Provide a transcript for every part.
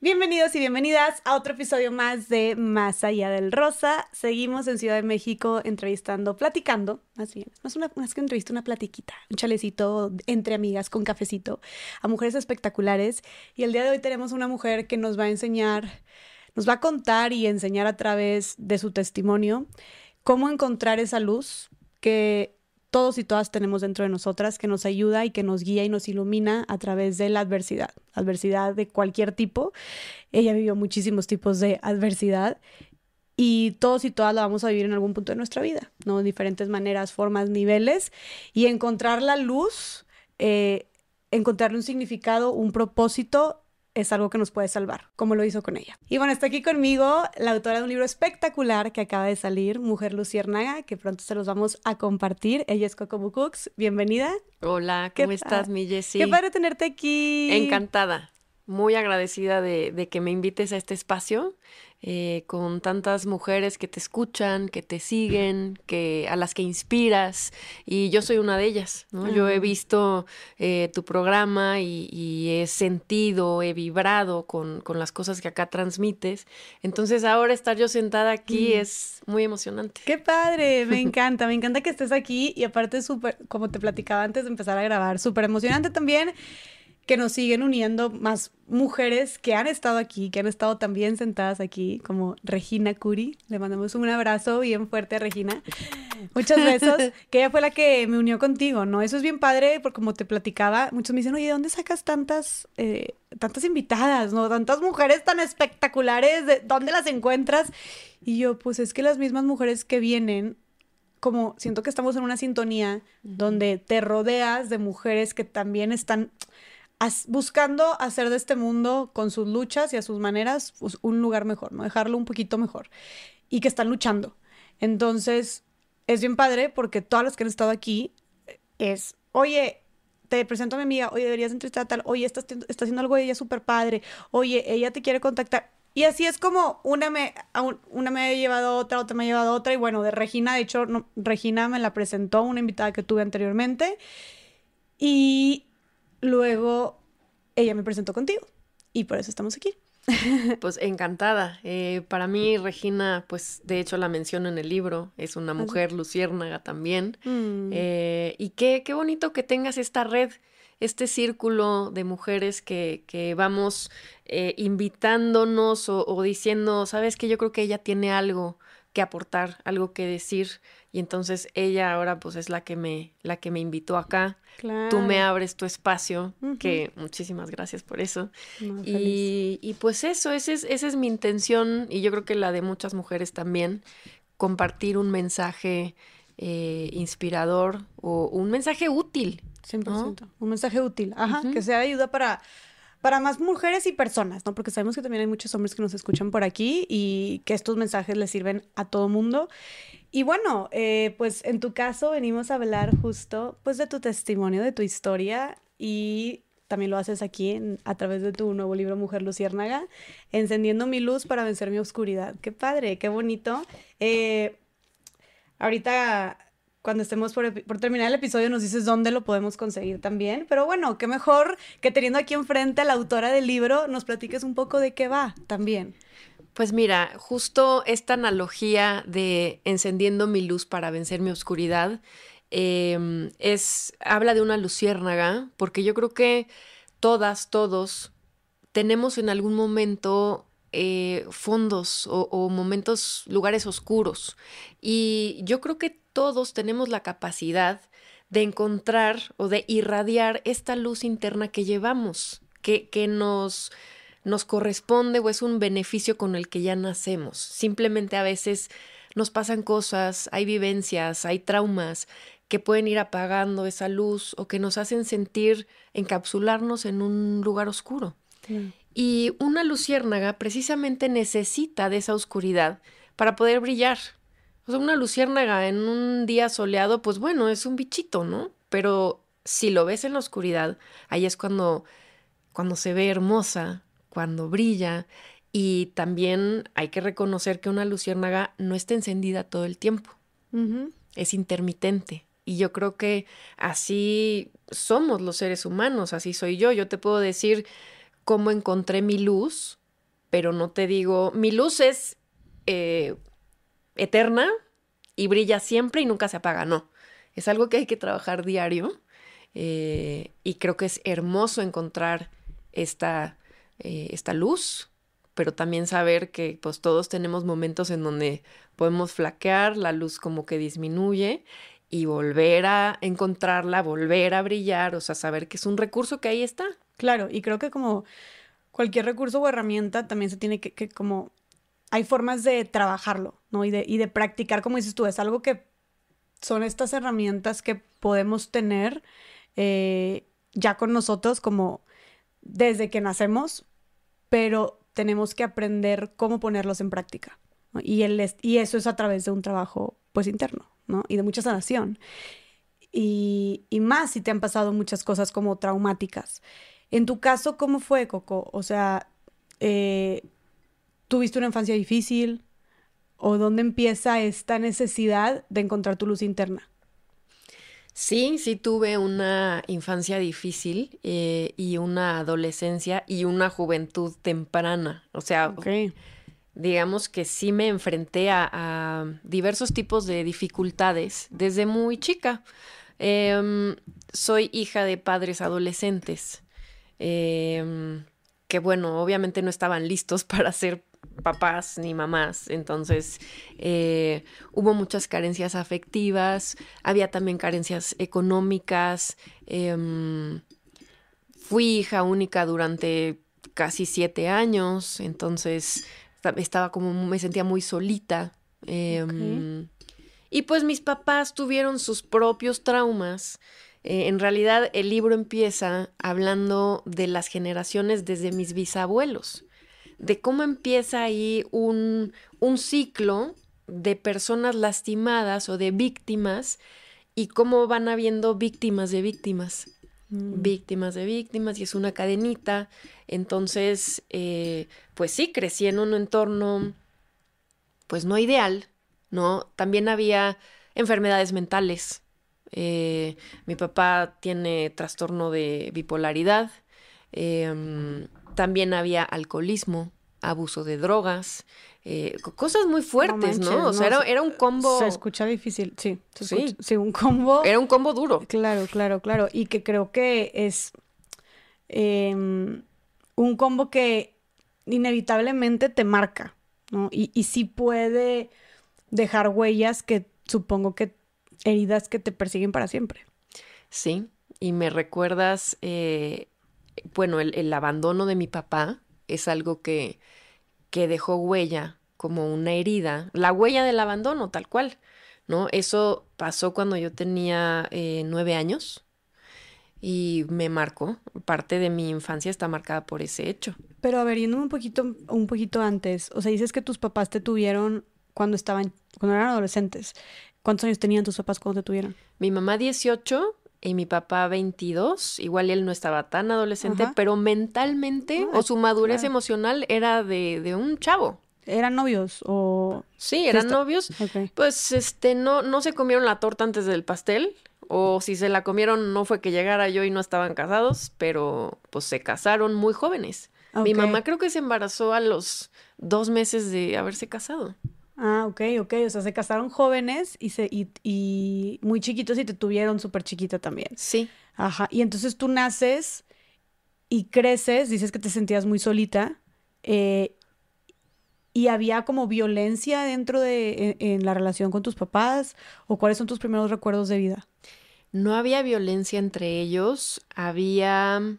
Bienvenidos y bienvenidas a otro episodio más de Más allá del rosa. Seguimos en Ciudad de México entrevistando, platicando, más bien, más, una, más que entrevista, una platiquita, un chalecito entre amigas con cafecito, a mujeres espectaculares. Y el día de hoy tenemos una mujer que nos va a enseñar, nos va a contar y enseñar a través de su testimonio cómo encontrar esa luz que todos y todas tenemos dentro de nosotras que nos ayuda y que nos guía y nos ilumina a través de la adversidad, adversidad de cualquier tipo. Ella vivió muchísimos tipos de adversidad y todos y todas la vamos a vivir en algún punto de nuestra vida, ¿no? diferentes maneras, formas, niveles y encontrar la luz, eh, encontrarle un significado, un propósito es algo que nos puede salvar, como lo hizo con ella. Y bueno, está aquí conmigo la autora de un libro espectacular que acaba de salir, Mujer Luciérnaga, que pronto se los vamos a compartir. Ella es Coco Cooks. Bienvenida. Hola, ¿cómo estás, mi Jessie? Qué padre tenerte aquí. Encantada. Muy agradecida de, de que me invites a este espacio eh, con tantas mujeres que te escuchan, que te siguen, que a las que inspiras y yo soy una de ellas. ¿no? Yo he visto eh, tu programa y, he sentido, he vibrado con, con, las cosas que acá transmites. Entonces ahora estar yo sentada aquí es muy emocionante. Qué padre, me encanta, me encanta que estés aquí y aparte súper, como te platicaba antes de empezar a grabar, súper emocionante también que nos siguen uniendo más mujeres que han estado aquí, que han estado también sentadas aquí, como Regina Curi. Le mandamos un abrazo bien fuerte a Regina. Muchas besos, que ella fue la que me unió contigo, ¿no? Eso es bien padre, porque como te platicaba, muchos me dicen, oye, ¿de dónde sacas tantas, eh, tantas invitadas, ¿no? Tantas mujeres tan espectaculares, ¿de dónde las encuentras? Y yo, pues es que las mismas mujeres que vienen como siento que estamos en una sintonía donde te rodeas de mujeres que también están buscando hacer de este mundo, con sus luchas y a sus maneras, pues, un lugar mejor, ¿no? Dejarlo un poquito mejor. Y que están luchando. Entonces, es bien padre porque todas las que han estado aquí es, oye, te presento a mi amiga, oye, deberías entrevistar a tal, oye, está, está haciendo algo de ella súper padre, oye, ella te quiere contactar. Y así es como una me, una me ha llevado otra, otra me ha llevado otra. Y bueno, de Regina, de hecho, Regina me la presentó, una invitada que tuve anteriormente. Y luego ella me presentó contigo y por eso estamos aquí. Pues encantada. Eh, para mí, Regina, pues de hecho la menciono en el libro, es una mujer luciérnaga también. Mm. Eh, y qué, qué bonito que tengas esta red, este círculo de mujeres que, que vamos eh, invitándonos o, o, diciendo, sabes que yo creo que ella tiene algo que aportar, algo que decir. Y entonces ella ahora pues es la que me, la que me invitó acá. Tú me abres tu espacio, que muchísimas gracias por eso. y, y, pues eso, ese es, esa es mi intención y yo creo que la de muchas mujeres también, compartir un mensaje eh, inspirador o un mensaje útil. 100%. Un mensaje útil, ajá, que sea de ayuda para para más mujeres y personas, ¿no? Porque sabemos que también hay muchos hombres que nos escuchan por aquí y que estos mensajes les sirven a todo mundo. Y bueno, eh, pues en tu caso venimos a hablar justo pues de tu testimonio, de tu historia y también lo haces aquí a través de tu nuevo libro Mujer Luciérnaga, encendiendo mi luz para vencer mi oscuridad. Qué padre, qué bonito. Eh, ahorita cuando estemos por, terminar el episodio nos dices dónde lo podemos conseguir también. Pero bueno, qué mejor que teniendo aquí enfrente a la autora del libro, nos platiques un poco de qué va también. Pues mira, justo esta analogía de encendiendo mi luz para vencer mi oscuridad em, es habla de una luciérnaga, porque yo creo que todas, todos tenemos en algún momento eh, fondos o, o, momentos, lugares oscuros. Y yo creo que todos tenemos la capacidad de encontrar o de irradiar esta luz interna que llevamos, que, que nos, nos corresponde o es un beneficio con el que ya nacemos. Simplemente a veces nos pasan cosas, hay vivencias, hay traumas que pueden ir apagando esa luz o que nos hacen sentir encapsularnos en un lugar oscuro. Y una luciérnaga precisamente necesita de esa oscuridad para poder brillar. O sea, una luciérnaga en un día soleado, pues bueno, es un bichito, ¿no? Pero si lo ves en la oscuridad, ahí es cuando, cuando se ve hermosa, cuando brilla. Y también hay que reconocer que una luciérnaga no está encendida todo el tiempo. Es intermitente. Y yo creo que así somos los seres humanos, así soy yo. Yo te puedo decir, cómo encontré mi luz pero no te digo, mi luz es eh, eterna y brilla siempre y nunca se apaga, no. Es algo que hay que trabajar diario eh, y creo que es hermoso encontrar esta, eh, esta luz, pero también saber que pues todos tenemos momentos en donde podemos flaquear, la luz como que disminuye y volver a encontrarla, volver a brillar, o sea, saber que es un recurso que ahí está. Claro, y creo que como cualquier recurso o herramienta también se tiene que, como, hay formas de trabajarlo, ¿no? Y de, y de practicar, como dices tú, es algo que son estas herramientas que podemos tener eh, ya con nosotros como desde que nacemos, pero tenemos que aprender cómo ponerlos en práctica. Y, el, y eso es a través de un trabajo pues interno, ¿no? Y de mucha sanación. Y, y, más si te han pasado muchas cosas como traumáticas. En tu caso, ¿cómo fue, Coco? O sea, eh, ¿tuviste una infancia difícil? ¿O dónde empieza esta necesidad de encontrar tu luz interna? Sí, sí tuve una infancia difícil eh, y una adolescencia y una juventud temprana. O sea, digamos que sí me enfrenté a, diversos tipos de dificultades desde muy chica. Em, soy hija de padres adolescentes, em, que bueno, obviamente no estaban listos para ser papás ni mamás. Entonces eh, hubo muchas carencias afectivas, había también carencias económicas. Em, fui hija única durante casi siete años, entonces estaba como, me sentía muy solita. Em, y pues mis papás tuvieron sus propios traumas. Eh, en realidad el libro empieza hablando de las generaciones desde mis bisabuelos de cómo empieza ahí un, un ciclo de personas lastimadas o de víctimas y cómo van habiendo víctimas de víctimas. Mm. Víctimas de víctimas y es una cadenita. Entonces, eh, pues sí, crecí en un entorno, pues no ideal, ¿no? También había enfermedades mentales. Eh, mi papá tiene trastorno de bipolaridad. Em, también había alcoholismo, abuso de drogas, eh, cosas muy fuertes, ¿no? O sea, era, un combo. Se escucha difícil, sí. sí. sí, un combo. Era un combo duro. Claro, claro, claro. Y que creo que es em, un combo que inevitablemente te marca, ¿no? Y, y sí puede dejar huellas que supongo que heridas que te persiguen para siempre. Sí, y me recuerdas eh, bueno, el, abandono de mi papá es algo que, que dejó huella, como una herida, la huella del abandono, tal cual, ¿no? Eso pasó cuando yo tenía eh, nueve años y me marcó. Parte de mi infancia está marcada por ese hecho. Pero a ver, yendo un poquito, un poquito antes, o sea, dices que tus papás te tuvieron cuando estaban, cuando eran adolescentes. ¿Cuántos años tenían tus papás cuando te tuvieron? Mi mamá 18 y mi papá 22, igual él no estaba tan adolescente, pero mentalmente o su madurez emocional era de, de, un chavo. ¿Eran novios o...? Sí, eran novios. Pues, este, no, no se comieron la torta antes del pastel, o si se la comieron no fue que llegara yo y no estaban casados, pero pues se casaron muy jóvenes. Mi mamá creo que se embarazó a los dos meses de haberse casado. Ah, ok, ok. O sea, se casaron jóvenes y, se, y, muy chiquitos y te tuvieron súper chiquita también. Sí. Ajá. Y entonces tú naces y creces, dices que te sentías muy solita. Eh, ¿Y había como violencia dentro de en, la relación con tus papás? ¿O cuáles son tus primeros recuerdos de vida? No había violencia entre ellos, había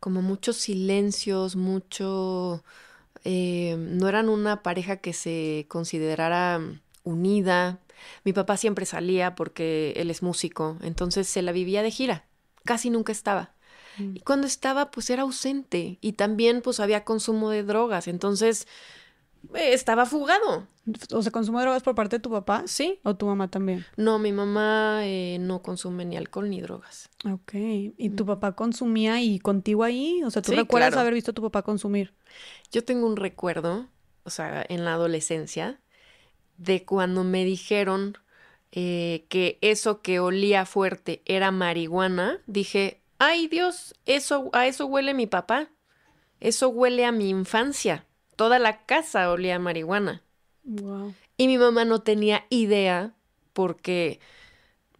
como muchos silencios, mucho eh, no eran una pareja que se considerara unida. Mi papá siempre salía porque él es músico, entonces se la vivía de gira, casi nunca estaba. Mm. Y cuando estaba, pues era ausente y también pues había consumo de drogas, entonces estaba fugado. ¿O se consume drogas por parte de tu papá? Sí. ¿O tu mamá también? No, mi mamá eh, no consume ni alcohol ni drogas. Ok. ¿Y tu papá consumía y contigo ahí? O sea, ¿tú recuerdas haber visto a tu papá consumir? Yo tengo un recuerdo, o sea, en la adolescencia, de cuando me dijeron eh, que eso que olía fuerte era marihuana. Dije, ay Dios, eso, a eso huele mi papá. Eso huele a mi infancia toda la casa olía a marihuana. Wow. Y mi mamá no tenía idea porque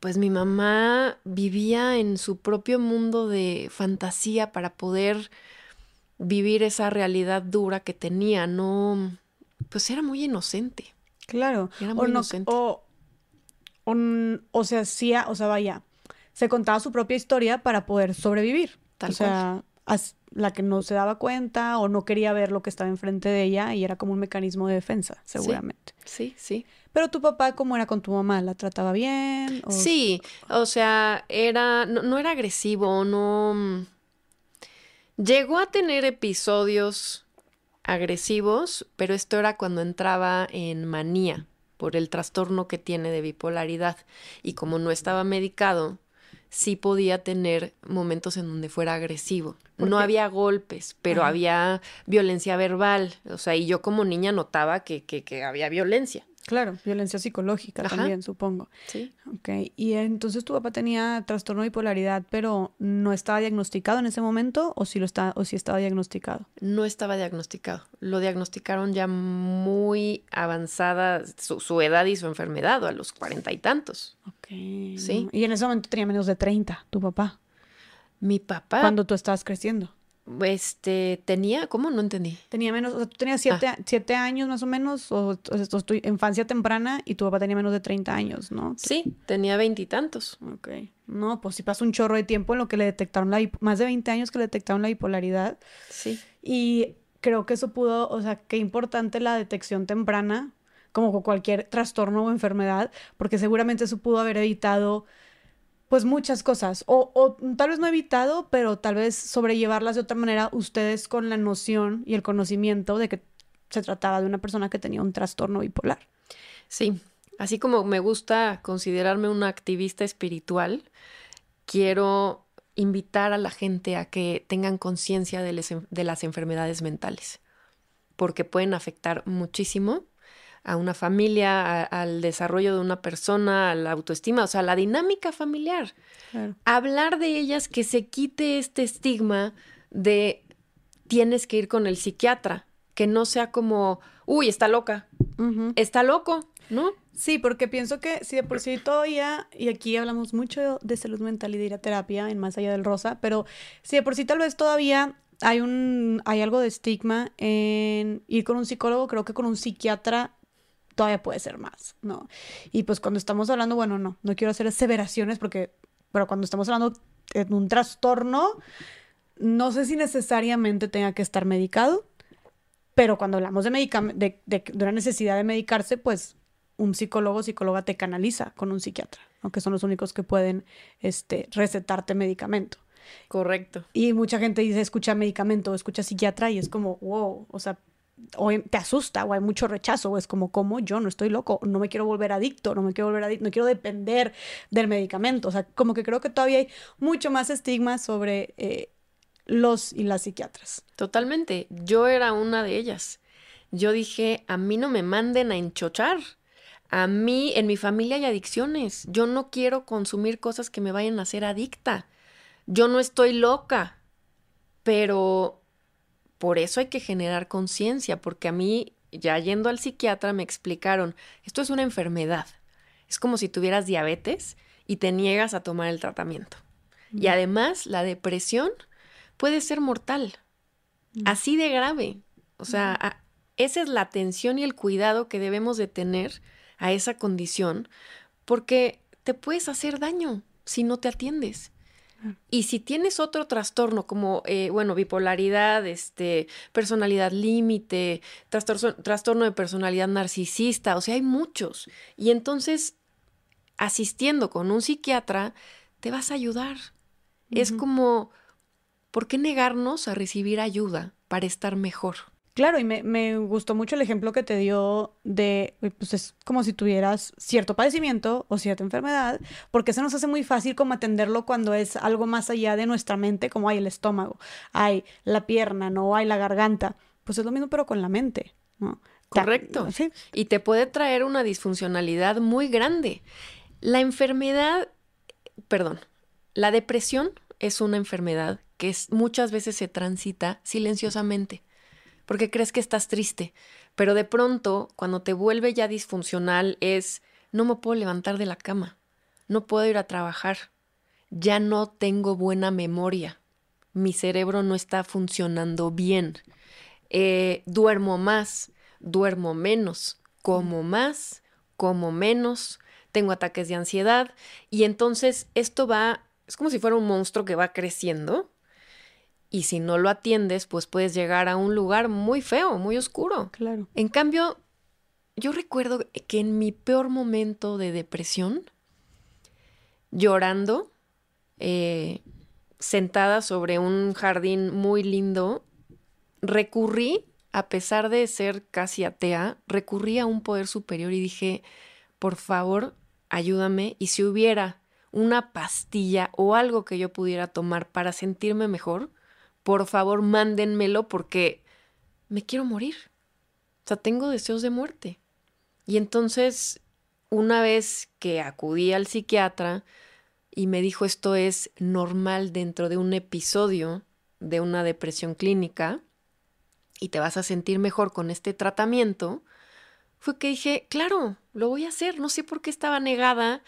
pues mi mamá vivía en su propio mundo de fantasía para poder vivir esa realidad dura que tenía, no, pues era muy inocente. Claro. Era o muy no- inocente. o, o, se hacía, o sea, vaya, se contaba su propia historia para poder sobrevivir. Tal o sea, as- la que no se daba cuenta o no quería ver lo que estaba enfrente de ella y era como un mecanismo de defensa, seguramente. Sí, sí. Pero tu papá, ¿cómo era con tu mamá? ¿La trataba bien? O- Sí, o sea, era, no, no era agresivo, no... mm, Llegó a tener episodios agresivos, pero esto era cuando entraba en manía por el trastorno que tiene de bipolaridad. Y como no estaba medicado, sí podía tener momentos en donde fuera agresivo. ¿Por No qué? había golpes, pero Ajá. había violencia verbal. O sea, y yo como niña notaba que, que, que había violencia. Claro, violencia psicológica Ajá. también, supongo. Sí. Ok, y entonces tu papá tenía trastorno de bipolaridad, pero no estaba diagnosticado en ese momento o sí lo está o sí estaba diagnosticado. No estaba diagnosticado. Lo diagnosticaron ya muy avanzada su, su edad y su enfermedad, a los cuarenta y tantos. Ok. Sí. Y en ese momento tenía menos de 30, tu papá, Mi papá, cuando tú estabas creciendo. Este, tenía, ¿cómo? No entendí. Tenía menos, o sea, tú tenías siete, Ah. siete años más o menos, o, o es tu infancia temprana y tu papá tenía menos de 30 años, ¿no? Sí, tenía veintitantos. Ok. No, pues sí pasó un chorro de tiempo en lo que le detectaron la, más de 20 años que le detectaron la bipolaridad. Sí. Y creo que eso pudo, o sea, qué importante la detección temprana, como con cualquier trastorno o enfermedad, porque seguramente eso pudo haber evitado, pues, muchas cosas. O, o tal vez no evitado, pero tal vez sobrellevarlas de otra manera, ustedes con la noción y el conocimiento de que se trataba de una persona que tenía un trastorno bipolar. Sí. Así como me gusta considerarme una activista espiritual, quiero invitar a la gente a que tengan conciencia de, de las enfermedades mentales, porque pueden afectar muchísimo a una familia, a- al desarrollo de una persona, a la autoestima, o sea, la dinámica familiar. Claro. Hablar de ellas, que se quite este estigma de tienes que ir con el psiquiatra, que no sea como, uy, está loca, está loco, ¿no? Sí, porque pienso que si de por sí todavía, y aquí hablamos mucho de salud mental y de ir a terapia en Más Allá del Rosa, pero si de por sí tal vez todavía hay un, hay algo de estigma en ir con un psicólogo, creo que con un psiquiatra todavía puede ser más, ¿no? Y pues cuando estamos hablando, bueno, no, no quiero hacer aseveraciones porque, pero cuando estamos hablando de un trastorno, no sé si necesariamente tenga que estar medicado, pero cuando hablamos de, de, de, de una necesidad de medicarse, pues un psicólogo o psicóloga te canaliza con un psiquiatra, aunque son los únicos que pueden este, recetarte medicamento. Correcto. Y mucha gente dice, escucha medicamento o escucha psiquiatra y es como, wow, o sea, o em- te asusta o hay mucho rechazo o es como, ¿cómo? Yo no estoy loco, no me quiero volver adicto, no me quiero volver adicto, no quiero depender del medicamento. O sea, como que creo que todavía hay mucho más estigma sobre eh, los y las psiquiatras. Totalmente. Yo era una de ellas. Yo dije, a mí no me manden a enchochar. A mí, en mi familia hay adicciones. Yo no quiero consumir cosas que me vayan a hacer adicta. Yo no estoy loca. Pero por eso hay que generar conciencia, porque a mí, ya yendo al psiquiatra, me explicaron, esto es una enfermedad. Es como si tuvieras diabetes y te niegas a tomar el tratamiento. Y además, la depresión puede ser mortal. Así de grave. O sea, esa es la atención y el cuidado que debemos de tener a esa condición, porque te puedes hacer daño si no te atiendes. Y si tienes otro trastorno como, eh, bueno, bipolaridad, este, personalidad límite, trastorno, trastorno de personalidad narcisista, o sea, hay muchos. Y entonces, asistiendo con un psiquiatra, te vas a ayudar. Es como, ¿por qué negarnos a recibir ayuda para estar mejor? Claro, y me, me gustó mucho el ejemplo que te dio de, pues es como si tuvieras cierto padecimiento o cierta enfermedad, porque se nos hace muy fácil como atenderlo cuando es algo más allá de nuestra mente, como hay el estómago, hay la pierna, no hay la garganta. Pues es lo mismo, pero con la mente, ¿no? Correcto. Sí, Y te puede traer una disfuncionalidad muy grande. La enfermedad, perdón, la depresión es una enfermedad que es- muchas veces se transita silenciosamente. Porque crees que estás triste. Pero de pronto, cuando te vuelve ya disfuncional, es no me puedo levantar de la cama, no puedo ir a trabajar, ya no tengo buena memoria, mi cerebro no está funcionando bien, eh, duermo más, duermo menos, como más, como menos, tengo ataques de ansiedad y entonces esto va, es como si fuera un monstruo que va creciendo y si no lo atiendes, pues puedes llegar a un lugar muy feo, muy oscuro. Claro. En cambio, yo recuerdo que en mi peor momento de depresión, llorando, eh, sentada sobre un jardín muy lindo, recurrí, a pesar de ser casi atea, recurrí a un poder superior y dije, por favor, ayúdame. Y si hubiera una pastilla o algo que yo pudiera tomar para sentirme mejor, por favor, mándenmelo porque me quiero morir. O sea, tengo deseos de muerte. Y entonces, una vez que acudí al psiquiatra y me dijo esto es normal dentro de un episodio de una depresión clínica y te vas a sentir mejor con este tratamiento, fue que dije, claro, lo voy a hacer. No sé por qué estaba negada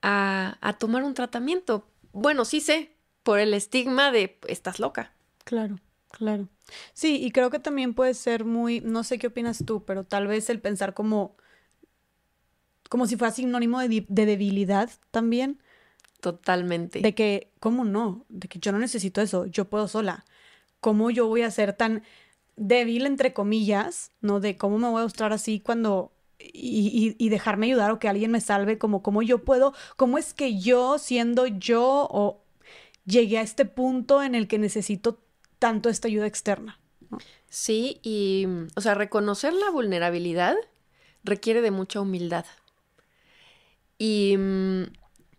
a, a tomar un tratamiento. Bueno, sí sé, por el estigma de estás loca. Claro, claro. Sí, y creo que también puede ser muy, no sé qué opinas tú, pero tal vez el pensar como como si fuera sinónimo de, de debilidad también. Totalmente. De que, ¿cómo no? De que yo no necesito eso, yo puedo sola. ¿Cómo yo voy a ser tan débil, entre comillas, ¿no? De cómo me voy a mostrar así cuando... Y, y, dejarme ayudar o que alguien me salve, como cómo yo puedo, cómo es que yo, siendo yo, o llegué a este punto en el que necesito tanto esta ayuda externa. Sí, y, o sea, reconocer la vulnerabilidad requiere de mucha humildad. Y mm,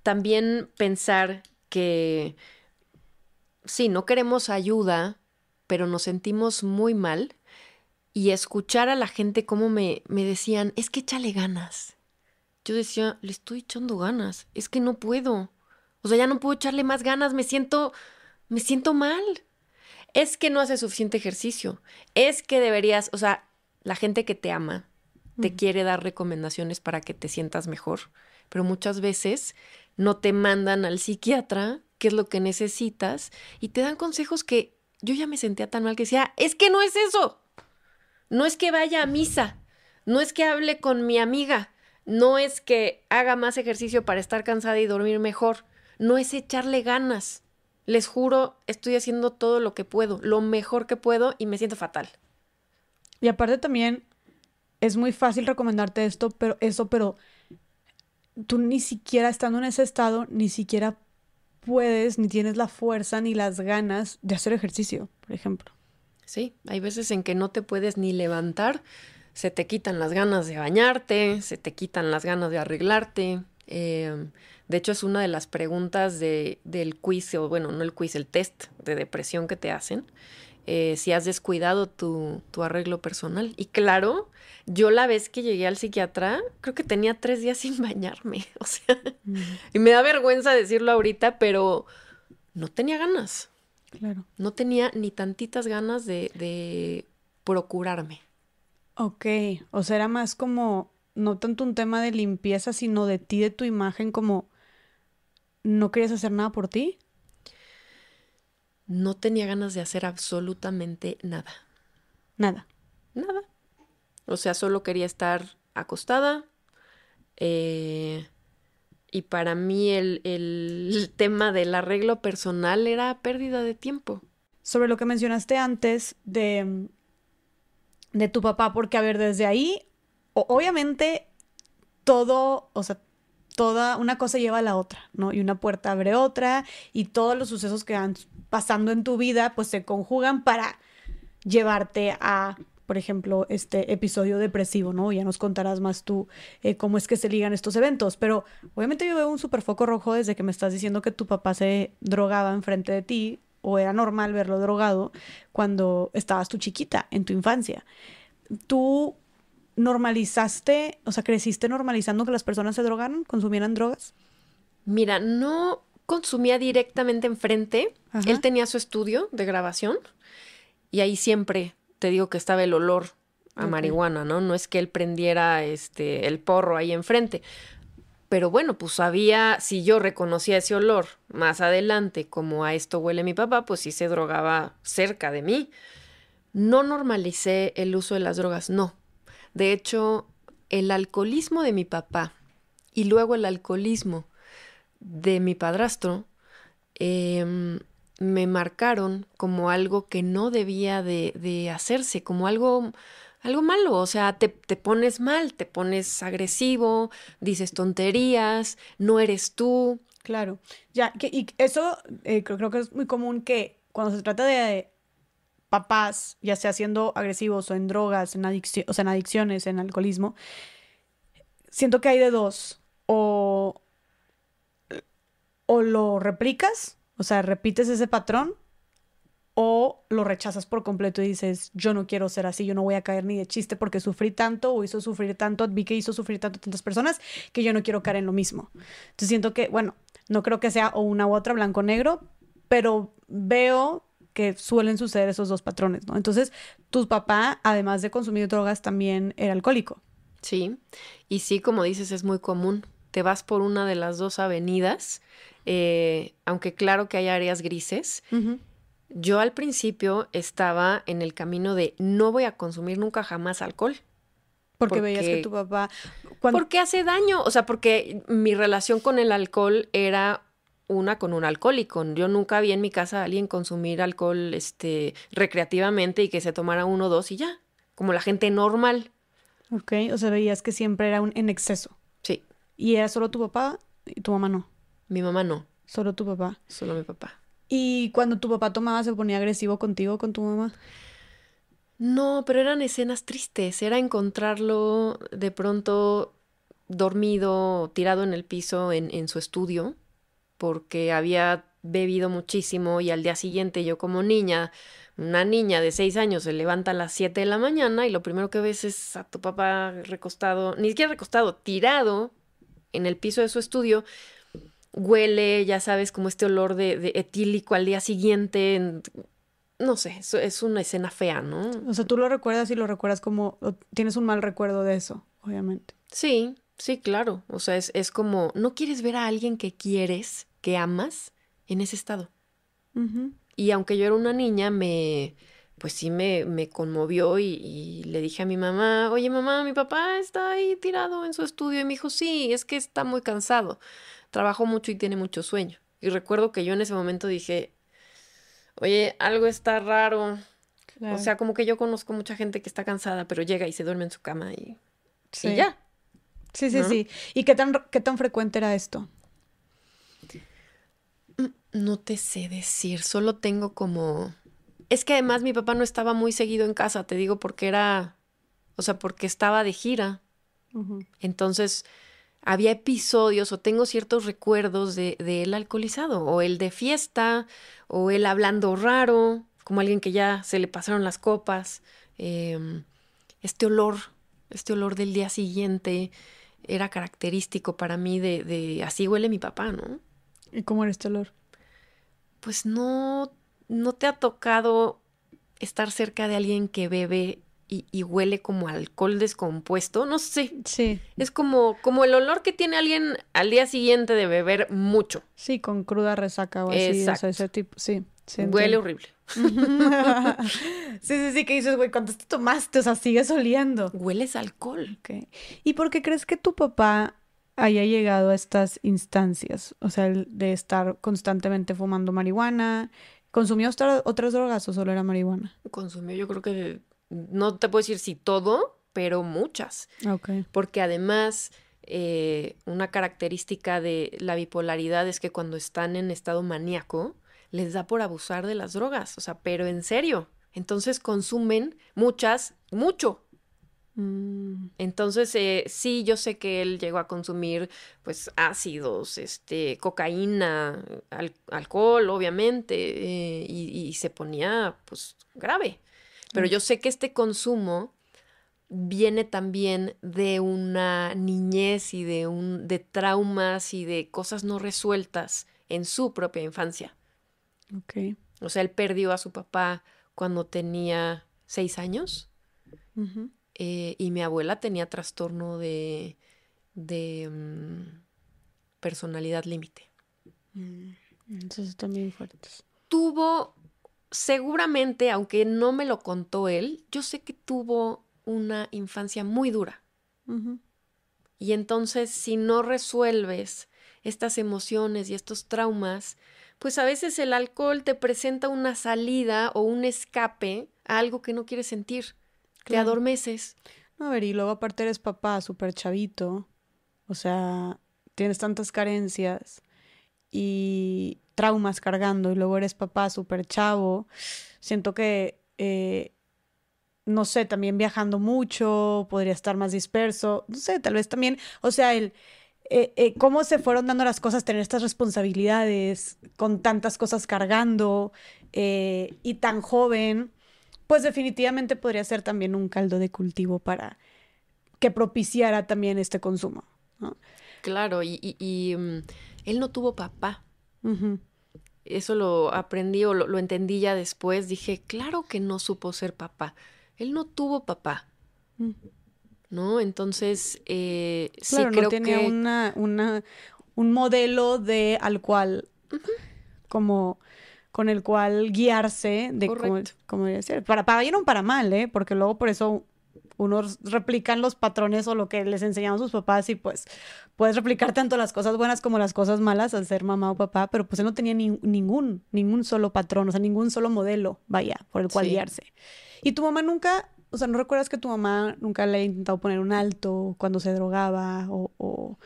también pensar que sí, no queremos ayuda, pero nos sentimos muy mal. Y escuchar a la gente como me, me decían, es que échale ganas. Yo decía, le estoy echando ganas, es que no puedo. O sea, ya no puedo echarle más ganas, me siento, me siento mal. Es que no hace suficiente ejercicio. Es que deberías, o sea, la gente que te ama te quiere dar recomendaciones para que te sientas mejor pero muchas veces no te mandan al psiquiatra qué es lo que necesitas y te dan consejos que yo ya me sentía tan mal que decía, es que no es eso, no es que vaya a misa, no es que hable con mi amiga, no es que haga más ejercicio para estar cansada y dormir mejor, no es echarle ganas. Les juro, estoy haciendo todo lo que puedo, lo mejor que puedo y me siento fatal. Y aparte también es muy fácil recomendarte esto, pero eso, pero tú ni siquiera estando en ese estado, ni siquiera puedes, ni tienes la fuerza, ni las ganas de hacer ejercicio, por ejemplo. Sí, hay veces en que no te puedes ni levantar, se te quitan las ganas de bañarte, se te quitan las ganas de arreglarte. Em, de hecho, es una de las preguntas de, del quiz, o bueno, no el quiz, el test de depresión que te hacen. Eh, si has descuidado tu, tu, arreglo personal. Y claro, yo la vez que llegué al psiquiatra, creo que tenía tres días sin bañarme. O sea, y me da vergüenza decirlo ahorita, pero no tenía ganas. Claro. No tenía ni tantitas ganas de, de procurarme. Ok, o sea, era más como, no tanto un tema de limpieza, sino de ti, de tu imagen, como, ¿no querías hacer nada por ti? no tenía ganas de hacer absolutamente nada. Nada. Nada. O sea, solo quería estar acostada. Eh, y para mí el, el, tema del arreglo personal era pérdida de tiempo. Sobre lo que mencionaste antes de, de tu papá, porque a ver, desde ahí, obviamente todo, o sea, toda una cosa lleva a la otra, ¿no? Y una puerta abre otra y todos los sucesos que van pasando en tu vida pues se conjugan para llevarte a, por ejemplo, este episodio depresivo, ¿no? Ya nos contarás más tú eh, cómo es que se ligan estos eventos, pero obviamente yo veo un super foco rojo desde que me estás diciendo que tu papá se drogaba enfrente de ti o era normal verlo drogado cuando estabas tú chiquita, en tu infancia. Tú normalizaste, o sea, creciste normalizando que las personas se drogaran, consumieran drogas? Mira, no consumía directamente enfrente. Él tenía su estudio de grabación y ahí siempre te digo que estaba el olor a marihuana, ¿no? No es que él prendiera este el porro ahí enfrente. Pero bueno, pues sabía, si yo reconocía ese olor más adelante, como a esto huele mi papá, pues sí se drogaba cerca de mí. No normalicé el uso de las drogas, no. De hecho, el alcoholismo de mi papá y luego el alcoholismo de mi padrastro em, me marcaron como algo que no debía de, hacerse, como algo algo malo, o sea, te, te, pones mal, te pones agresivo, dices tonterías, no eres tú. Claro, ya, que, y eso eh, creo, creo, que es muy común que cuando se trata de papás, ya sea siendo agresivos o en drogas, en adicción, o sea, en adicciones, en alcoholismo, siento que hay de dos, o, o lo replicas, o sea, repites ese patrón, o lo rechazas por completo y dices, yo no quiero ser así, yo no voy a caer ni de chiste porque sufrí tanto o hizo sufrir tanto, vi que hizo sufrir tanto a tantas personas que yo no quiero caer en lo mismo. Entonces siento que, bueno, no creo que sea o una u otra blanco-negro, pero veo que suelen suceder esos dos patrones, ¿no? Entonces, tu papá, además de consumir drogas, también era alcohólico. Sí, y sí, como dices, es muy común. Te vas por una de las dos avenidas, eh, aunque claro que hay áreas grises. Yo al principio estaba en el camino de no voy a consumir nunca jamás alcohol. Porque, veías que tu papá... Porque hace daño, o sea, porque mi relación con el alcohol era una con un alcohólico. Yo nunca vi en mi casa a alguien consumir alcohol este, recreativamente y que se tomara uno o dos y ya, como la gente normal. Ok, o sea, veías que siempre era un, en exceso. Sí. ¿Y era solo tu papá y tu mamá no? Mi mamá no. Solo tu papá. Solo mi papá. ¿Y cuando tu papá tomaba se ponía agresivo contigo, con tu mamá? No, pero eran escenas tristes. Era encontrarlo de pronto dormido, tirado en el piso en, en su estudio, porque había bebido muchísimo y al día siguiente yo como niña, una niña de seis años se levanta a las siete de la mañana y lo primero que ves es a tu papá recostado, ni siquiera recostado, tirado en el piso de su estudio huele, ya sabes, como este olor de, etílico al día siguiente. No sé, es, es una escena fea, ¿no? O sea, tú lo recuerdas y lo recuerdas como, tienes un mal recuerdo de eso, obviamente. Sí, sí, claro. O sea, es, es como, no quieres ver a alguien que quieres, que amas, en ese estado. Y aunque yo era una niña, me, pues sí me, me conmovió y, y, le dije a mi mamá, oye mamá, mi papá está ahí tirado en su estudio y me dijo, sí, es que está muy cansado trabajó mucho y tiene mucho sueño. Y recuerdo que yo en ese momento dije, oye, algo está raro. O sea, como que yo conozco mucha gente que está cansada, pero llega y se duerme en su cama y, sí. ya. Sí, sí, sí. ¿Y qué tan, qué tan frecuente era esto? No te sé decir, solo tengo como... Es que además mi papá no estaba muy seguido en casa, te digo, porque era... O sea, porque estaba de gira. Entonces, había episodios o tengo ciertos recuerdos de, él alcoholizado, o él de fiesta, o él hablando raro, como alguien que ya se le pasaron las copas. Em, este olor, este olor del día siguiente era característico para mí de, de así huele mi papá, ¿no? ¿Y cómo era este olor? Pues no, no te ha tocado estar cerca de alguien que bebe y, huele como alcohol descompuesto, no sé. Sí. Es como, como el olor que tiene alguien al día siguiente de beber mucho. Sí, con cruda resaca o así, o sea, ese tipo, sí. huele horrible. sí, sí, sí, que dices, güey, ¿cuánto te tomaste? O sea, sigues oliendo. Hueles alcohol. Okay. ¿Y por qué crees que tu papá haya llegado a estas instancias? O sea, de estar constantemente fumando marihuana. ¿Consumió otras drogas o solo era marihuana? Consumió, yo creo que no te puedo decir si todo, pero muchas. Porque además, eh, una característica de la bipolaridad es que cuando están en estado maníaco, les da por abusar de las drogas, o sea, pero en serio. Entonces consumen muchas, mucho. Mm. Entonces, eh, sí, yo sé que él llegó a consumir, pues, ácidos, este, cocaína, alcohol, obviamente, eh, y, y, se ponía, pues, grave. Pero yo sé que este consumo viene también de una niñez y de un de traumas y de cosas no resueltas en su propia infancia. Ok. O sea, él perdió a su papá cuando tenía seis años. Eh, y mi abuela tenía trastorno de, de mm, personalidad límite. Mm, entonces también fuertes. Tuvo, seguramente, aunque no me lo contó él, yo sé que tuvo una infancia muy dura. Y entonces, si no resuelves estas emociones y estos traumas, pues a veces el alcohol te presenta una salida o un escape a algo que no quieres sentir. Te adormeces. No, a ver, y luego aparte eres papá, súper chavito. O sea, tienes tantas carencias y traumas cargando y luego eres papá súper chavo. Siento que eh, no sé, también viajando mucho, podría estar más disperso, no sé, tal vez también, o sea, el, eh, eh, cómo se fueron dando las cosas, tener estas responsabilidades, con tantas cosas cargando eh, y tan joven, pues definitivamente podría ser también un caldo de cultivo para que propiciara también este consumo. Claro, y, mm, él no tuvo papá. Eso lo aprendí o lo, lo entendí ya después. Dije, claro que no supo ser papá él no tuvo papá. Mm. ¿No? Entonces, eh, claro, sí creo no tenía una, una, un modelo de al cual, como con el cual guiarse de cómo, cómo debe ser. Para, para bien o para mal, ¿eh? Porque luego por eso unos replican los patrones o lo que les enseñaron sus papás y pues puedes replicar tanto las cosas buenas como las cosas malas al ser mamá o papá, pero pues él no tenía ningún, ningún solo patrón, o sea, ningún solo modelo, vaya, por el cual guiarse. Y tu mamá nunca, o sea, ¿no recuerdas que tu mamá nunca le ha intentado poner un alto cuando se drogaba o,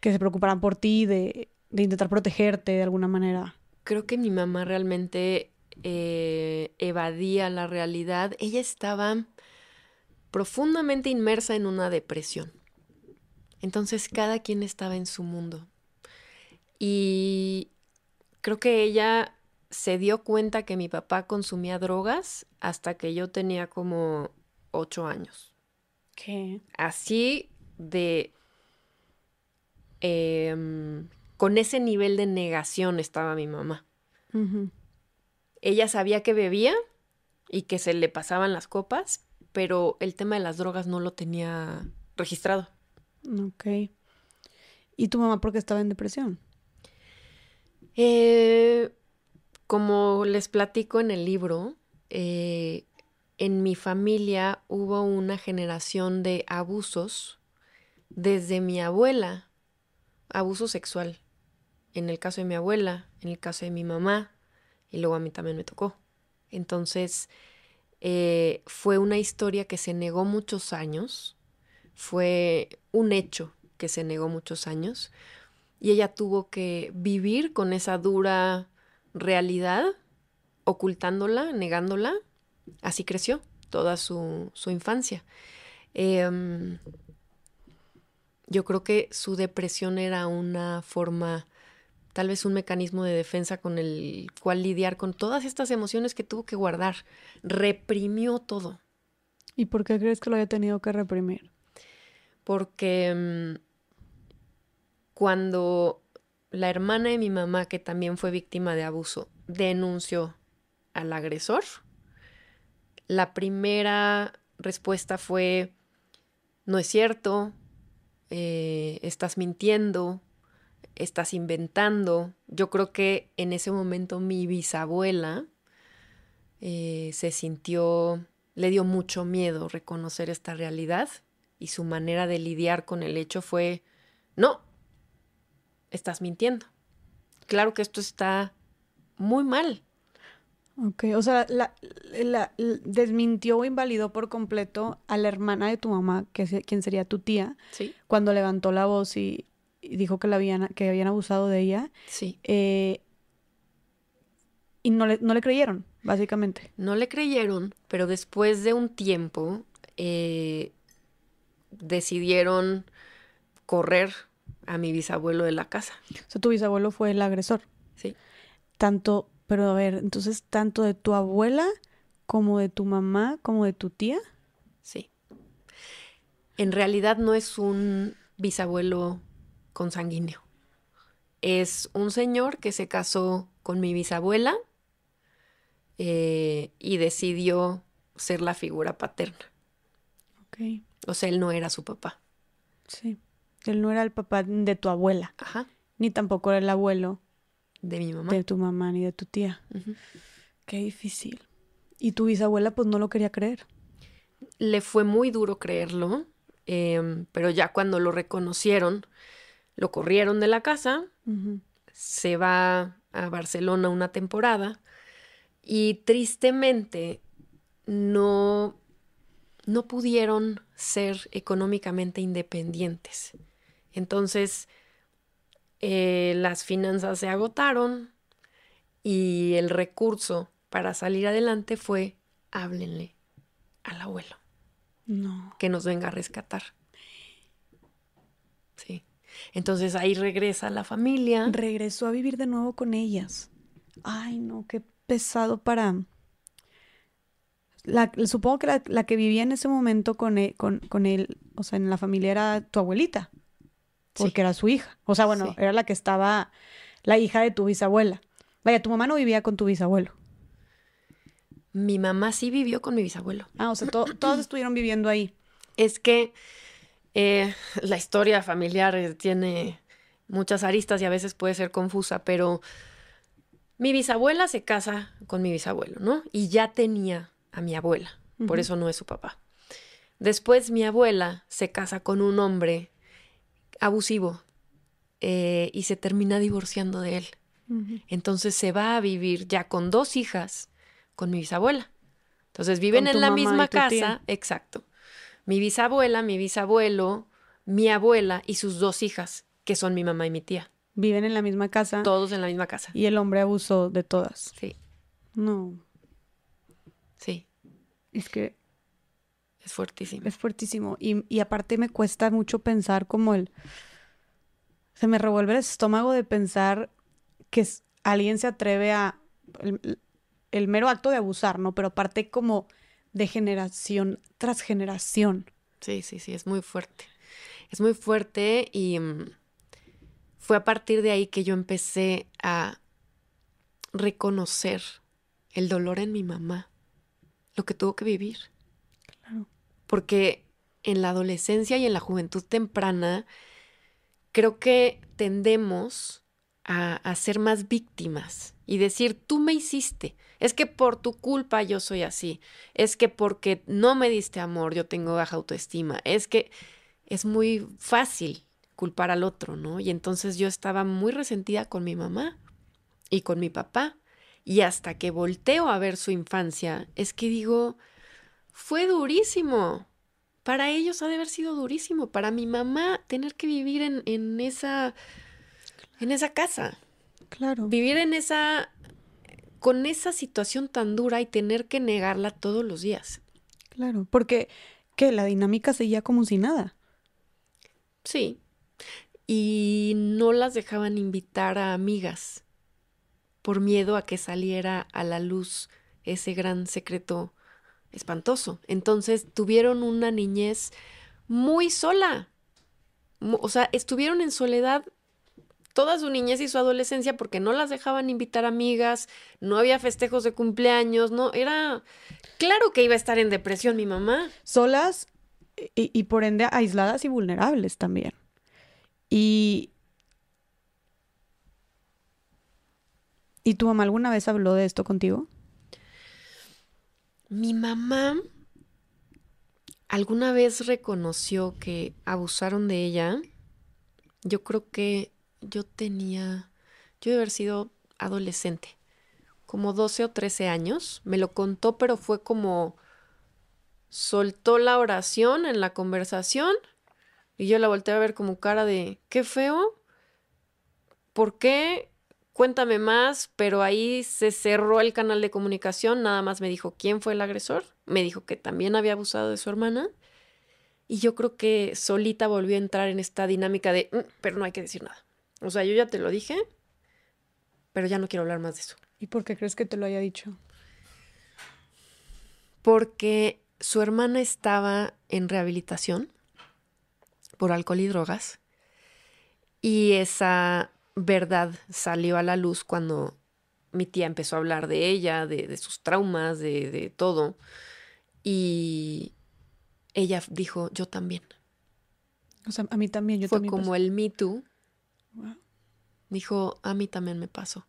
que se preocuparan por ti, de, intentar protegerte de alguna manera? Creo que mi mamá realmente eh, evadía la realidad. Ella estaba profundamente inmersa en una depresión. Entonces cada quien estaba en su mundo. Y creo que ella se dio cuenta que mi papá consumía drogas hasta que yo tenía como ocho años. ¿Qué? Así de... Em, con ese nivel de negación estaba mi mamá. Ella sabía que bebía y que se le pasaban las copas, pero el tema de las drogas no lo tenía registrado. Ok. ¿Y tu mamá por qué estaba en depresión? Eh, como les platico en el libro, eh, en mi familia hubo una generación de abusos desde mi abuela, abuso sexual. En el caso de mi abuela, en el caso de mi mamá, y luego a mí también me tocó. Entonces, eh, fue una historia que se negó muchos años, fue un hecho que se negó muchos años, y ella tuvo que vivir con esa dura realidad, ocultándola, negándola. Así creció toda su, infancia. Em, yo creo que su depresión era una forma, tal vez un mecanismo de defensa con el cual lidiar con todas estas emociones que tuvo que guardar. Reprimió todo. ¿Y por qué crees que lo haya tenido que reprimir? Porque em, cuando la hermana de mi mamá, que también fue víctima de abuso, denunció al agresor. La primera respuesta fue, no es cierto, eh, estás mintiendo, estás inventando. Yo creo que en ese momento mi bisabuela eh, se sintió, le dio mucho miedo reconocer esta realidad y su manera de lidiar con el hecho fue, no, estás mintiendo. Claro que esto está muy mal. Ok, o sea, la, desmintió o invalidó por completo a la hermana de tu mamá, que es quien sería tu tía, ¿Sí? cuando levantó la voz y, dijo que, la habían, que habían abusado de ella. Sí. Eh, y no le, no le creyeron, básicamente. No le creyeron, pero después de un tiempo eh, decidieron correr a mi bisabuelo de la casa. O sea, tu bisabuelo fue el agresor. Sí. Tanto, pero a ver, entonces, tanto de tu abuela como de tu mamá, como de tu tía. Sí. En realidad no es un bisabuelo consanguíneo. Es un señor que se casó con mi bisabuela eh, y decidió ser la figura paterna. Ok. O sea, él no era su papá. Sí. Él no era el papá de tu abuela, Ajá. ni tampoco era el abuelo De mi mamá. de tu mamá ni de tu tía. Qué difícil. Y tu bisabuela pues no lo quería creer. Le fue muy duro creerlo, em, pero ya cuando lo reconocieron, lo corrieron de la casa, se va a Barcelona una temporada y tristemente no, no pudieron ser económicamente independientes. Entonces, eh, las finanzas se agotaron y el recurso para salir adelante fue háblenle al abuelo No. que nos venga a rescatar. Sí. Entonces ahí regresa la familia. Regresó a vivir de nuevo con ellas. Ay, no, qué pesado para... La, supongo que la, la que vivía en ese momento con él, con, con él, o sea, en la familia era tu abuelita, porque Sí. era su hija. O sea, bueno, Sí. era la que estaba, la hija de tu bisabuela. Vaya, tu mamá no vivía con tu bisabuelo. Mi mamá sí vivió con mi bisabuelo. Ah, o sea, to- todos estuvieron viviendo ahí. Es que eh, la historia familiar eh, tiene muchas aristas y a veces puede ser confusa, pero mi bisabuela se casa con mi bisabuelo, ¿no? Y ya tenía a mi abuela, por eso no es su papá. Después mi abuela se casa con un hombre abusivo eh, y se termina divorciando de él. Entonces se va a vivir ya con dos hijas con mi bisabuela. Entonces viven en la misma tía. casa, exacto. Mi bisabuela, mi bisabuelo, mi abuela y sus dos hijas, que son mi mamá y mi tía. Viven en la misma casa Todos en la misma casa. y el hombre abusó de todas. Sí, No, sí, es que es fuertísimo. Es fuertísimo. Y, y aparte me cuesta mucho pensar como el... Se me revuelve el estómago de pensar que alguien se atreve a... El, el mero acto de abusar, ¿no? Pero aparte como de generación tras generación. Sí, sí, sí, es muy fuerte. Es muy fuerte y mm, fue a partir de ahí que yo empecé a reconocer el dolor en mi mamá, lo que tuvo que vivir. Claro. Porque en la adolescencia y en la juventud temprana creo que tendemos a, a ser más víctimas y decir, tú me hiciste, es que por tu culpa yo soy así, es que porque no me diste amor yo tengo baja autoestima, es que es muy fácil culpar al otro, ¿no? Y entonces yo estaba muy resentida con mi mamá y con mi papá. Y hasta que volteo a ver su infancia, es que digo, fue durísimo. Para ellos ha de haber sido durísimo. Para mi mamá, tener que vivir en, en esa. en esa casa. Claro. Vivir en esa. Con esa situación tan dura y tener que negarla todos los días. Claro. Porque que la dinámica seguía como si nada. Sí. Y no las dejaban invitar a amigas por miedo a que saliera a la luz ese gran secreto espantoso. Entonces tuvieron una niñez muy sola. O sea, estuvieron en soledad toda su niñez y su adolescencia porque no las dejaban invitar amigas, no había festejos de cumpleaños, no, era... Claro que iba a estar en depresión mi mamá. Solas y, y por ende aisladas y vulnerables también. Y... ¿Y tu mamá alguna vez habló de esto contigo? Mi mamá alguna vez reconoció que abusaron de ella. Yo creo que yo tenía, yo debe haber sido adolescente, como 12 o 13 años. Me lo contó, pero fue como soltó la oración en la conversación y yo la volteé a ver como cara de, qué feo, ¿por qué? Cuéntame más, pero ahí se cerró el canal de comunicación, nada más me dijo quién fue el agresor, me dijo que también había abusado de su hermana y yo creo que solita volvió a entrar en esta dinámica de, "Mm, pero no hay que decir nada. O sea, yo ya te lo dije, pero ya no quiero hablar más de eso. ¿Y por qué crees que te lo haya dicho? Porque su hermana estaba en rehabilitación por alcohol y drogas y esa verdad salió a la luz cuando mi tía empezó a hablar de ella, de, de sus traumas, de, de todo. Y ella dijo, yo también. O sea, a mí también, yo Fue también. como el Me Too. Dijo, a mí también me pasó.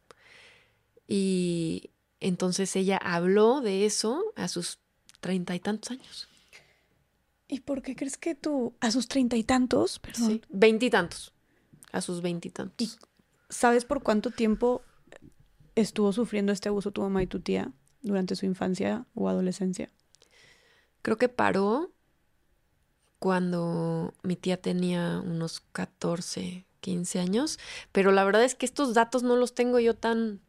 Y entonces ella habló de eso a sus treinta y tantos años. ¿Y por qué crees que tú, a sus treinta y tantos, perdón, Sí, veintitantos. A sus veintitantos. ¿Y sabes por cuánto tiempo estuvo sufriendo este abuso tu mamá y tu tía durante su infancia o adolescencia? Creo que paró cuando mi tía tenía unos 14, 15 años, pero la verdad es que estos datos no los tengo yo tan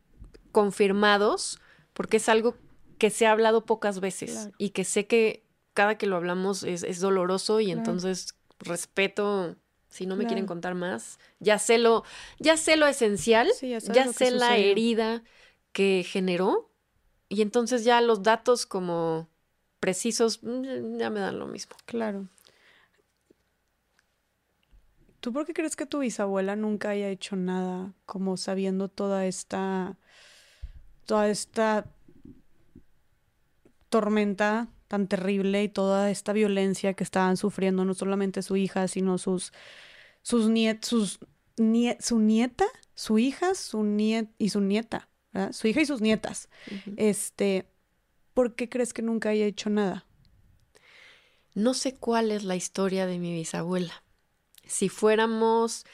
confirmados porque es algo que se ha hablado pocas veces Claro. y que sé que cada que lo hablamos es, es doloroso y Claro. entonces respeto si no me quieren contar más. Ya sé lo, ya sé lo esencial, Sí, ya lo sé la herida que generó y entonces ya los datos como precisos mm, ya me dan lo mismo. Claro. ¿Tú por qué crees que tu bisabuela nunca haya hecho nada como sabiendo toda esta toda esta tormenta tan terrible y toda esta violencia que estaban sufriendo no solamente su hija, sino sus sus niet sus nie- su nieta, su hija, su niet y su nieta, ¿verdad? Su hija y sus nietas. Este, ¿por qué crees que nunca haya hecho nada? No sé cuál es la historia de mi bisabuela. Si fuéramos,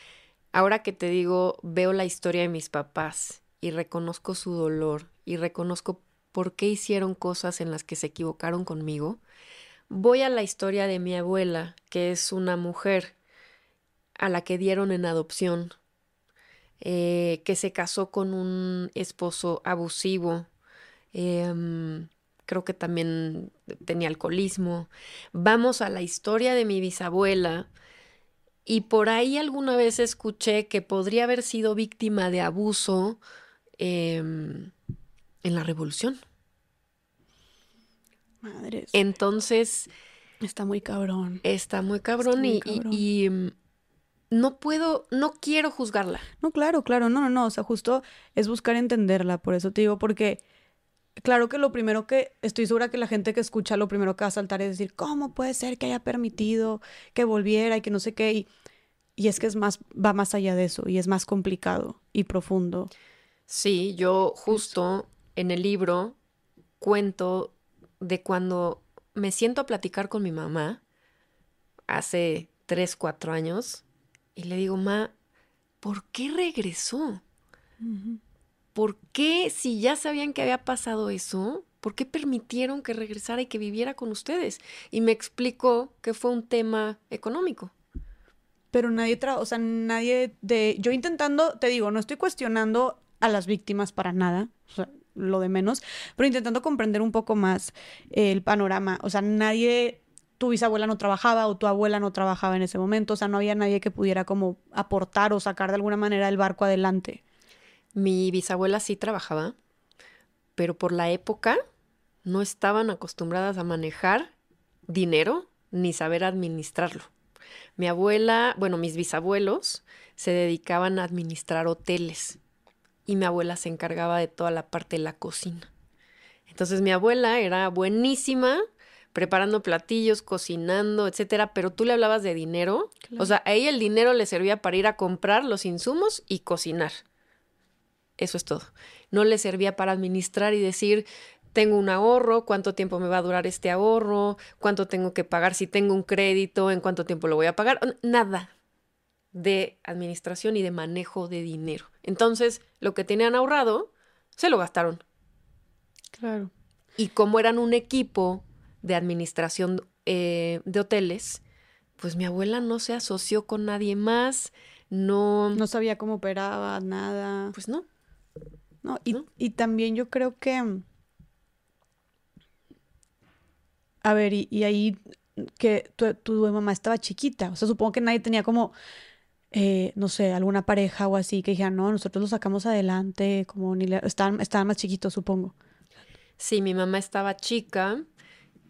ahora que te digo, veo la historia de mis papás y reconozco su dolor y reconozco por qué hicieron cosas en las que se equivocaron conmigo, voy a la historia de mi abuela, que es una mujer a la que dieron en adopción, eh, que se casó con un esposo abusivo, em, creo que también tenía alcoholismo. Vamos a la historia de mi bisabuela y por ahí alguna vez escuché que podría haber sido víctima de abuso em, en la revolución. Madres, Entonces está muy cabrón. está muy cabrón, muy y, y- mm, no puedo, no quiero juzgarla. No, claro, claro, no, no, no, o sea, justo es buscar entenderla, por eso te digo, porque claro que lo primero que, estoy segura que la gente que escucha, lo primero que va a saltar es decir, ¿cómo puede ser que haya permitido que volviera y que no sé qué? Y, y es que es más, va más allá de eso y es más complicado y profundo. Sí, yo justo en el libro cuento de cuando me siento a platicar con mi mamá hace tres, cuatro años y le digo, ma, ¿por qué regresó? ¿Por qué, si ya sabían que había pasado eso, por qué permitieron que regresara y que viviera con ustedes? Y me explicó que fue un tema económico. Pero nadie, tra o sea, nadie de, yo intentando, te digo, no estoy cuestionando a las víctimas para nada, o sea, lo de menos, pero intentando comprender un poco más el panorama, o sea, nadie, tu bisabuela no trabajaba o tu abuela no trabajaba en ese momento, o sea, no había nadie que pudiera como aportar o sacar de alguna manera el barco adelante. Mi bisabuela sí trabajaba, pero por la época no estaban acostumbradas a manejar dinero ni saber administrarlo. Mi abuela, bueno, mis bisabuelos se dedicaban a administrar hoteles y mi abuela se encargaba de toda la parte de la cocina. Entonces mi abuela era buenísima preparando platillos, cocinando, etcétera, pero tú le hablabas de dinero, Claro. o sea, a ella el dinero le servía para ir a comprar los insumos y cocinar. Eso es todo. No le servía para administrar y decir, tengo un ahorro, cuánto tiempo me va a durar este ahorro, cuánto tengo que pagar, si tengo un crédito, en cuánto tiempo lo voy a pagar. Nada de administración y de manejo de dinero. Entonces, lo que tenían ahorrado, se lo gastaron. Claro. Y como eran un equipo de administración eh, de hoteles, pues mi abuela no se asoció con nadie más, no, No sabía cómo operaba, nada. pues no. No, y, ¿no? y también yo creo que, a ver, y, y ahí que tu, tu mamá estaba chiquita, o sea, supongo que nadie tenía como, eh, no sé, alguna pareja o así que dijera, no, nosotros lo sacamos adelante, como ni le- estaban, estaban más chiquitos, supongo. Sí, mi mamá estaba chica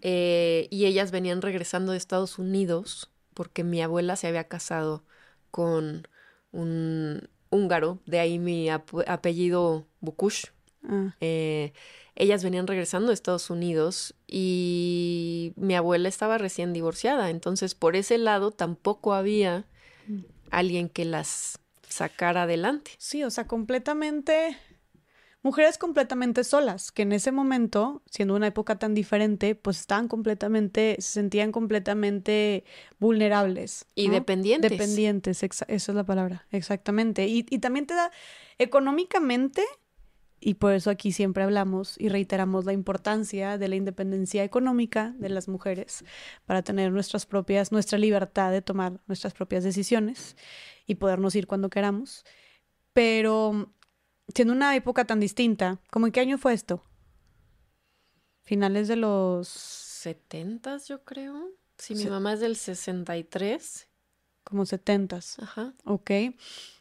eh, y ellas venían regresando de Estados Unidos porque mi abuela se había casado con un húngaro, de ahí mi apellido Bukush. Ah. Eh, ellas venían regresando a Estados Unidos y mi abuela estaba recién divorciada, entonces por ese lado tampoco había mm. alguien que las sacara adelante. Sí, o sea, completamente mujeres completamente solas, que en ese momento, siendo una época tan diferente, pues estaban completamente, se sentían completamente vulnerables. Y dependientes. Dependientes, esa es la palabra, exactamente. Y, y también te da económicamente, y por eso aquí siempre hablamos y reiteramos la importancia de la independencia económica de las mujeres para tener nuestras propias, nuestra libertad de tomar nuestras propias decisiones y podernos ir cuando queramos. Pero siendo una época tan distinta, ¿cómo en qué año fue esto? Finales de los... 70 yo creo. Sí, mi mamá es del 63. Como 70 Ajá. Ok.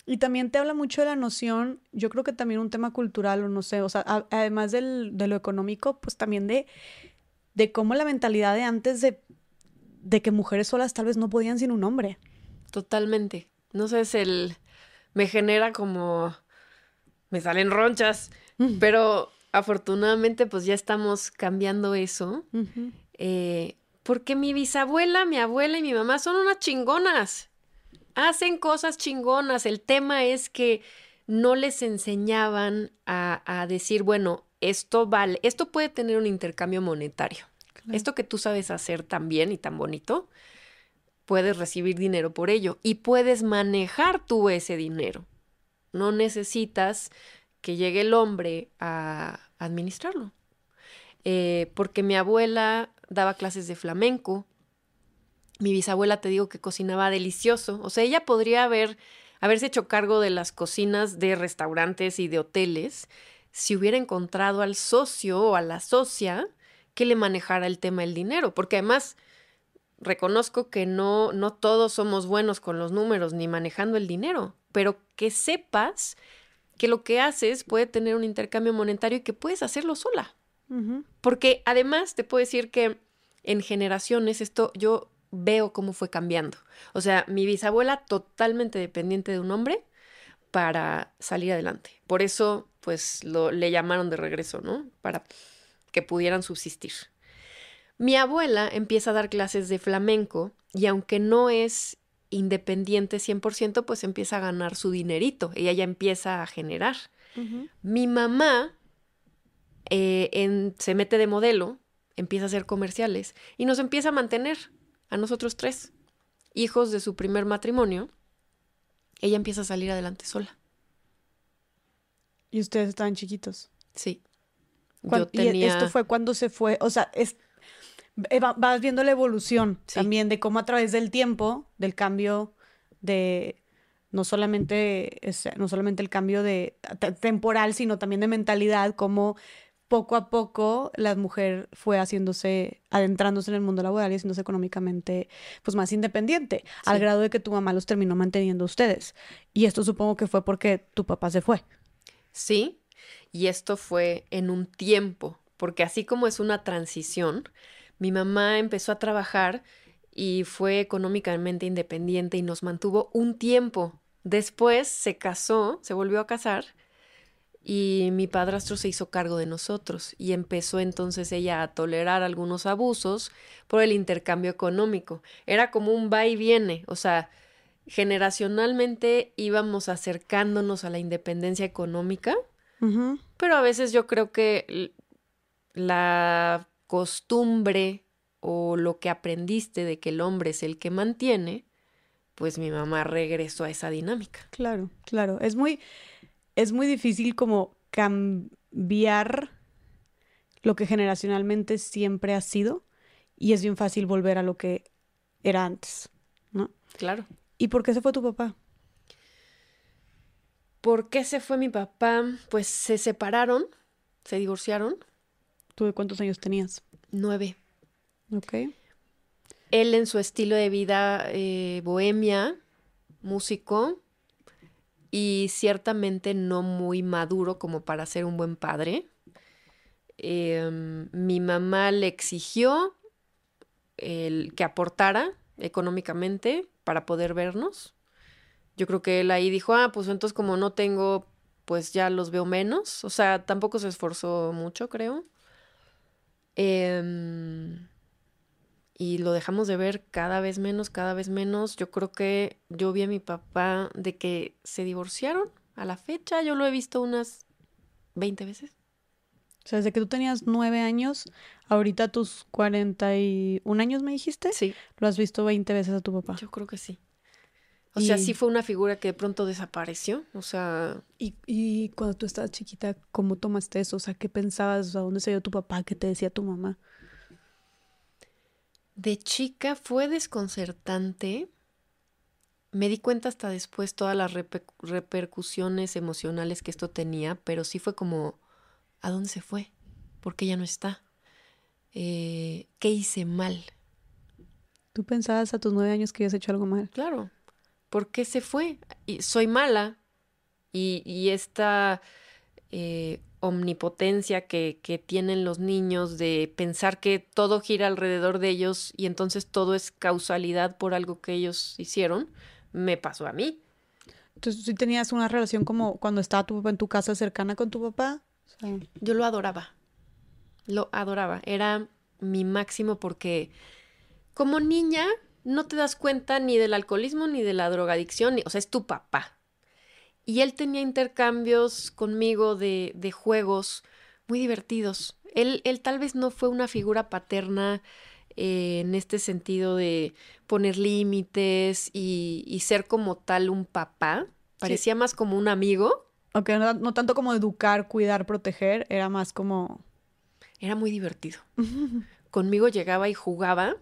Y también te habla mucho de la noción, yo creo que también un tema cultural, o no sé, o sea, además del, de lo económico, pues también de, de cómo la mentalidad de antes de, de que mujeres solas tal vez no podían sin un hombre. Totalmente. No sé, es el... Me genera como me salen ronchas, pero afortunadamente pues ya estamos cambiando eso. Eh, porque mi bisabuela, mi abuela y mi mamá son unas chingonas. Hacen cosas chingonas. El tema es que no les enseñaban a, decir, bueno, esto vale, esto puede tener un intercambio monetario. Esto que tú sabes hacer tan bien y tan bonito, puedes recibir dinero por ello y puedes manejar tú ese dinero. No necesitas que llegue el hombre a administrarlo. Eh, porque mi abuela daba clases de flamenco, mi bisabuela te digo que cocinaba delicioso, o sea, ella podría haber, haberse hecho cargo de las cocinas de restaurantes y de hoteles si hubiera encontrado al socio o a la socia que le manejara el tema del dinero, porque además reconozco que no, no todos somos buenos con los números ni manejando el dinero pero que sepas que lo que haces puede tener un intercambio monetario y que puedes hacerlo sola. Porque además te puedo decir que en generaciones esto yo veo cómo fue cambiando. O sea, mi bisabuela totalmente dependiente de un hombre para salir adelante. Por eso, pues, lo, le llamaron de regreso, ¿no? Para que pudieran subsistir. Mi abuela empieza a dar clases de flamenco y aunque no es independiente 100%, pues empieza a ganar su dinerito, ella ya empieza a generar. Mi mamá eh, se mete de modelo, empieza a hacer comerciales y nos empieza a mantener a nosotros tres, hijos de su primer matrimonio. Ella empieza a salir adelante sola. ¿Y ustedes estaban chiquitos? Sí. Yo tenía... ¿Y esto fue cuando se fue? O sea, es, vas viendo la evolución también de cómo a través del tiempo, del cambio de no solamente, no solamente el cambio de temporal, sino también de mentalidad, cómo poco a poco la mujer fue haciéndose, adentrándose en el mundo laboral y haciéndose económicamente pues más independiente, al grado de que tu mamá los terminó manteniendo a ustedes. Y esto supongo que fue porque tu papá se fue. Sí, y esto fue en un tiempo, porque así como es una transición, mi mamá empezó a trabajar y fue económicamente independiente y nos mantuvo un tiempo. Después se casó, se volvió a casar y mi padrastro se hizo cargo de nosotros y empezó entonces ella a tolerar algunos abusos por el intercambio económico. Era como un va y viene, o sea, generacionalmente íbamos acercándonos a la independencia económica, pero a veces yo creo que la costumbre o lo que aprendiste de que el hombre es el que mantiene, pues mi mamá regresó a esa dinámica. Claro, claro. Es muy, es muy difícil como cambiar lo que generacionalmente siempre ha sido y es bien fácil volver a lo que era antes, ¿no? Claro. ¿Y por qué se fue tu papá? ¿Por qué se fue mi papá? Pues se separaron, se divorciaron ¿Tú de cuántos años tenías? Nueve. Ok. Él en su estilo de vida eh, bohemia, músico, y ciertamente no muy maduro como para ser un buen padre. Em, mi mamá le exigió el, que aportara económicamente para poder vernos. Yo creo que él ahí dijo, ah, pues entonces como no tengo pues ya los veo menos. O sea, tampoco se esforzó mucho, creo. Em, y lo dejamos de ver cada vez menos, cada vez menos. Yo creo que yo vi a mi papá de que se divorciaron a la fecha. Yo lo he visto unas 20 veces. O sea, desde que tú tenías nueve años, ahorita tus 41 años me dijiste. Sí. Lo has visto 20 veces a tu papá. Yo creo que sí. O sea, sí fue una figura que de pronto desapareció. O sea, ¿Y, y cuando tú estabas chiquita, cómo tomaste eso? O sea, ¿qué pensabas? ¿A dónde se dio tu papá? ¿Qué te decía tu mamá? de chica fue desconcertante. Me di cuenta hasta después todas las repe- repercusiones emocionales que esto tenía, pero sí fue como, ¿a dónde se fue? ¿Por qué ya no está? Eh, ¿Qué hice mal? ¿Tú pensabas a tus nueve años que habías hecho algo mal? Claro, ¿por qué se fue? Y soy mala y, y esta eh, omnipotencia que, que tienen los niños de pensar que todo gira alrededor de ellos y entonces todo es causalidad por algo que ellos hicieron, me pasó a mí. Entonces, ¿sí tenías una relación como cuando estaba tu papá en tu casa cercana con tu papá? Yo lo adoraba, lo adoraba, era mi máximo porque como niña no te das cuenta ni del alcoholismo ni de la drogadicción, ni- o sea, es tu papá. Y él tenía intercambios conmigo de, de juegos muy divertidos. Él, él tal vez no fue una figura paterna eh, en este sentido de poner límites y, y ser como tal un papá. Parecía más como un amigo. aunque no, no tanto como educar, cuidar, proteger, era más como... Era muy divertido. Conmigo llegaba y jugaba.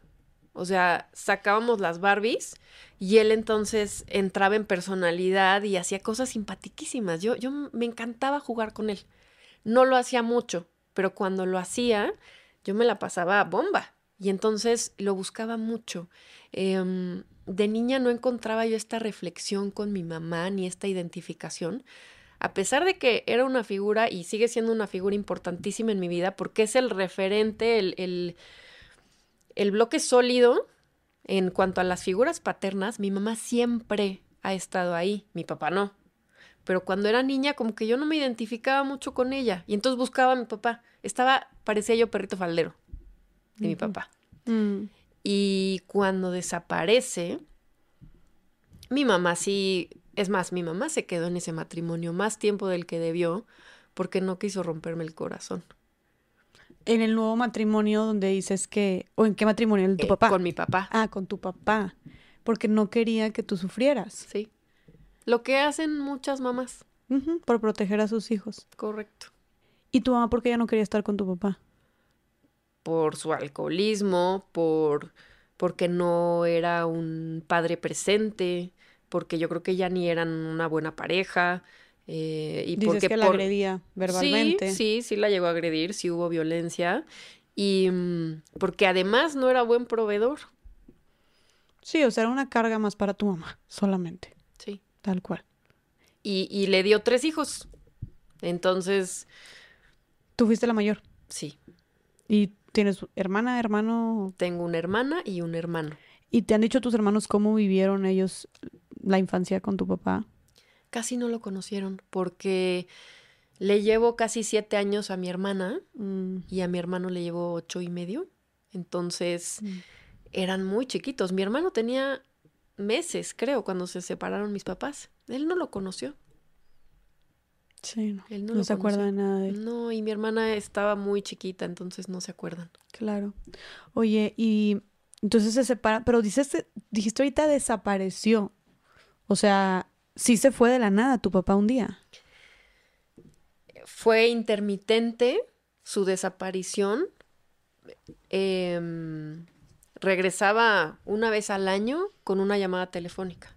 O sea, sacábamos las Barbies y él entonces entraba en personalidad y hacía cosas simpatiquísimas. Yo, yo me encantaba jugar con él. No lo hacía mucho, pero cuando lo hacía, yo me la pasaba bomba. Y entonces lo buscaba mucho. Em, de niña no encontraba yo esta reflexión con mi mamá ni esta identificación. A pesar de que era una figura y sigue siendo una figura importantísima en mi vida, porque es el referente, el, el bloque sólido en cuanto a las figuras paternas, mi mamá siempre ha estado ahí, mi papá no. Pero cuando era niña, como que yo no me identificaba mucho con ella. Y entonces buscaba a mi papá. Estaba, parecía yo perrito faldero de mi papá. mm, Y cuando desaparece, mi mamá sí, es más, mi mamá se quedó en ese matrimonio más tiempo del que debió porque no quiso romperme el corazón. En el nuevo matrimonio donde dices que... ¿O en qué matrimonio? ¿El tu Eh, papá? Con mi papá, Ah, con tu papá. Porque no quería que tú sufrieras. sí. Lo que hacen muchas mamás, por proteger a sus hijos. correcto. ¿Y tu mamá por qué ya no quería estar con tu papá? Por su alcoholismo, por porque no era un padre presente, porque yo creo que ya ni eran una buena pareja. Eh, y Dices porque que la por- agredía verbalmente. Sí, sí, sí la llegó a agredir, sí hubo violencia. Y mm, porque además no era buen proveedor. Sí, o sea, era una carga más para tu mamá, solamente, Sí. tal cual. Y, y le dio tres hijos. Entonces, Tú fuiste la mayor. sí, ¿Y tienes hermana, hermano? tengo una hermana y un hermano. ¿Y te han dicho tus hermanos cómo vivieron ellos la infancia con tu papá? Casi no lo conocieron porque le llevo casi siete años a mi hermana Mm, y a mi hermano le llevo ocho y medio. Entonces, mm. eran muy chiquitos. Mi hermano tenía meses, creo, cuando se separaron mis papás. Él no lo conoció. Sí, no, Él no no se acuerda de nada de él. No, y mi hermana estaba muy chiquita, entonces no se acuerdan. Claro. Oye, y entonces se separa, pero dices, dijiste ahorita desapareció. O sea, sí se fue de la nada tu papá un día. Fue intermitente su desaparición. Em, regresaba una vez al año con una llamada telefónica.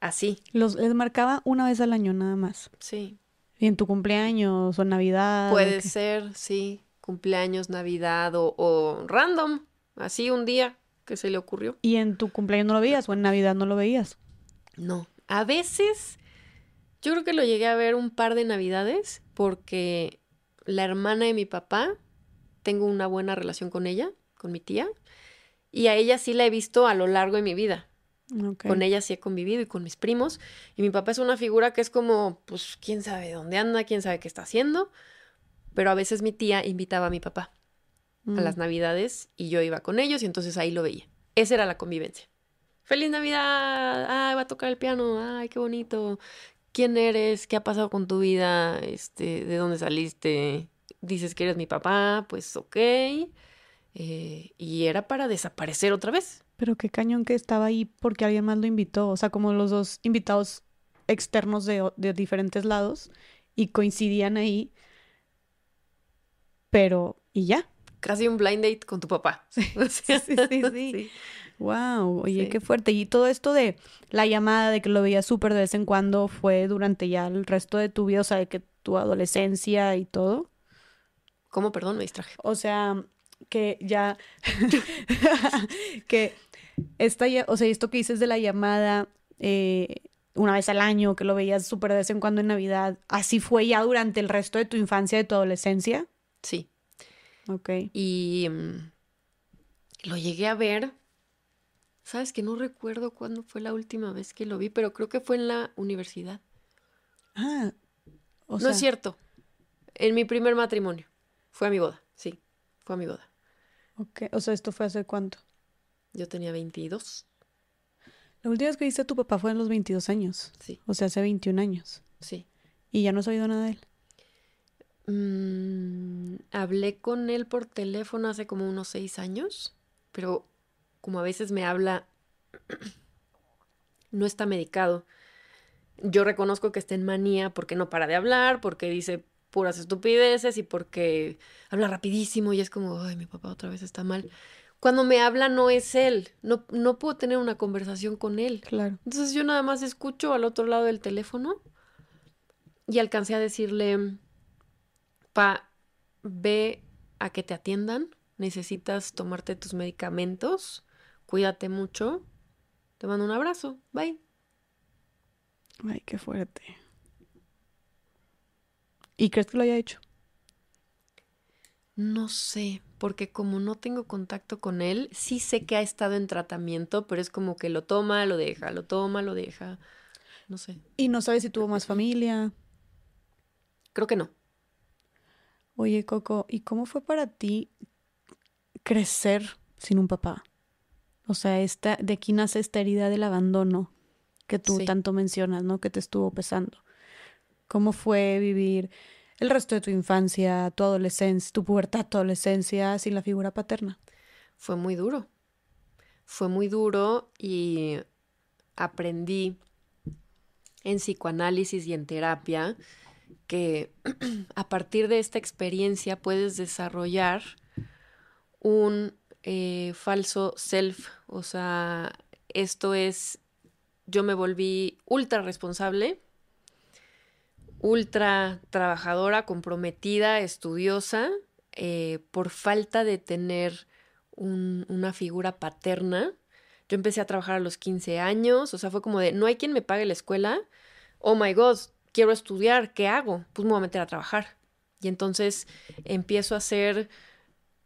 Así, Los les marcaba una vez al año nada más. sí. Y en tu cumpleaños o Navidad. Puede ser, sí, cumpleaños, Navidad o, o random, así un día que se le ocurrió. Y en tu cumpleaños no lo veías o en Navidad no lo veías. No, a veces yo creo que lo llegué a ver un par de navidades porque la hermana de mi papá, tengo una buena relación con ella, con mi tía, y a ella sí la he visto a lo largo de mi vida. Con ella sí he convivido y con mis primos. Y mi papá es una figura que es como, pues, quién sabe dónde anda, quién sabe qué está haciendo. Pero a veces mi tía invitaba a mi papá a Mm. las navidades y yo iba con ellos y entonces ahí lo veía. Esa era la convivencia. ¡Feliz Navidad! ¡Ay, va a tocar el piano! ¡Ay, qué bonito! ¿Quién eres? ¿Qué ha pasado con tu vida? Este, ¿De dónde saliste? Dices que eres mi papá, pues ok. Eh, y era para desaparecer otra vez. Pero qué cañón que estaba ahí porque alguien más lo invitó. O sea, como los dos invitados externos de, de diferentes lados y coincidían ahí. Pero, y ya. Casi un blind date con tu papá. Sí, sí, sí. Wow, oye, qué fuerte. Y todo esto de la llamada, de que lo veías súper de vez en cuando, fue durante ya el resto de tu vida, o sea, de que tu adolescencia y todo. ¿Cómo? Perdón, me distraje. O sea, que ya, que esta, ya- o sea, esto que dices de la llamada eh, una vez al año, que lo veías súper de vez en cuando en Navidad, ¿así fue ya durante el resto de tu infancia, de tu adolescencia? Sí. Ok. Y mm, lo llegué a ver. Sabes que no recuerdo cuándo fue la última vez que lo vi, pero creo que fue en la universidad. Ah, o no sea, es cierto. En mi primer matrimonio. Fue a mi boda, sí. Fue a mi boda. ok. O sea, ¿esto fue hace cuánto? Yo tenía 22. La última vez que viste a tu papá fue en los 22 años, Sí, o sea, hace 21 años. sí. Y ya no has oído nada de él. Mm, hablé con él por teléfono hace como unos seis años, pero como a veces me habla, no está medicado. Yo reconozco que está en manía porque no para de hablar, porque dice puras estupideces y porque habla rapidísimo y es como, ay, mi papá otra vez está mal. Cuando me habla no es él, no, no puedo tener una conversación con él. Claro. Entonces yo nada más escucho al otro lado del teléfono y alcancé a decirle, pa, ve a que te atiendan, necesitas tomarte tus medicamentos, cuídate mucho, te mando un abrazo, bye. Ay, qué fuerte. ¿Y crees que lo haya hecho? No sé, porque como no tengo contacto con él, sí sé que ha estado en tratamiento, pero es como que lo toma, lo deja, lo toma, lo deja, no sé, Y no sabes si tuvo más familia. creo que no. Oye, Coco, ¿y cómo fue para ti crecer sin un papá? O sea, esta, de aquí nace esta herida del abandono que tú Sí. tanto mencionas, ¿no? Que te estuvo pesando. ¿Cómo fue vivir el resto de tu infancia, tu adolescencia, tu pubertad, tu adolescencia sin la figura paterna? Fue muy duro. Fue muy duro y aprendí en psicoanálisis y en terapia que a partir de esta experiencia puedes desarrollar un eh, falso self. O sea, esto es, yo me volví ultra responsable, ultra trabajadora, comprometida, estudiosa, eh, por falta de tener un- una figura paterna. Yo empecé a trabajar a los 15 años, o sea, fue como de, no hay quien me pague la escuela. Oh my God, quiero estudiar, ¿qué hago? Pues me voy a meter a trabajar. Y entonces empiezo a ser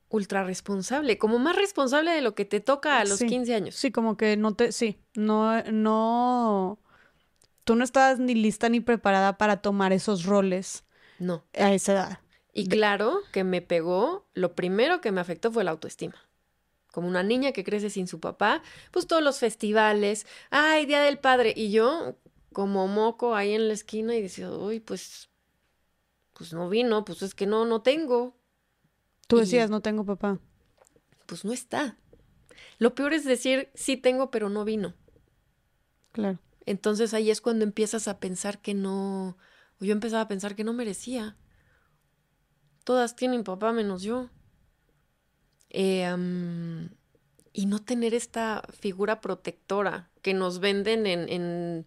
ultra responsable, como más responsable de lo que te toca a los Sí. 15 años. Sí, como que no te, sí, no, no, tú no estabas ni lista ni preparada para tomar esos roles No. a esa edad. Y claro que me pegó, lo primero que me afectó fue la autoestima. Como una niña que crece sin su papá, pues todos los festivales, ay, Día del Padre, y yo como moco ahí en la esquina y decía, uy, pues, pues no vino, pues es que no, no tengo, Tú decías, no tengo papá. pues no está. Lo peor es decir, sí tengo, pero no vino. Claro. Entonces ahí es cuando empiezas a pensar que no, o yo empezaba a pensar que no merecía. Todas tienen papá menos yo. Eh, y no tener esta figura protectora que nos venden en, en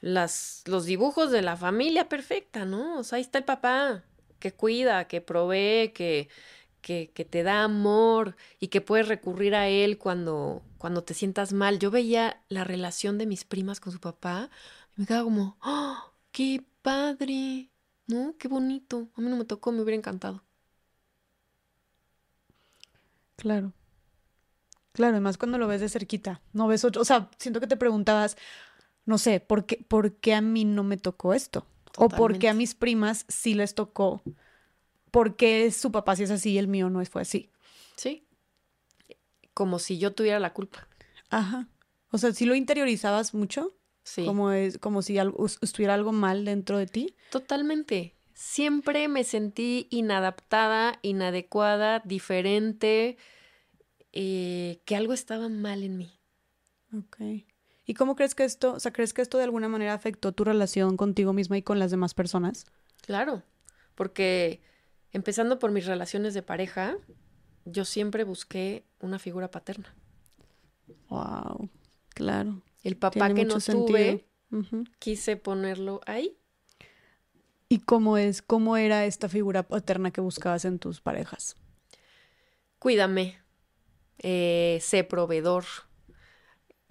las, los dibujos de la familia perfecta, ¿no? O sea, ahí está el papá que cuida, que provee, que, que, que te da amor y que puedes recurrir a él cuando, cuando te sientas mal. Yo veía la relación de mis primas con su papá y me quedaba como, ¡oh, qué padre! ¿No? Qué bonito. A mí no me tocó, me hubiera encantado. Claro. Claro, además cuando lo ves de cerquita, no ves otro, o sea, siento que te preguntabas, no sé, ¿por qué, por qué a mí no me tocó esto? O por qué a mis primas sí les tocó. ¿Por qué su papá sí es así y el mío no fue así? Sí. Como si yo tuviera la culpa. Ajá. O sea, si lo interiorizabas mucho. Sí. Como, es, como si algo, estuviera algo mal dentro de ti. Totalmente. Siempre me sentí inadaptada, inadecuada, diferente, eh, que algo estaba mal en mí. Ok. ¿Y cómo crees que esto, o sea, crees que esto de alguna manera afectó tu relación contigo misma y con las demás personas? Claro, porque empezando por mis relaciones de pareja, yo siempre busqué una figura paterna. Wow, claro. El papá que no tuve, quise ponerlo ahí. ¿Y cómo es, cómo era esta figura paterna que buscabas en tus parejas? Cuídame, eh, sé proveedor,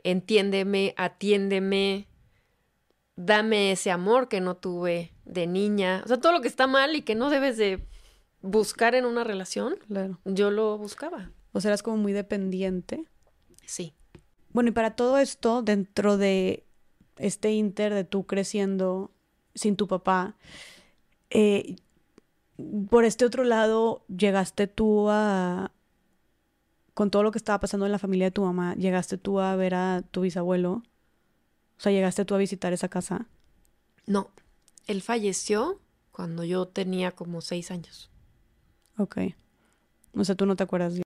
entiéndeme, atiéndeme, dame ese amor que no tuve de niña. O sea, todo lo que está mal y que no debes de buscar en una relación, claro. yo lo buscaba. O sea, eras como muy dependiente. Sí. Bueno, y para todo esto, dentro de este inter de tú creciendo sin tu papá, eh, por este otro lado, llegaste tú a, con todo lo que estaba pasando en la familia de tu mamá, llegaste tú a ver a tu bisabuelo, o sea, llegaste tú a visitar esa casa. No, él falleció cuando yo tenía como seis años. Ok. O sea, tú no te acuerdas.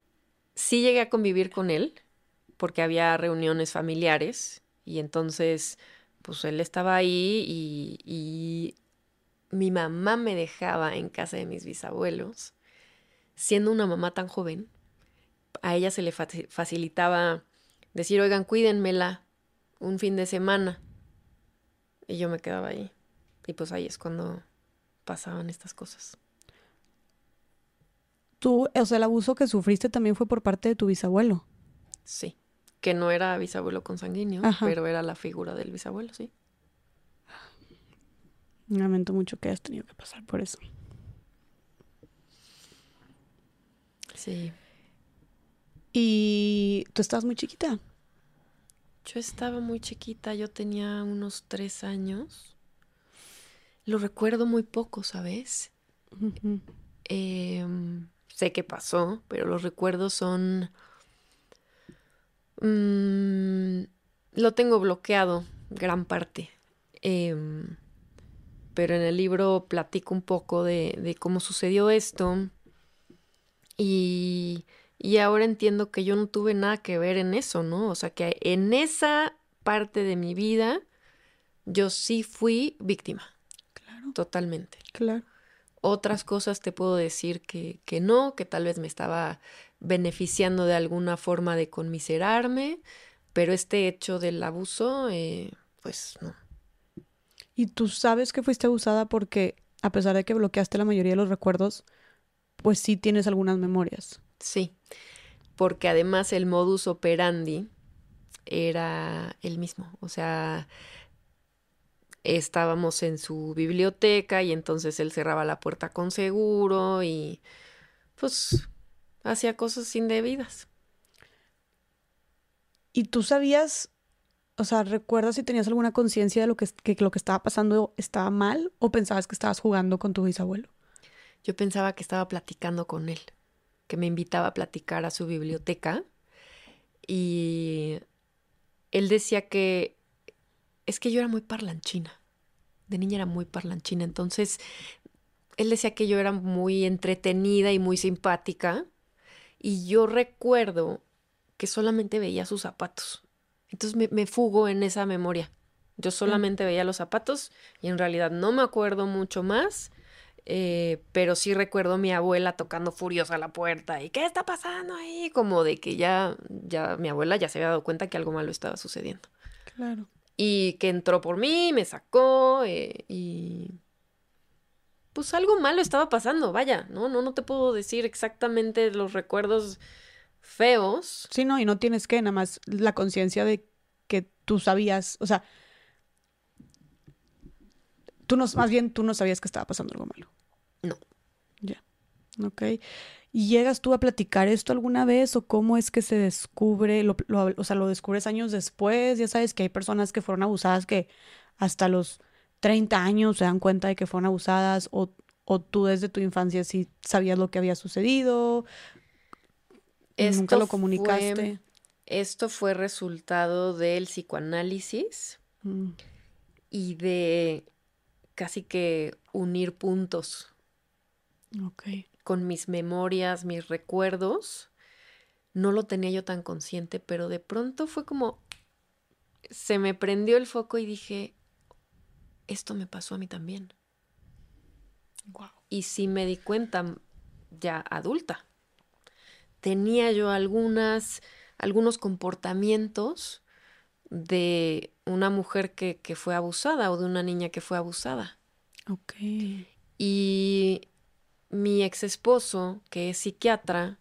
Sí llegué a convivir con él, porque había reuniones familiares y entonces pues él estaba ahí y, y mi mamá me dejaba en casa de mis bisabuelos, siendo una mamá tan joven, a ella se le facilitaba decir, oigan, cuídenmela un fin de semana. Y yo me quedaba ahí. Y pues ahí es cuando pasaban estas cosas. Tú, o sea, el abuso que sufriste también fue por parte de tu bisabuelo. Sí que no era bisabuelo consanguíneo, pero era la figura del bisabuelo, sí. Lamento mucho que hayas tenido que pasar por eso. Sí. ¿Y tú estabas muy chiquita? Yo estaba muy chiquita, yo tenía unos tres años. Lo recuerdo muy poco, ¿sabes? Em, sé qué pasó, pero los recuerdos son Mm, lo tengo bloqueado, gran parte. Em, pero en el libro platico un poco de, cómo sucedió esto. Y, y, ahora entiendo que yo no tuve nada que ver en eso, ¿no? O sea, que en esa parte de mi vida yo sí fui víctima. Claro. Totalmente. Claro. Otras cosas te puedo decir que, que no, que tal vez me estaba beneficiando de alguna forma de conmiserarme, pero este hecho del abuso, eh, pues no. ¿Y tú sabes que fuiste abusada porque, a pesar de que bloqueaste la mayoría de los recuerdos, pues sí tienes algunas memorias? Sí, porque además el modus operandi era el mismo, o sea, estábamos en su biblioteca y entonces él cerraba la puerta con seguro y pues hacía cosas indebidas. ¿Y tú sabías, o sea, recuerdas si tenías alguna conciencia de lo que, lo que estaba pasando estaba mal o pensabas que estabas jugando con tu bisabuelo? Yo pensaba que estaba platicando con él, que me invitaba a platicar a su biblioteca y él decía que es que yo era muy parlanchina. De niña era muy parlanchina, entonces él decía que yo era muy entretenida y muy simpática y yo recuerdo que solamente veía sus zapatos. Entonces me, me fugo en esa memoria. Yo mm. solamente veía los zapatos y en realidad no me acuerdo mucho más, eh, pero sí recuerdo a mi abuela tocando furiosa la puerta y ¿qué está pasando ahí? Como de que ya, ya mi abuela ya se había dado cuenta que algo malo estaba sucediendo. Claro. Y que entró por mí, me sacó eh, y pues algo malo estaba pasando, vaya, ¿no? No, no te puedo decir exactamente los recuerdos feos. Sí, no, y no tienes que, nada más la conciencia de que tú sabías, o sea, tú no, más bien tú no sabías que estaba pasando algo malo. No. Ya, ok. ¿Y llegas tú a platicar esto alguna vez o cómo es que se descubre, lo, lo- o sea, lo descubres años después? Ya sabes que hay personas que fueron abusadas que hasta los 30 años se dan cuenta de que fueron abusadas o, o tú desde tu infancia sí sabías lo que había sucedido, y nunca Esto lo fue- comunicaste. Esto fue resultado del psicoanálisis Mm, y de casi que unir puntos ok, con mis memorias, mis recuerdos. No lo tenía yo tan consciente, pero de pronto fue como se me prendió el foco y dije, esto me pasó a mí también. wow. Y sí me di cuenta ya adulta. Tenía yo algunas, algunos comportamientos de una mujer que, que fue abusada o de una niña que fue abusada. Ok, Y mi ex esposo, que es psiquiatra,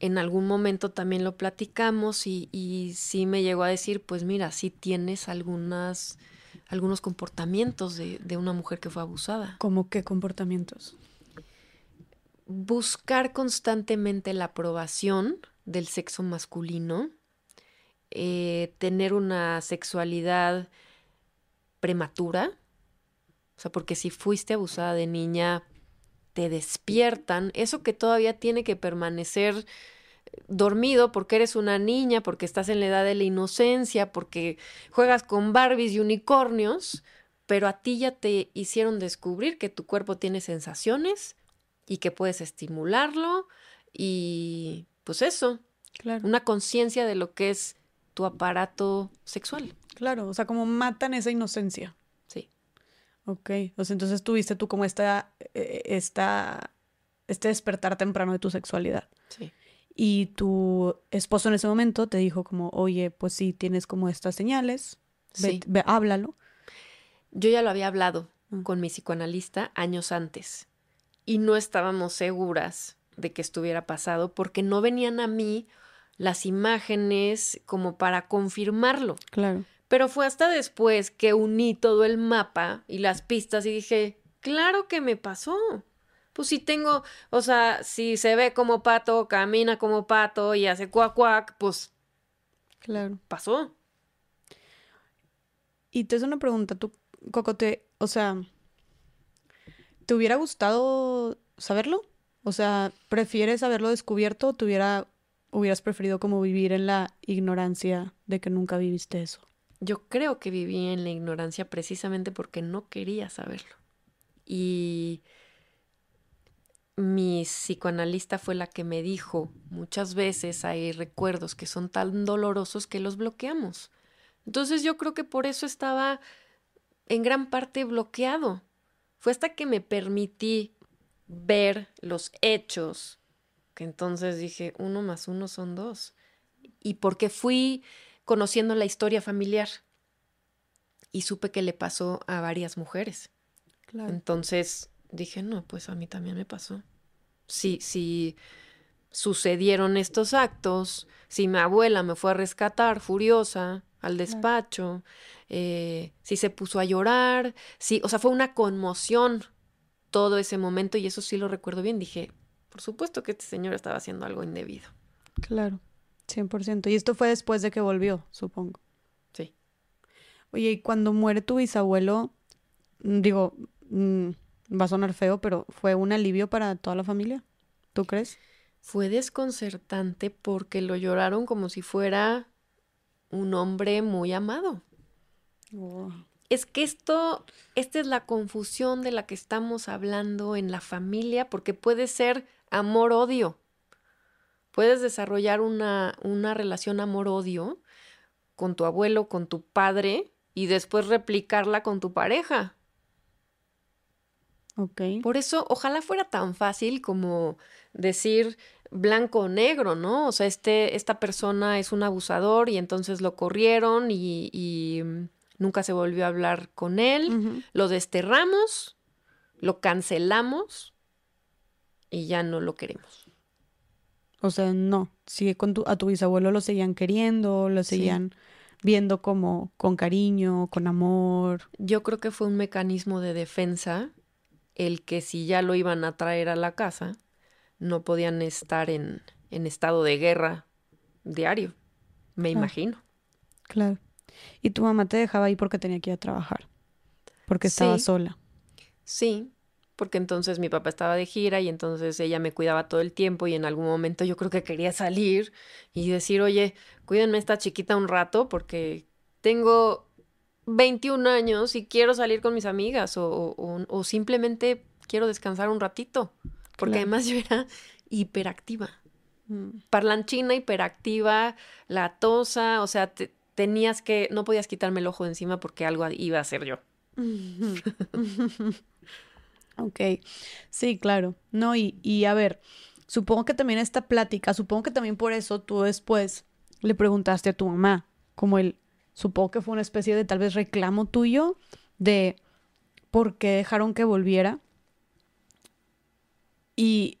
en algún momento también lo platicamos y, y sí me llegó a decir, pues mira, sí tienes algunas, algunos comportamientos de, de una mujer que fue abusada. ¿cómo qué comportamientos? Buscar constantemente la aprobación del sexo masculino, eh, tener una sexualidad prematura, o sea, porque si fuiste abusada de niña, te despiertan, eso que todavía tiene que permanecer dormido porque eres una niña, porque estás en la edad de la inocencia, porque juegas con Barbies y unicornios, pero a ti ya te hicieron descubrir que tu cuerpo tiene sensaciones y que puedes estimularlo y pues eso, Claro, una conciencia de lo que es tu aparato sexual. claro, o sea, como matan esa inocencia. Ok, o sea, entonces tuviste tú como esta, eh, esta, este despertar temprano de tu sexualidad. Sí. Y tu esposo en ese momento te dijo como, oye, pues sí, tienes como estas señales, ve- Sí. ve- háblalo. Yo ya lo había hablado Mm. con mi psicoanalista años antes y no estábamos seguras de que estuviera pasado porque no venían a mí las imágenes como para confirmarlo. Claro. Pero fue hasta después que uní todo el mapa y las pistas y dije, claro que me pasó. Pues si tengo, o sea, si se ve como pato, camina como pato y hace cuac cuac, pues Claro. pasó. Y te hago una pregunta, tú, Cocote, o sea, ¿te hubiera gustado saberlo? O sea, ¿prefieres haberlo descubierto o te hubiera, hubieras preferido como vivir en la ignorancia de que nunca viviste eso? Yo creo que viví en la ignorancia precisamente porque no quería saberlo. Y mi psicoanalista fue la que me dijo, muchas veces hay recuerdos que son tan dolorosos que los bloqueamos. Entonces yo creo que por eso estaba en gran parte bloqueado. Fue hasta que me permití ver los hechos que entonces dije, uno más uno son dos. Y porque fui conociendo la historia familiar y supe que le pasó a varias mujeres. Claro. Entonces dije, no, pues a mí también me pasó. Si, si sucedieron estos actos, si mi abuela me fue a rescatar furiosa al despacho, eh, si se puso a llorar, si, o sea, fue una conmoción todo ese momento y eso sí lo recuerdo bien. Dije, por supuesto que este señor estaba haciendo algo indebido. Claro, 100%. Y esto fue después de que volvió, supongo. Sí. Oye, y cuando muere tu bisabuelo, mm, digo, mm, va a sonar feo, pero fue un alivio para toda la familia. ¿Tú crees? Fue desconcertante porque lo lloraron como si fuera un hombre muy amado. Es que esto, esta es la confusión de la que estamos hablando en la familia, porque puede ser amor-odio. Puedes desarrollar una, una relación amor-odio con tu abuelo, con tu padre, y después replicarla con tu pareja. Ok. Por eso, ojalá fuera tan fácil como decir blanco o negro, ¿no? O sea, este, esta persona es un abusador y entonces lo corrieron y, y, mm, nunca se volvió a hablar con él. Lo desterramos, lo cancelamos y ya no lo queremos. O sea, no. Sigue con tu, a tu bisabuelo lo seguían queriendo, lo Sí. seguían viendo como con cariño, con amor. Yo creo que fue un mecanismo de defensa el que si ya lo iban a traer a la casa, no podían estar en, en estado de guerra diario, me imagino. Claro. Y tu mamá te dejaba ahí porque tenía que ir a trabajar, porque estaba Sí. sola. Sí, porque entonces mi papá estaba de gira y entonces ella me cuidaba todo el tiempo y en algún momento yo creo que quería salir y decir, oye, cuídenme esta chiquita un rato porque tengo 21 años y quiero salir con mis amigas o, o- simplemente quiero descansar un ratito, porque Claro. además yo era hiperactiva, Mm. parlanchina, hiperactiva, latosa, o sea, te- tenías que, no podías quitarme el ojo de encima porque algo iba a hacer yo. Ok, sí, claro. No, y, y a ver, supongo que también esta plática, supongo que también por eso tú después le preguntaste a tu mamá, como el, supongo que fue una especie de tal vez reclamo tuyo de por qué dejaron que volviera y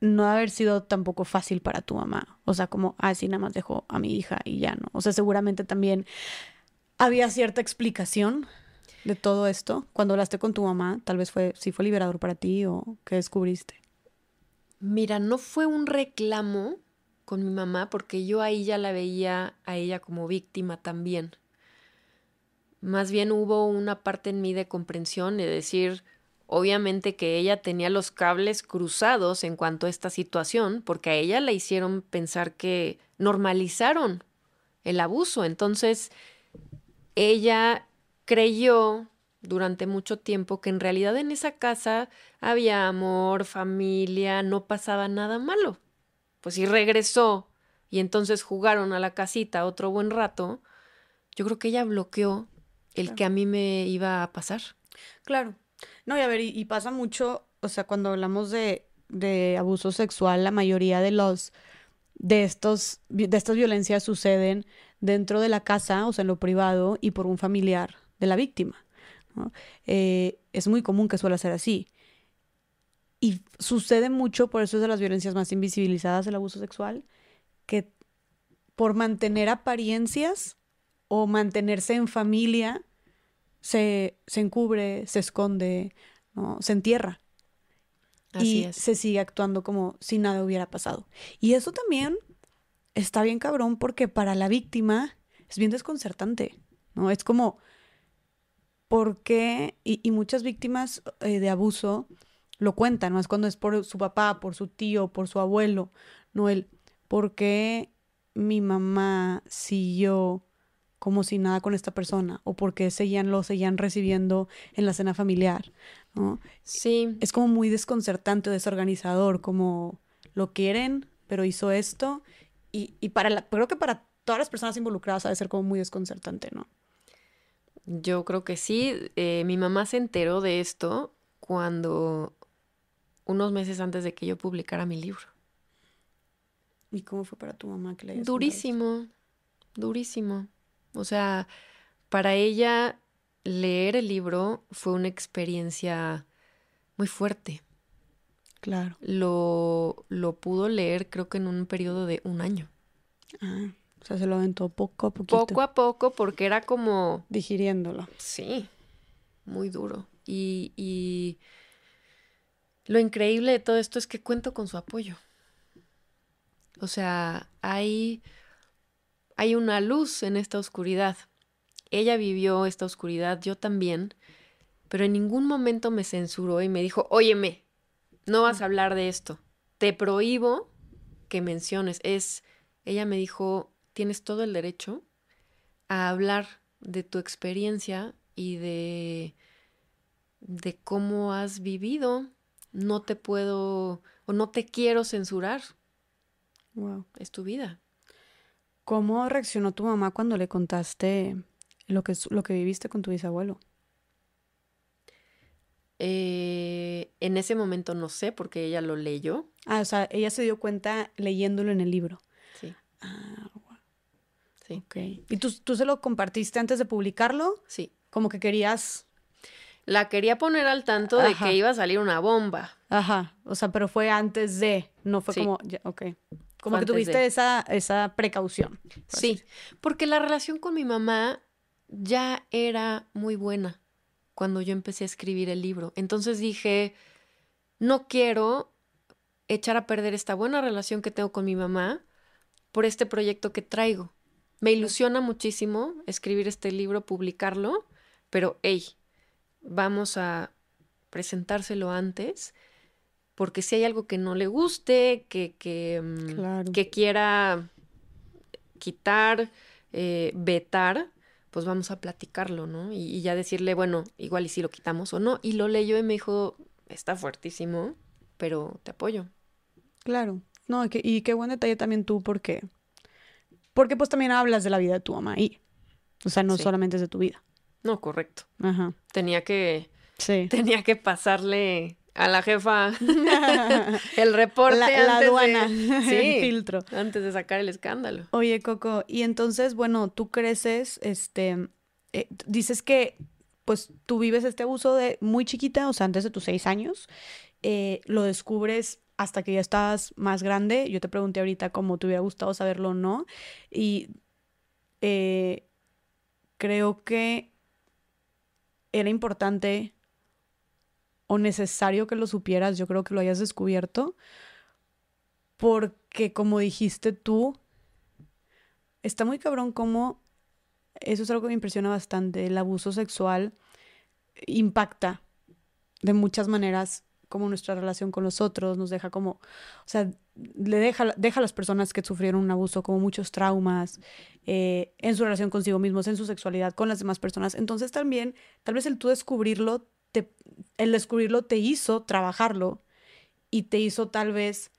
no haber sido tampoco fácil para tu mamá. O sea, como, ah, sí, nada más dejó a mi hija y ya no. O sea, seguramente también había cierta explicación de todo esto. Cuando hablaste con tu mamá, tal vez fue, sí fue liberador para ti o qué descubriste. Mira, no fue un reclamo con mi mamá porque yo ahí ya la veía a ella como víctima también. Más bien hubo una parte en mí de comprensión, de decir, obviamente que ella tenía los cables cruzados en cuanto a esta situación, porque a ella la hicieron pensar que normalizaron el abuso. Entonces, ella creyó durante mucho tiempo que en realidad en esa casa había amor, familia, no pasaba nada malo. Pues si regresó y entonces jugaron a la casita otro buen rato, yo creo que ella bloqueó el Claro. que a mí me iba a pasar. Claro. No, y a ver, y, y pasa mucho, o sea, cuando hablamos de, de abuso sexual, la mayoría de los de estos de estas violencias suceden dentro de la casa, o sea, en lo privado y por un familiar de la víctima. ¿no? Eh, es muy común que suele ser así. Y sucede mucho, por eso es de las violencias más invisibilizadas el abuso sexual, que por mantener apariencias o mantenerse en familia, se, se encubre, se esconde, ¿no? Se entierra Así y es. se sigue actuando como si nada hubiera pasado. Y eso también está bien cabrón porque para la víctima es bien desconcertante, ¿no? Es como, ¿por qué? Y, y muchas víctimas eh, de abuso lo cuentan, ¿no? Es cuando es por su papá, por su tío, por su abuelo, ¿no? El, ¿por qué mi mamá siguió como si nada con esta persona? ¿O por qué seguían, lo seguían recibiendo en la cena familiar, ¿no? Sí, es como muy desconcertante o desorganizador, como lo quieren, pero hizo esto. Y, y para la, creo que para todas las personas involucradas ha de ser como muy desconcertante, ¿no? Yo creo que sí. Eh, mi mamá se enteró de esto cuando, unos meses antes de que yo publicara mi libro. ¿Y cómo fue para tu mamá que le Durísimo, durísimo. O sea, para ella leer el libro fue una experiencia muy fuerte. Claro. Lo, lo pudo leer creo que en un periodo de un año. Ah, o sea, se lo aventó poco a poquito. Poco a poco, porque era como, Digiriéndolo. sí, muy duro. Y, y lo increíble de todo esto es que cuento con su apoyo. O sea, hay, hay una luz en esta oscuridad. Ella vivió esta oscuridad, yo también, pero en ningún momento me censuró y me dijo, óyeme, no vas a hablar de esto. Te prohíbo que menciones. Es, ella me dijo, tienes todo el derecho a hablar de tu experiencia y de, de cómo has vivido. No te puedo o no te quiero censurar. Wow. Es tu vida. ¿Cómo reaccionó tu mamá cuando le contaste lo que, lo que viviste con tu bisabuelo? Eh, en ese momento no sé porque ella lo leyó. Ah, o sea, ella se dio cuenta leyéndolo en el libro. Sí, Ah. Sí, Ok. ¿Y tú, tú se lo compartiste antes de publicarlo? sí. Como que querías La quería poner al tanto de que iba a salir una bomba. Ajá, o sea, pero fue antes de, no fue Sí. como, ya, ok. Como Fue que tuviste de. esa, esa precaución. Sí, porque la relación con mi mamá ya era muy buena cuando yo empecé a escribir el libro. Entonces dije, no quiero echar a perder esta buena relación que tengo con mi mamá por este proyecto que traigo. Me ilusiona muchísimo escribir este libro, publicarlo, pero hey, vamos a presentárselo antes, porque si hay algo que no le guste, que, que, mm, que quiera quitar, eh, vetar, pues vamos a platicarlo, ¿no? Y, ya decirle, bueno, igual y si lo quitamos o no. Y lo leyó y me dijo, está fuertísimo, pero te apoyo. Claro. No, y qué buen detalle también tú, porque, porque pues también hablas de la vida de tu mamá ahí. O sea, no solamente es de tu vida. No, correcto. Ajá. Tenía que, sí. tenía que pasarle a la jefa el reporte la, aduana sí, filtro antes de sacar el escándalo oye Coco y entonces bueno tú creces este eh, dices que pues tú vives este abuso de muy chiquita o sea antes de tus seis años eh, lo descubres hasta que ya estás más grande yo te pregunté ahorita cómo te hubiera gustado saberlo o no y eh, creo que era importante o necesario que lo supieras, yo creo que lo hayas descubierto, porque como dijiste tú, está muy cabrón como, eso es algo que me impresiona bastante, el abuso sexual impacta de muchas maneras como nuestra relación con los otros, nos deja como, o sea, le deja, deja a las personas que sufrieron un abuso como muchos traumas eh, en su relación consigo mismos, en su sexualidad, con las demás personas. Entonces también, tal vez el tú descubrirlo el descubrirlo te hizo trabajarlo y te hizo tal vez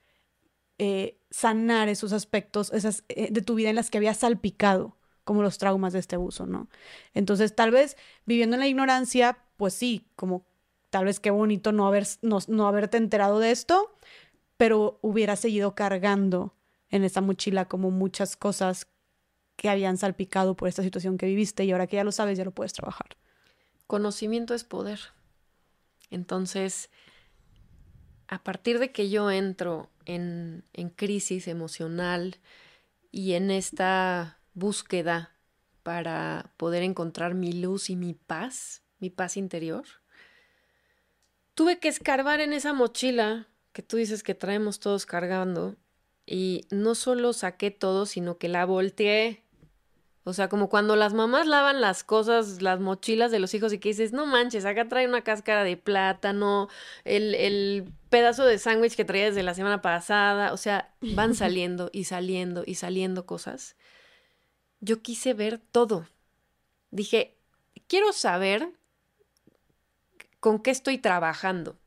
eh, sanar esos aspectos esas, eh, de tu vida en las que había salpicado, como los traumas de este abuso, ¿no? Entonces, tal vez viviendo en la ignorancia, pues sí, como tal vez qué bonito no, haber, no, no haberte enterado de esto, pero hubiera seguido cargando en esa mochila como muchas cosas que habían salpicado por esta situación que viviste y ahora que ya lo sabes, ya lo puedes trabajar. Conocimiento es poder. Entonces, a partir de que yo entro en, en crisis emocional y en esta búsqueda para poder encontrar mi luz y mi paz, mi paz interior, tuve que escarbar en esa mochila que tú dices que traemos todos cargando y no solo saqué todo, sino que la volteé o sea, como cuando las mamás lavan las cosas, las mochilas de los hijos y que dices, no manches, acá trae una cáscara de plátano, el, el pedazo de sándwich que traía desde la semana pasada. O sea, van saliendo y saliendo y saliendo cosas. Yo quise ver todo. Dije, quiero saber con qué estoy trabajando.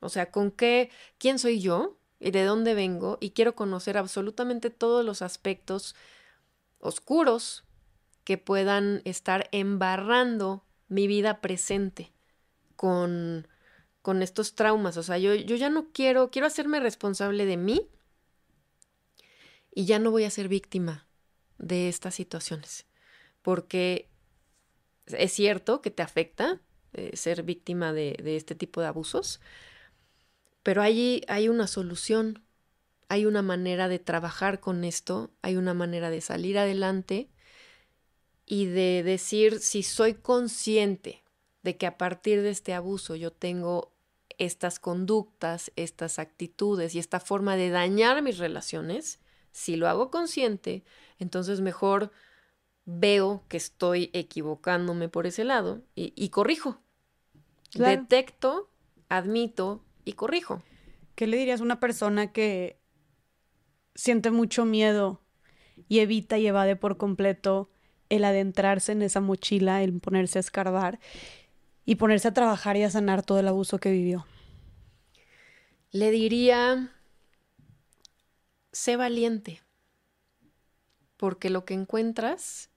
O sea, con qué, quién soy yo y de dónde vengo. Y quiero conocer absolutamente todos los aspectos oscuros que puedan estar embarrando mi vida presente con, con estos traumas. O sea, yo, yo ya no quiero, quiero hacerme responsable de mí y ya no voy a ser víctima de estas situaciones. Porque es cierto que te afecta ser víctima de, de, este tipo de abusos, pero allí hay una solución, hay una manera de trabajar con esto, hay una manera de salir adelante y de decir si soy consciente de que a partir de este abuso yo tengo estas conductas, estas actitudes y esta forma de dañar mis relaciones, si lo hago consciente, entonces mejor veo que estoy equivocándome por ese lado y, corrijo. Detecto, admito y corrijo. ¿Qué le dirías a una persona que siente mucho miedo y evita y evade por completo el adentrarse en esa mochila, el ponerse a escarbar y ponerse a trabajar y a sanar todo el abuso que vivió? Le diría, sé valiente, porque lo que encuentras,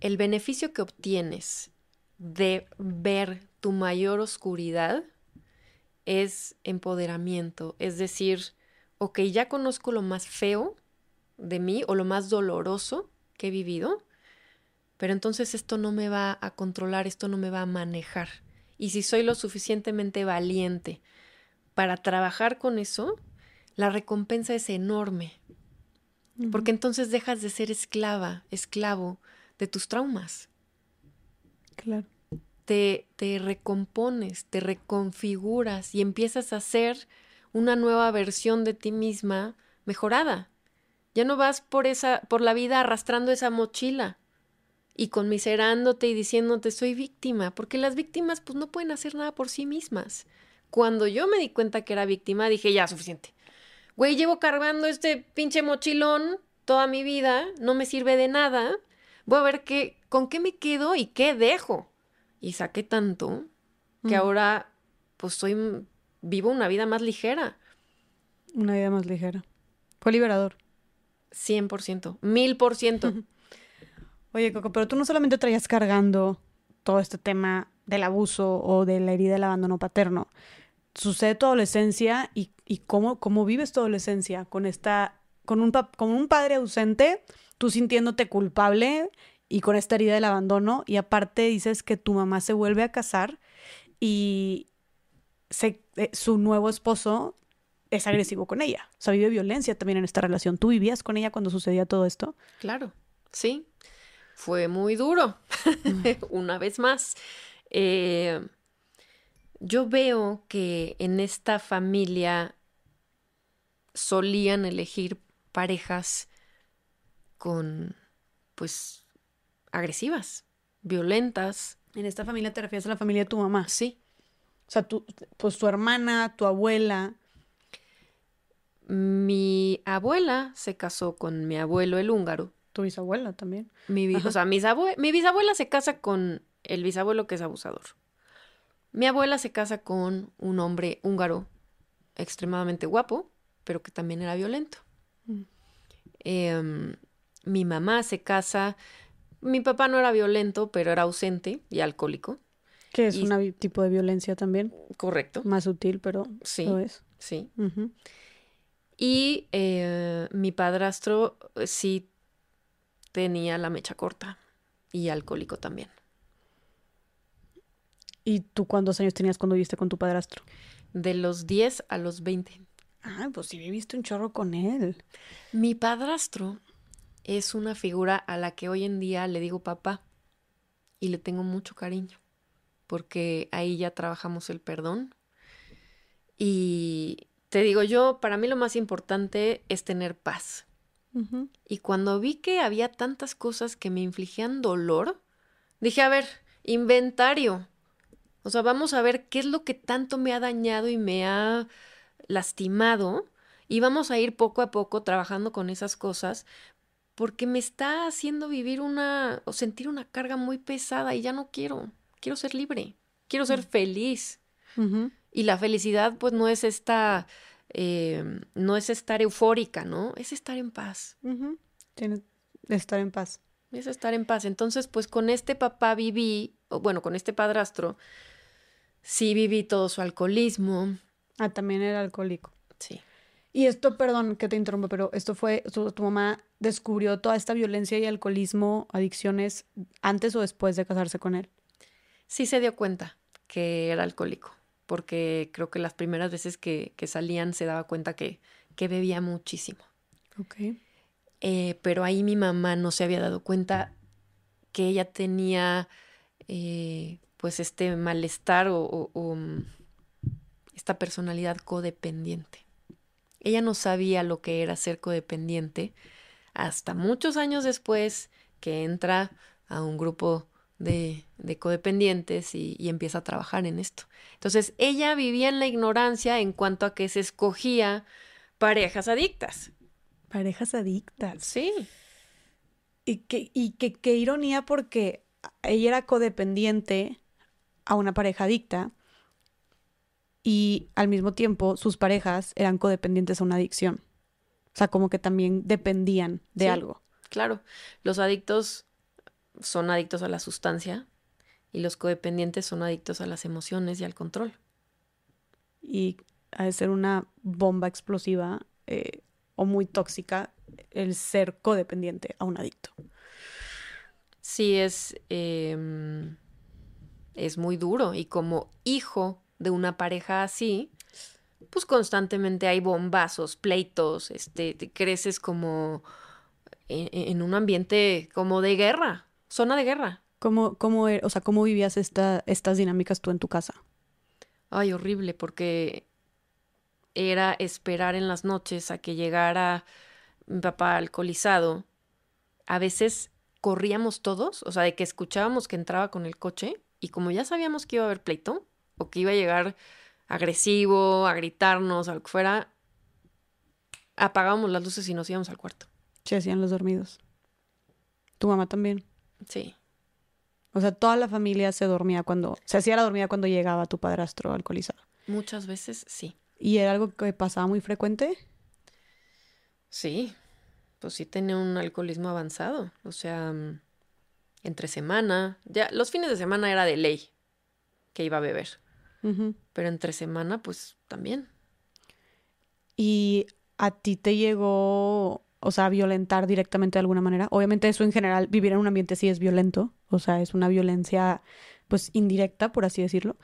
el beneficio que obtienes de ver tu mayor oscuridad es empoderamiento, es decir, ok, ya conozco lo más feo de mí o lo más doloroso, que he vivido, pero entonces esto no me va a controlar, esto no me va a manejar. Y si soy lo suficientemente valiente para trabajar con eso, la recompensa es enorme. Porque entonces dejas de ser esclava, esclavo de tus traumas. Claro. Te, te recompones, te reconfiguras y empiezas a ser una nueva versión de ti misma mejorada. Ya no vas por esa por la vida arrastrando esa mochila y conmiserándote y diciéndote soy víctima, porque las víctimas pues no pueden hacer nada por sí mismas. Cuando yo me di cuenta que era víctima, dije, ya, suficiente. Güey, llevo cargando este pinche mochilón toda mi vida, no me sirve de nada. Voy a ver qué, con qué me quedo y qué dejo. Y saqué tanto que Mm. ahora pues soy vivo una vida más ligera. Una vida más ligera. Fue liberador. 100%, mil por ciento. Oye, Coco, pero tú no solamente traías cargando todo este tema del abuso o de la herida del abandono paterno. Sucede tu adolescencia y, y cómo, cómo vives tu adolescencia con esta, con un, con un padre ausente, tú sintiéndote culpable y con esta herida del abandono. Y aparte dices que tu mamá se vuelve a casar y se- eh, su nuevo esposo es agresivo con ella. O sea, vive violencia también en esta relación. ¿Tú vivías con ella cuando sucedía todo esto? Claro, sí. Fue muy duro. Una vez más. Eh, yo veo que en esta familia solían elegir parejas con, pues, agresivas, violentas. En esta familia te refieres a la familia de tu mamá. Sí. O sea, tu, pues tu hermana, tu abuela. Mi abuela se casó con mi abuelo el húngaro. Tu bisabuela también. Mi, Ajá. o sea, mis mi bisabuela se casa con el bisabuelo que es abusador. Mi abuela se casa con un hombre húngaro extremadamente guapo, pero que también era violento. Mm. Em, mi mamá se casa. Mi papá no era violento, pero era ausente y alcohólico. Que es Y- un tipo de violencia también. Correcto. Más sutil, pero Sí. lo es. Sí. Y eh, mi padrastro eh, sí tenía la mecha corta y alcohólico también. ¿Y tú cuántos años tenías cuando viviste con tu padrastro? De los 10 a los 20. Ah, pues sí viviste un chorro con él. Mi padrastro es una figura a la que hoy en día le digo papá y le tengo mucho cariño porque ahí ya trabajamos el perdón. Y te digo yo, para mí lo más importante es tener paz. Y cuando vi que había tantas cosas que me infligían dolor, dije, a ver, inventario. O sea, vamos a ver qué es lo que tanto me ha dañado y me ha lastimado. Y vamos a ir poco a poco trabajando con esas cosas porque me está haciendo vivir una o sentir una carga muy pesada y ya no quiero. Quiero ser libre. Quiero ser feliz. Ujú. Y la felicidad, pues, no es esta, eh, no es estar eufórica, ¿no? Es estar en paz. Ujú. Tienes de estar en paz. Es estar en paz. Entonces, pues con este papá viví, o bueno, con este padrastro, sí viví todo su alcoholismo. Ah, también era alcohólico. Sí. Y esto, perdón que te interrumpa, pero esto fue, tu, tu mamá descubrió toda esta violencia y alcoholismo, adicciones, antes o después de casarse con él. Sí se dio cuenta que era alcohólico, porque creo que las primeras veces que, que salían se daba cuenta que, que bebía muchísimo. Ok. Eh, pero ahí mi mamá no se había dado cuenta que ella tenía eh, pues este malestar o, o- o, mm, esta personalidad codependiente. Ella no sabía lo que era ser codependiente hasta muchos años después que entra a un grupo de, de codependientes y, y empieza a trabajar en esto. Entonces ella vivía en la ignorancia en cuanto a que se escogía parejas adictas. Parejas adictas. Sí. Y que, y que, qué ironía porque ella era codependiente a una pareja adicta y al mismo tiempo sus parejas eran codependientes a una adicción. O sea, como que también dependían de Sí. algo. Claro, los adictos son adictos a la sustancia y los codependientes son adictos a las emociones y al control. Y ha de ser una bomba explosiva eh, o muy tóxica el ser codependiente a un adicto. Sí, es, em, es muy duro y como hijo de una pareja así, pues constantemente hay bombazos, pleitos, este, te creces como en, en un ambiente como de guerra, zona de guerra. ¿Cómo, cómo, e- o sea, ¿cómo vivías esta, estas dinámicas tú en tu casa? Ay, horrible, porque era esperar en las noches a que llegara mi papá alcoholizado. A veces corríamos todos, o sea, de que escuchábamos que entraba con el coche y como ya sabíamos que iba a haber pleito o que iba a llegar agresivo, a gritarnos, a lo que fuera, apagábamos las luces y nos íbamos al cuarto. Se hacían los dormidos. ¿Tu mamá también? Sí. O sea, toda la familia se dormía cuando, se hacía la dormida cuando llegaba tu padrastro alcoholizado. Muchas veces sí. ¿Y era algo que pasaba muy frecuente? Sí, pues sí tenía un alcoholismo avanzado. O sea, mm, entre semana, ya los fines de semana era de ley que iba a beber. Pero entre semana, pues también. ¿Y a ti te llegó, o sea, a violentar directamente de alguna manera? Obviamente eso en general, vivir en un ambiente sí es violento, o sea, es una violencia pues indirecta, por así decirlo,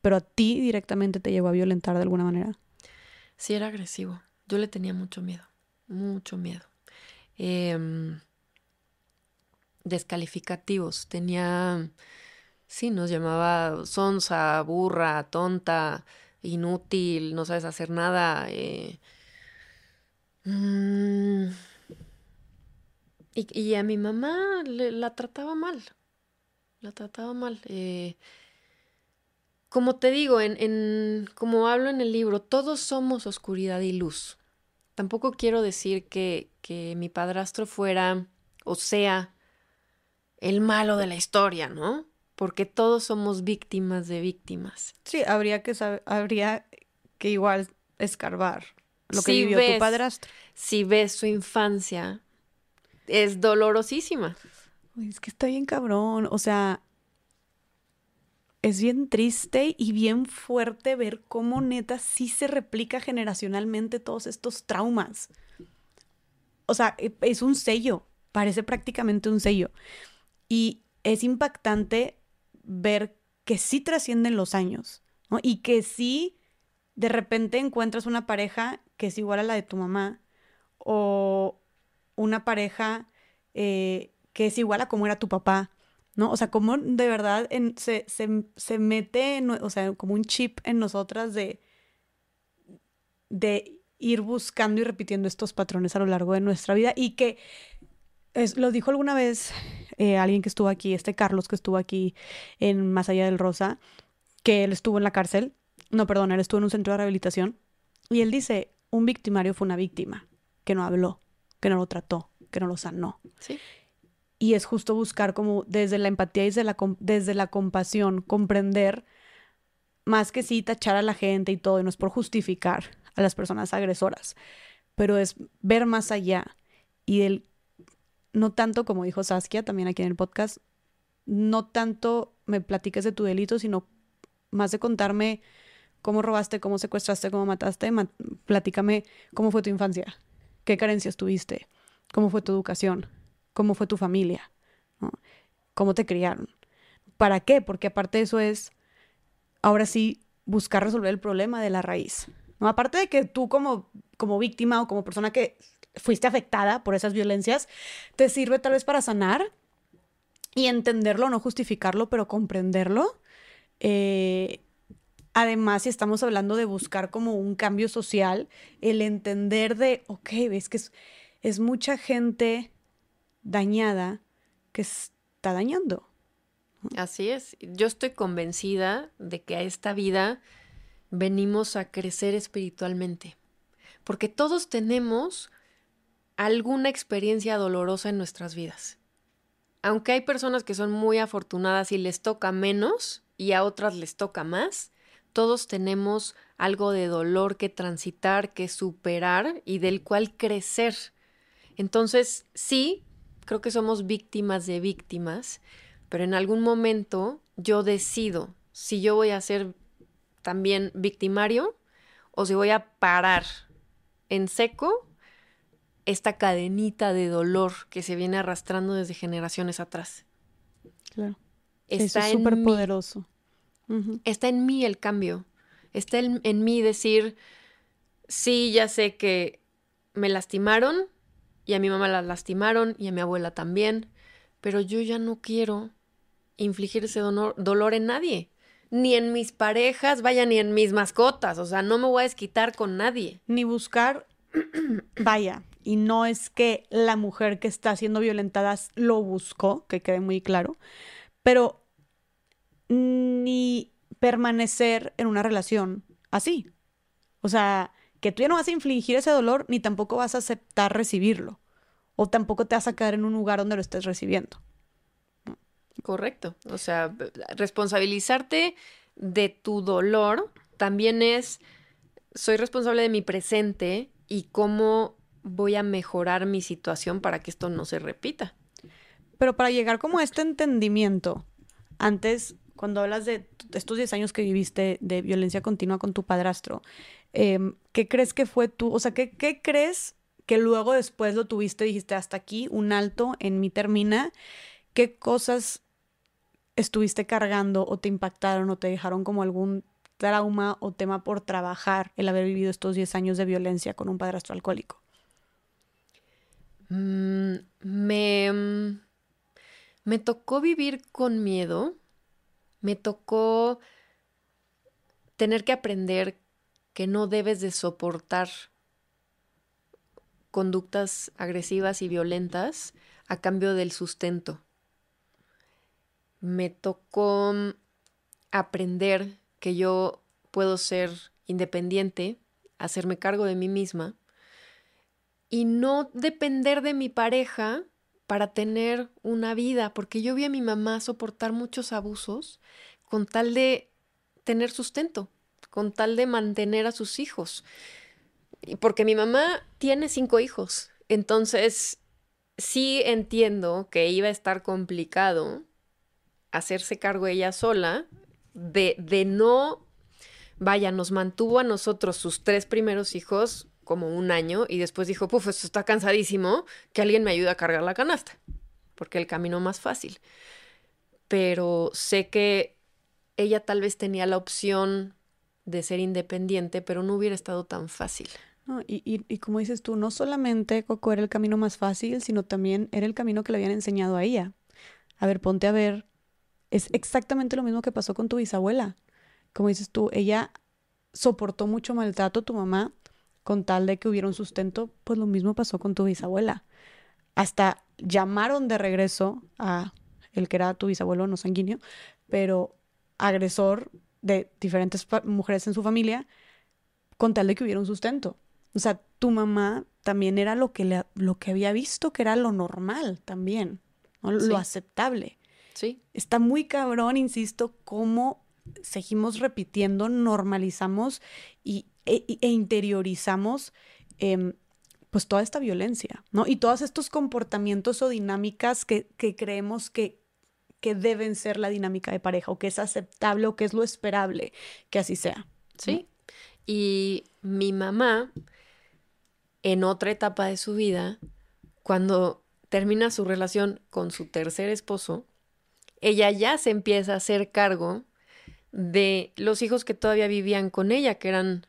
pero a ti directamente te llegó a violentar de alguna manera. Sí, era agresivo. Yo le tenía mucho miedo, mucho miedo. Em, descalificativos. Tenía, sí, nos llamaba sonsa, burra, tonta, inútil, no sabes hacer nada. Eh, mm, y, a mi mamá la trataba mal, la trataba mal. Eh, como te digo, en, en, como hablo en el libro, todos somos oscuridad y luz. Tampoco quiero decir que, que mi padrastro fuera o sea el malo de la historia, ¿no? Porque todos somos víctimas de víctimas. Sí, habría que saber, habría que igual escarbar lo que vivió tu padrastro. Si ves su infancia, es dolorosísima. es que está bien cabrón. O sea, es bien triste y bien fuerte ver cómo neta sí se replica generacionalmente todos estos traumas. O sea, e, es un sello, parece prácticamente un sello. Y es impactante ver que sí trascienden los años, ¿no? Y que sí de repente encuentras una pareja que es igual a la de tu mamá o una pareja eh, que es igual a como era tu papá, ¿no? O sea, como de verdad se, se, mete, o sea, como un chip en nosotras de, de ir buscando y repitiendo estos patrones a lo largo de nuestra vida y que es, lo dijo alguna vez eh, alguien que estuvo aquí, este Carlos que estuvo aquí en Más Allá del Rosa, que él estuvo en la cárcel. No, perdón, él estuvo en un centro de rehabilitación. Y él dice, un victimario fue una víctima, que no habló, que no lo trató, que no lo sanó. Sí. Y es justo buscar como desde la empatía y desde la, desde la compasión, comprender, más que sí tachar a la gente y todo, y no es por justificar a las personas agresoras, pero es ver más allá y el no tanto como dijo Saskia también aquí en el podcast, no tanto me platiques de tu delito, sino más de contarme cómo robaste, cómo secuestraste, cómo mataste, platícame cómo fue tu infancia, qué carencias tuviste, cómo fue tu educación, cómo fue tu familia, cómo te criaron. ¿Para qué? Porque aparte de eso es, ahora sí, buscar resolver el problema de la raíz. ¿no? Aparte de que tú como, como víctima o como persona que fuiste afectada por esas violencias, te sirve tal vez para sanar y entenderlo, no justificarlo, pero comprenderlo. Eh, además, si estamos hablando de buscar como un cambio social, el entender de, ok, ves que es, es mucha gente dañada que está dañando. Así es. Yo estoy convencida de que a esta vida venimos a crecer espiritualmente. Porque todos tenemos alguna experiencia dolorosa en nuestras vidas. Aunque hay personas que son muy afortunadas y les toca menos y a otras les toca más, todos tenemos algo de dolor que transitar, que superar y del cual crecer. Entonces, sí, creo que somos víctimas de víctimas, pero en algún momento yo decido si yo voy a ser también victimario o si voy a parar en seco esta cadenita de dolor que se viene arrastrando desde generaciones atrás. Claro. Está es súper poderoso. Está en mí el cambio. Está en, en mí decir, sí, ya sé que me lastimaron y a mi mamá la lastimaron y a mi abuela también, pero yo ya no quiero infligir ese dolor, dolor en nadie. ni en mis parejas, vaya, ni en mis mascotas. O sea, no me voy a desquitar con nadie. Ni buscar, vaya, y no es que la mujer que está siendo violentada lo buscó, que quede muy claro, pero ni permanecer en una relación así. O sea, que tú ya no vas a infligir ese dolor ni tampoco vas a aceptar recibirlo. O tampoco te vas a quedar en un lugar donde lo estés recibiendo. Correcto. O sea, responsabilizarte de tu dolor también es, soy responsable de mi presente y cómo voy a mejorar mi situación para que esto no se repita. Pero para llegar como a este entendimiento, antes, cuando hablas de estos 10 años que viviste de violencia continua con tu padrastro, em, ¿qué crees que fue tú? O sea, ¿qué, ¿qué crees que luego después lo tuviste, dijiste hasta aquí, un alto en mí termina? ¿Qué cosas estuviste cargando o te impactaron o te dejaron como algún trauma o tema por trabajar el haber vivido estos 10 años de violencia con un padrastro alcohólico? Mm, me, me tocó vivir con miedo, me tocó tener que aprender que no debes de soportar conductas agresivas y violentas a cambio del sustento. Me tocó mm, aprender que yo puedo ser independiente, hacerme cargo de mí misma y no depender de mi pareja para tener una vida, porque yo vi a mi mamá soportar muchos abusos con tal de tener sustento, con tal de mantener a sus hijos. Porque mi mamá tiene cinco hijos, entonces sí entiendo que iba a estar complicado hacerse cargo ella sola de, de no, vaya, nos mantuvo a nosotros sus tres primeros hijos como un año y después dijo, puf, esto está cansadísimo, que alguien me ayude a cargar la canasta, porque el camino más fácil. Pero sé que ella tal vez tenía la opción de ser independiente, pero no hubiera estado tan fácil. y, y, y, como dices tú, no solamente Coco era el camino más fácil, sino también era el camino que le habían enseñado a ella. A ver, ponte a ver, es exactamente lo mismo que pasó con tu bisabuela. Como dices tú, ella soportó mucho maltrato, tu mamá, con tal de que hubiera un sustento, pues lo mismo pasó con tu bisabuela. Hasta llamaron de regreso a el que era tu bisabuelo no sanguíneo, pero agresor de diferentes mujeres en su familia, con tal de que hubiera un sustento. O sea, tu mamá también era lo que, le, lo que había visto que era lo normal también, lo aceptable. Sí. Está muy cabrón, insisto, cómo seguimos repitiendo, normalizamos y, e, e interiorizamos em, pues toda esta violencia, ¿no? Y todos estos comportamientos o dinámicas que, creemos que, que deben ser la dinámica de pareja o que es aceptable o que es lo esperable que así sea. Sí. Y mi mamá, en otra etapa de su vida, cuando termina su relación con su tercer esposo, ella ya se empieza a hacer cargo de los hijos que todavía vivían con ella, que eran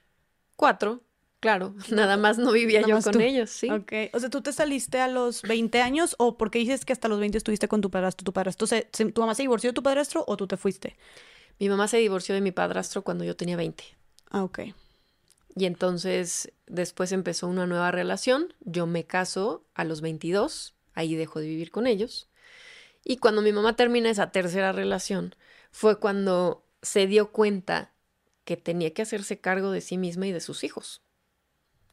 cuatro, claro, nada más no vivía yo con ellos, sí. Ok, o sea, ¿tú te saliste a los 20 años o porque dices que hasta los 20 estuviste con tu padrastro? ¿Tu padrastro se, tu mamá se divorció de tu padrastro o tú te fuiste? Mi mamá se divorció de mi padrastro cuando yo tenía 20. Ah, ok. Y entonces después empezó una nueva relación, yo me caso a los 22, ahí dejo de vivir con ellos. Y cuando mi mamá termina esa tercera relación, fue cuando se dio cuenta que tenía que hacerse cargo de sí misma y de sus hijos,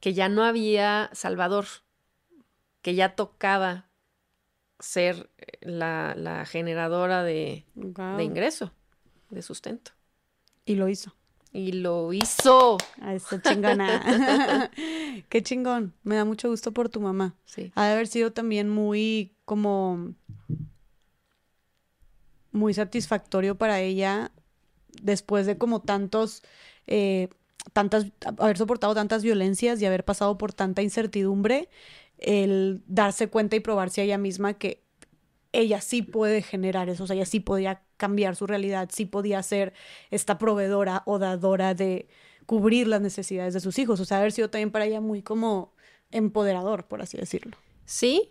que ya no había Salvador, que ya tocaba ser eh, la, generadora de, de, ingreso, de sustento. Y lo hizo. Y lo hizo. A eso chingona. Qué chingón. Me da mucho gusto por tu mamá. Sí. Ha de haber sido también muy como muy satisfactorio para ella después de como tantos, eh, tantas, haber soportado tantas violencias y haber pasado por tanta incertidumbre, el darse cuenta y probarse a ella misma que ella sí puede generar eso, o sea, ella sí podía cambiar su realidad, sí podía ser esta proveedora o dadora de cubrir las necesidades de sus hijos, o sea, haber sido también para ella muy como empoderador, por así decirlo. Sí,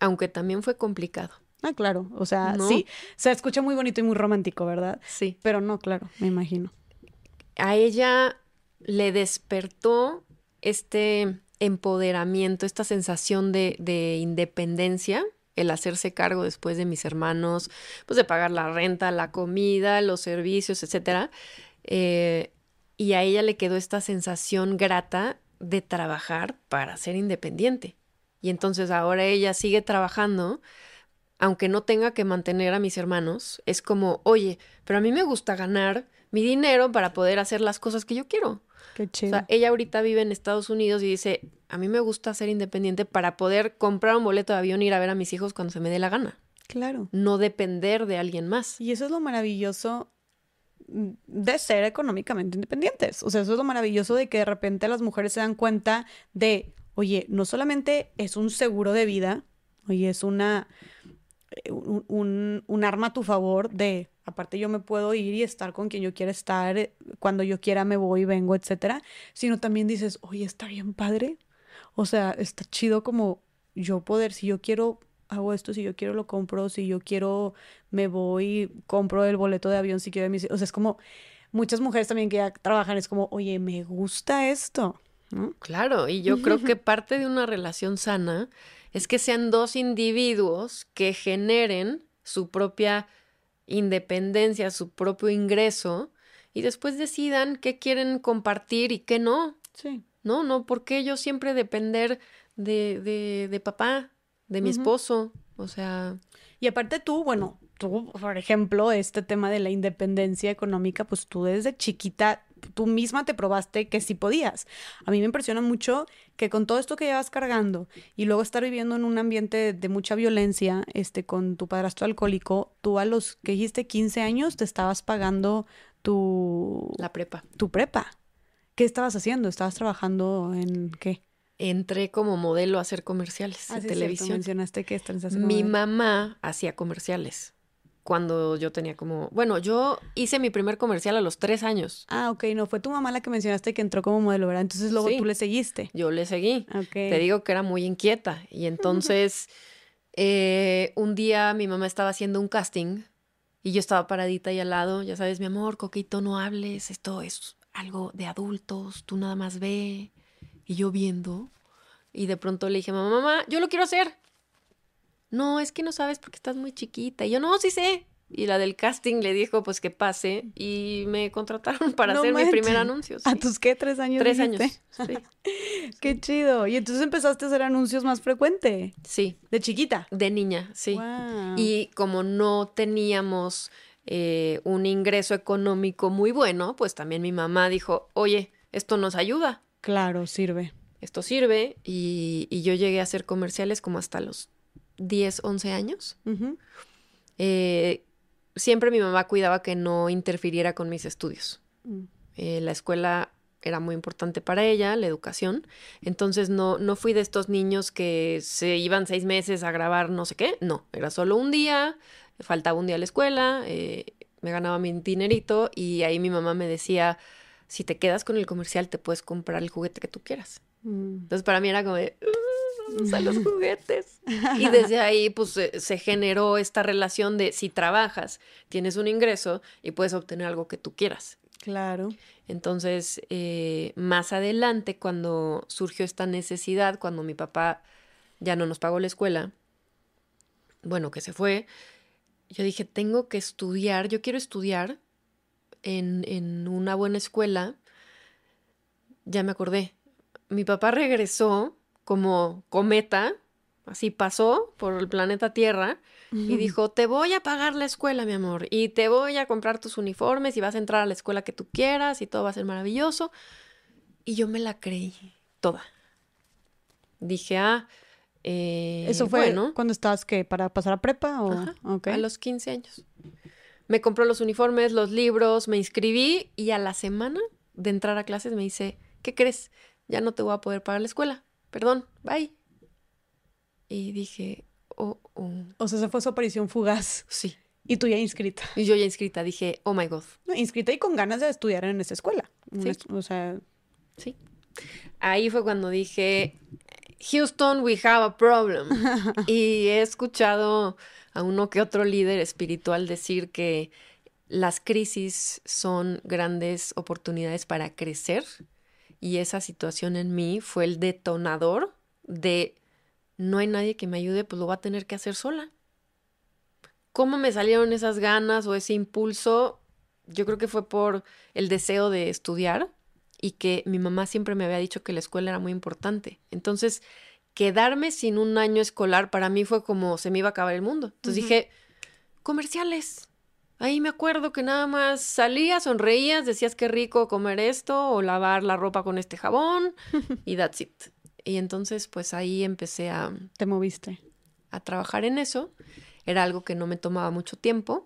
aunque también fue complicado. Ah, claro. O sea, sí. Se escucha muy bonito y muy romántico, ¿verdad? Sí. Pero no, claro, me imagino. A ella le despertó este empoderamiento, esta sensación de, de independencia, el hacerse cargo después de mis hermanos, pues de pagar la renta, la comida, los servicios, etcétera. Eh, y a ella le quedó esta sensación grata de trabajar para ser independiente. Y entonces ahora ella sigue trabajando, aunque no tenga que mantener a mis hermanos. Es como, oye, pero a mí me gusta ganar mi dinero para poder hacer las cosas que yo quiero. Qué chido. O sea, ella ahorita vive en Estados Unidos y dice, a mí me gusta ser independiente para poder comprar un boleto de avión e ir a ver a mis hijos cuando se me dé la gana. Claro. No depender de alguien más. Y eso es lo maravilloso de ser económicamente independientes. O sea, eso es lo maravilloso de que de repente las mujeres se dan cuenta de, oye, no solamente es un seguro de vida, oye, es una, un, un, un arma a tu favor de, aparte yo me puedo ir y estar con quien yo quiera estar, eh, cuando yo quiera me voy, vengo, etcétera, sino también dices, oye, está bien padre. O sea, está chido como yo poder, si yo quiero hago esto, si yo quiero lo compro, si yo quiero me voy, compro el boleto de avión, si quiero mis... O sea, es como muchas mujeres también que ya trabajan, es como, oye, me gusta esto. ¿no? Claro, y yo creo que parte de una relación sana es que sean dos individuos que generen su propia independencia, su propio ingreso, y después decidan qué quieren compartir y qué no. Sí. No, no, porque yo siempre depender de, de, de papá, de mi esposo. O sea, Y aparte tú, bueno, tú, por ejemplo, este tema de la independencia económica, pues tú desde chiquita, tú misma te probaste que sí podías. A mí me impresiona mucho que con todo esto que llevas cargando y luego estar viviendo en un ambiente de mucha violencia, este, con tu padrastro alcohólico, tú a los que dijiste 15 años te estabas pagando tu, la prepa. tu prepa. ¿Qué estabas haciendo? ¿Estabas trabajando en qué? Entré como modelo a hacer comerciales Ah, de sí, es cierto, televisión. mencionaste que estás haciendo Mi modelo. mamá hacía comerciales cuando yo tenía como, bueno, yo hice mi primer comercial a los tres años. Ah, ok, no, fue tu mamá la que mencionaste que entró como modelo, ¿verdad? Entonces luego Sí. tú le seguiste. Yo le seguí. Ok. Te digo que era muy inquieta. Y entonces, eh, un día mi mamá estaba haciendo un casting y yo estaba paradita ahí al lado. Ya sabes, mi amor, Coquito, no hables. Esto es algo de adultos. Tú nada más ve. Y yo viendo. Y de pronto le dije, mamá, mamá, yo lo quiero hacer. No, es que no sabes porque estás muy chiquita. Y yo, no, sí sé. Y la del casting le dijo, pues que pase. Y me contrataron para No hacer mi primer manches. anuncio. ¿A tus qué? ¿Tres años? Tres dijiste? años. Sí. Qué chido. Y entonces empezaste a hacer anuncios más frecuente. sí. De chiquita. De niña, sí. Y como no teníamos eh, un ingreso económico muy bueno, pues también mi mamá dijo, oye, esto nos ayuda, Claro, sirve. esto sirve. Y, y yo llegué a hacer comerciales como hasta los 10, 11 años. Eh, siempre mi mamá cuidaba que no interfiriera con mis estudios. Mm. Eh, la escuela era muy importante para ella, la educación. Entonces no, no fui de estos niños que se iban seis meses a grabar no sé qué. No, era solo un día, faltaba un día a la escuela, eh, me ganaba mi dinerito y ahí mi mamá me decía, si te quedas con el comercial te puedes comprar el juguete que tú quieras. Mm. Entonces para mí era como de, "Uh, vamos a los juguetes. Y desde ahí pues se, se generó esta relación de si trabajas, tienes un ingreso y puedes obtener algo que tú quieras. Claro. Entonces, eh, más adelante, cuando surgió esta necesidad, cuando mi papá ya no nos pagó la escuela, bueno, que se fue, yo dije, tengo que estudiar, yo quiero estudiar en, en una buena escuela. Ya me acordé, mi papá regresó como cometa, así pasó por el planeta Tierra y dijo, te voy a pagar la escuela, mi amor, y te voy a comprar tus uniformes y vas a entrar a la escuela que tú quieras y todo va a ser maravilloso. Y yo me la creí toda. Dije, ah, eh, ¿Eso fue bueno, cuando estabas que para pasar a prepa o Ajá, a los 15 años. Me compró los uniformes, los libros, me inscribí y a la semana de entrar a clases me dice, ¿qué crees? Ya no te voy a poder pagar la escuela. Perdón, bye. Y dije, oh, oh, O sea, esa fue su aparición fugaz sí. y tú ya inscrita. Y yo ya inscrita dije, oh my God. No, inscrita y con ganas de estudiar en esa escuela. Sí. O sea, Sí. Ahí fue cuando dije, Houston, we have a problem. y he escuchado a uno que otro líder espiritual decir que las crisis son grandes oportunidades para crecer y esa situación en mí fue el detonador de no hay nadie que me ayude, pues lo va a tener que hacer sola. ¿Cómo me salieron esas ganas o ese impulso? Yo creo que fue por el deseo de estudiar y que mi mamá siempre me había dicho que la escuela era muy importante. Entonces, quedarme sin un año escolar para mí fue como se me iba a acabar el mundo. Entonces dije, comerciales. Ahí me acuerdo que nada más salías, sonreías, decías qué rico comer esto o lavar la ropa con este jabón y that's it. Y entonces pues ahí empecé a... Te moviste. A trabajar en eso. Era algo que no me tomaba mucho tiempo.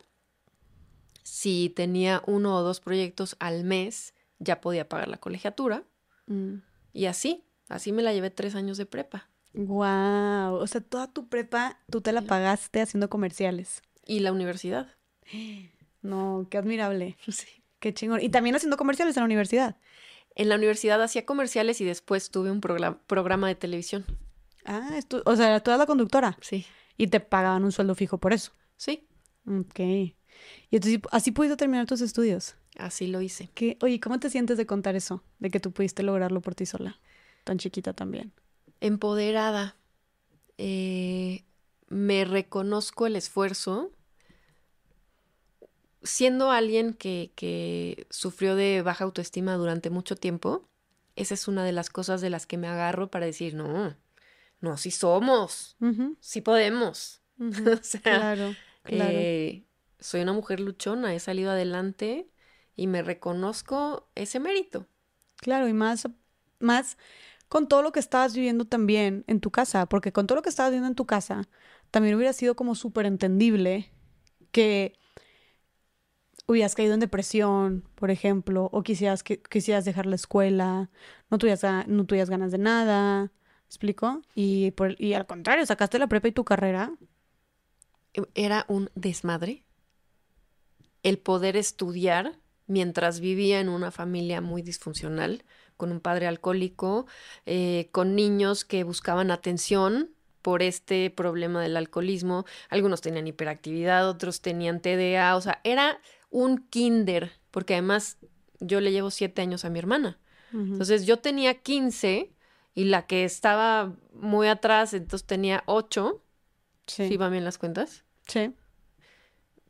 Si tenía uno o dos proyectos al mes, ya podía pagar la colegiatura. Mm. Y así, así me la llevé tres años de prepa. Wow, o sea, toda tu prepa tú te la pagaste haciendo comerciales. Y la universidad. No, qué admirable. Sí. Qué chingón. Y también haciendo comerciales en la universidad. En la universidad hacía comerciales y después tuve un programa de televisión. Ah, o sea, tú eras la conductora. Sí. Y te pagaban un sueldo fijo por eso. Sí. Ok. Y entonces, así pudiste terminar tus estudios. Así lo hice. ¿Qué? Oye, ¿cómo te sientes de contar eso? De que tú pudiste lograrlo por ti sola. Tan chiquita también. Empoderada. Eh, me reconozco el esfuerzo. Siendo alguien que, que sufrió de baja autoestima durante mucho tiempo, esa es una de las cosas de las que me agarro para decir, no, no, sí somos, sí podemos. o sea, claro, claro. Eh, soy una mujer luchona, he salido adelante y me reconozco ese mérito. Claro, y más, más con todo lo que estabas viviendo también en tu casa, porque con todo lo que estabas viviendo en tu casa, también hubiera sido como súper entendible que hubieras caído en depresión, por ejemplo, o quisieras, que, quisieras dejar la escuela, no tuvieras, no tuvieras ganas de nada, ¿explico? Y, por, y al contrario, sacaste la prepa y tu carrera. Era un desmadre el poder estudiar mientras vivía en una familia muy disfuncional, con un padre alcohólico, eh, con niños que buscaban atención por este problema del alcoholismo. Algunos tenían hiperactividad, otros tenían TDA, o sea, era un kinder, porque además yo le llevo siete años a mi hermana. Entonces yo tenía 15 y la que estaba muy atrás, entonces tenía ocho. Sí. ¿Sí van bien las cuentas? Sí.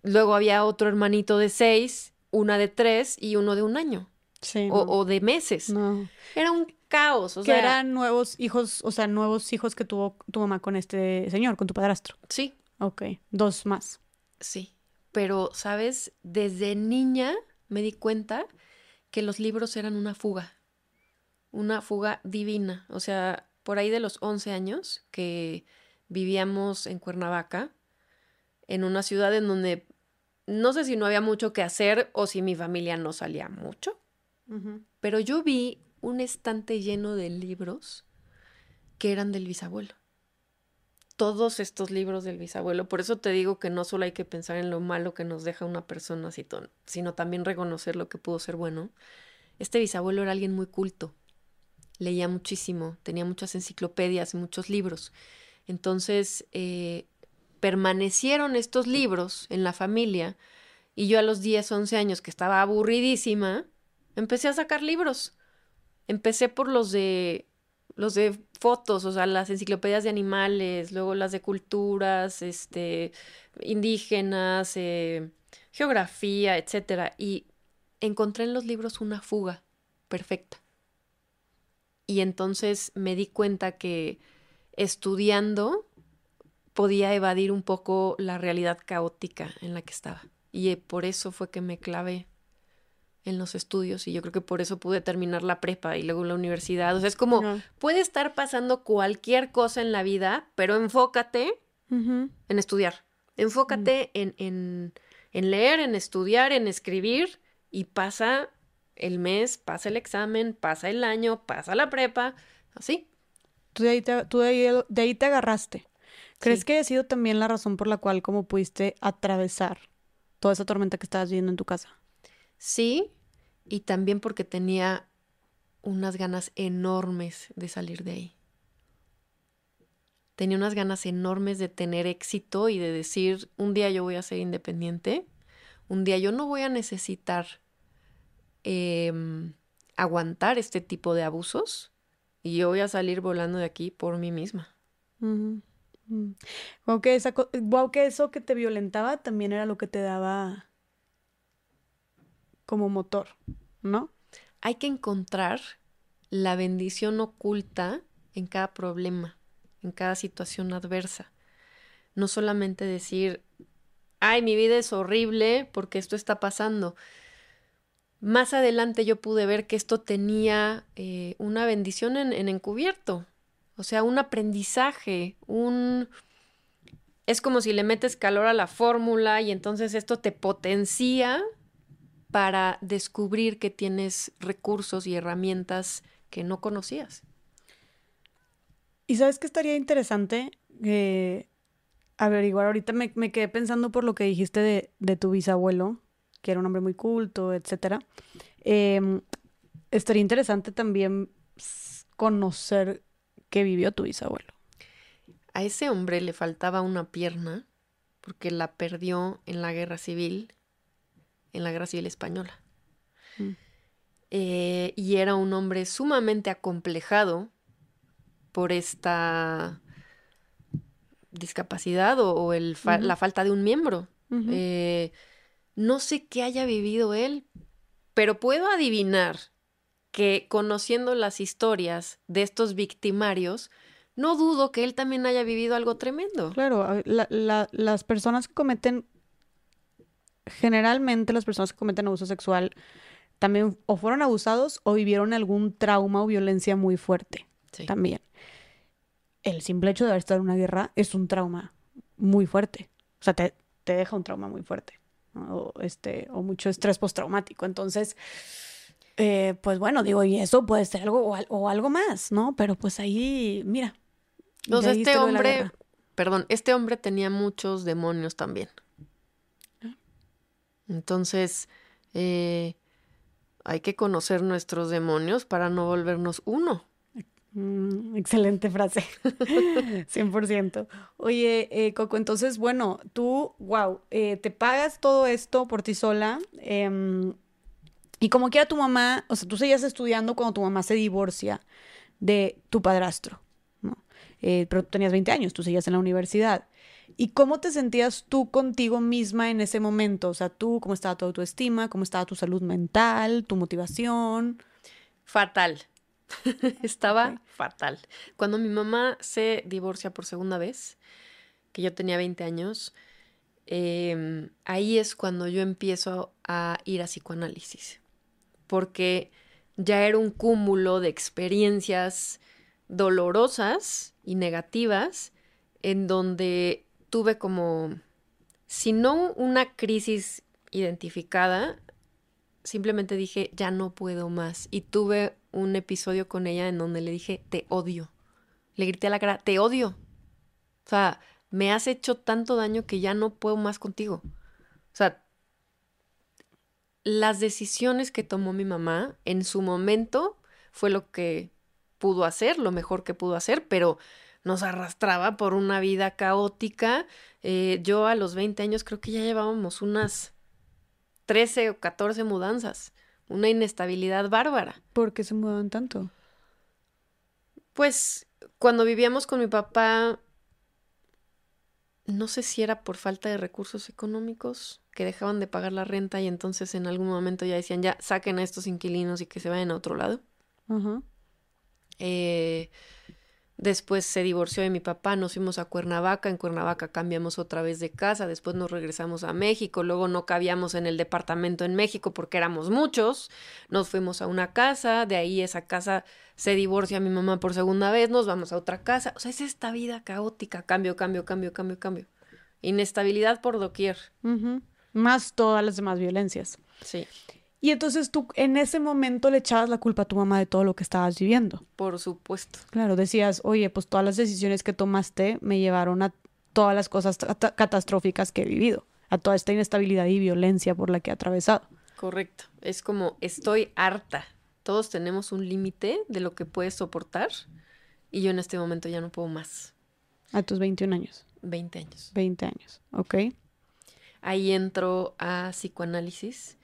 Luego había otro hermanito de seis una de tres y uno de un año. Sí. O, de meses. No. Era un caos. O que eran nuevos hijos, o sea, nuevos hijos que tuvo tu mamá con este señor, con tu padrastro. Sí. Ok. Dos más. Sí. Pero, ¿sabes? Desde niña me di cuenta que los libros eran una fuga. Una fuga divina. O sea, por ahí de los 11 años que vivíamos en Cuernavaca, en una ciudad en donde no sé si no había mucho que hacer o si mi familia no salía mucho, pero yo vi un estante lleno de libros que eran del bisabuelo. Todos estos libros del bisabuelo. Por eso te digo que no solo hay que pensar en lo malo que nos deja una persona, sino también reconocer lo que pudo ser bueno. Este bisabuelo era alguien muy culto. Leía muchísimo, tenía muchas enciclopedias y muchos libros. Entonces, eh, permanecieron estos libros en la familia y yo a los 10, 11 años que estaba aburridísima, empecé a sacar libros. Empecé por los de los de fotos, o sea, las enciclopedias de animales, luego las de culturas, este, indígenas, eh, geografía, etcétera, y encontré en los libros una fuga perfecta. Y entonces me di cuenta que estudiando podía evadir un poco la realidad caótica en la que estaba. Y eh, por eso fue que me clavé en los estudios y yo creo que por eso pude terminar la prepa y luego la universidad. O sea, es como, puede estar pasando cualquier cosa en la vida, pero enfócate en estudiar. Enfócate mm. en, en, en leer, en estudiar, en escribir y pasa el mes, pasa el examen, pasa el año, pasa la prepa, así. Tú de ahí te, tú de ahí, de ahí te agarraste. ¿Crees que ha sido también la razón por la cual como pudiste atravesar toda esa tormenta que estabas viviendo en tu casa? Sí, y también porque tenía unas ganas enormes de salir de ahí. tenía unas ganas enormes de tener éxito y de decir, un día yo voy a ser independiente, un día yo no voy a necesitar em, aguantar este tipo de abusos y yo voy a salir volando de aquí por mí misma. Wow, que, que eso que te violentaba también era lo que te daba como motor, ¿no? Hay que encontrar la bendición oculta en cada problema, en cada situación adversa. No solamente decir, ay, mi vida es horrible porque esto está pasando. Más adelante yo pude ver que esto tenía eh, una bendición en, en encubierto, o sea, un aprendizaje, un... Es como si le metes calor a la fórmula y entonces esto te potencia para descubrir que tienes recursos y herramientas que no conocías. Y sabes que estaría interesante eh, averiguar, ahorita me, quedé pensando por lo que dijiste de, tu bisabuelo, que era un hombre muy culto, etc. Em, estaría interesante también conocer qué vivió tu bisabuelo. A ese hombre le faltaba una pierna porque la perdió en la guerra civil, en la guerra civil española. Mm. Eh, y era un hombre sumamente acomplejado por esta discapacidad o, el la falta de un miembro. Eh, no sé qué haya vivido él, pero puedo adivinar que conociendo las historias de estos victimarios, no dudo que él también haya vivido algo tremendo. Claro, las personas que cometen, generalmente las personas que cometen abuso sexual, también o fueron abusados o vivieron algún trauma o violencia muy fuerte. También. El simple hecho de haber estado en una guerra es un trauma muy fuerte. O sea, te, deja un trauma muy fuerte. O, este, o mucho estrés postraumático. Entonces, eh, pues bueno, digo, y eso puede ser algo o, algo más, ¿no? Pero pues ahí, mira. Entonces este hombre, perdón, este hombre tenía muchos demonios también. Entonces, eh, hay que conocer nuestros demonios para no volvernos uno. Mm, excelente frase, 100%. Oye, eh, Coco, entonces, bueno, tú, wow, te pagas todo esto por ti sola. Em, y como quiera tu mamá, o sea, tú seguías estudiando cuando tu mamá se divorcia de tu padrastro, ¿no? Eh, pero tú tenías 20 años, tú seguías en la universidad. ¿Y cómo te sentías tú contigo misma en ese momento? O sea, tú, ¿cómo estaba tu autoestima? ¿Cómo estaba tu salud mental? ¿Tu motivación? Fatal. estaba fatal. Cuando mi mamá se divorcia por segunda vez, que yo tenía 20 años, em, ahí es cuando yo empiezo a ir a psicoanálisis porque ya era un cúmulo de experiencias dolorosas y negativas en donde tuve como, si no una crisis identificada, simplemente dije, ya no puedo más. Y tuve un episodio con ella en donde le dije, te odio. Le grité a la cara, te odio. O sea, me has hecho tanto daño que ya no puedo más contigo. O sea, las decisiones que tomó mi mamá en su momento fue lo que pudo hacer, lo mejor que pudo hacer, pero nos arrastraba por una vida caótica. Eh, yo a los 20 años creo que ya llevábamos unas 13 o 14 mudanzas, una inestabilidad bárbara. ¿Por qué se mudaban tanto? Pues cuando vivíamos con mi papá, no sé si era por falta de recursos económicos, que dejaban de pagar la renta y entonces en algún momento ya decían, ya saquen a estos inquilinos y que se vayan a otro lado. Eh, después se divorció de mi papá, nos fuimos a Cuernavaca, en Cuernavaca cambiamos otra vez de casa, después nos regresamos a México, luego no cabíamos en el departamento en México porque éramos muchos, nos fuimos a una casa, de ahí esa casa se divorcia mi mamá por segunda vez, nos vamos a otra casa, o sea, es esta vida caótica, cambio, cambio, cambio, cambio, cambio. Inestabilidad por doquier más todas las demás violencias. Sí. Y entonces tú en ese momento le echabas la culpa a tu mamá de todo lo que estabas viviendo. Por supuesto. Claro, decías, oye, pues todas las decisiones que tomaste me llevaron a todas las cosas catastróficas que he vivido, a toda esta inestabilidad y violencia por la que he atravesado. Correcto. Es como, estoy harta. Todos tenemos un límite de lo que puedes soportar y yo en este momento ya no puedo más. A tus 21 años. 20 años. 20 años, ok. Ahí entro a psicoanálisis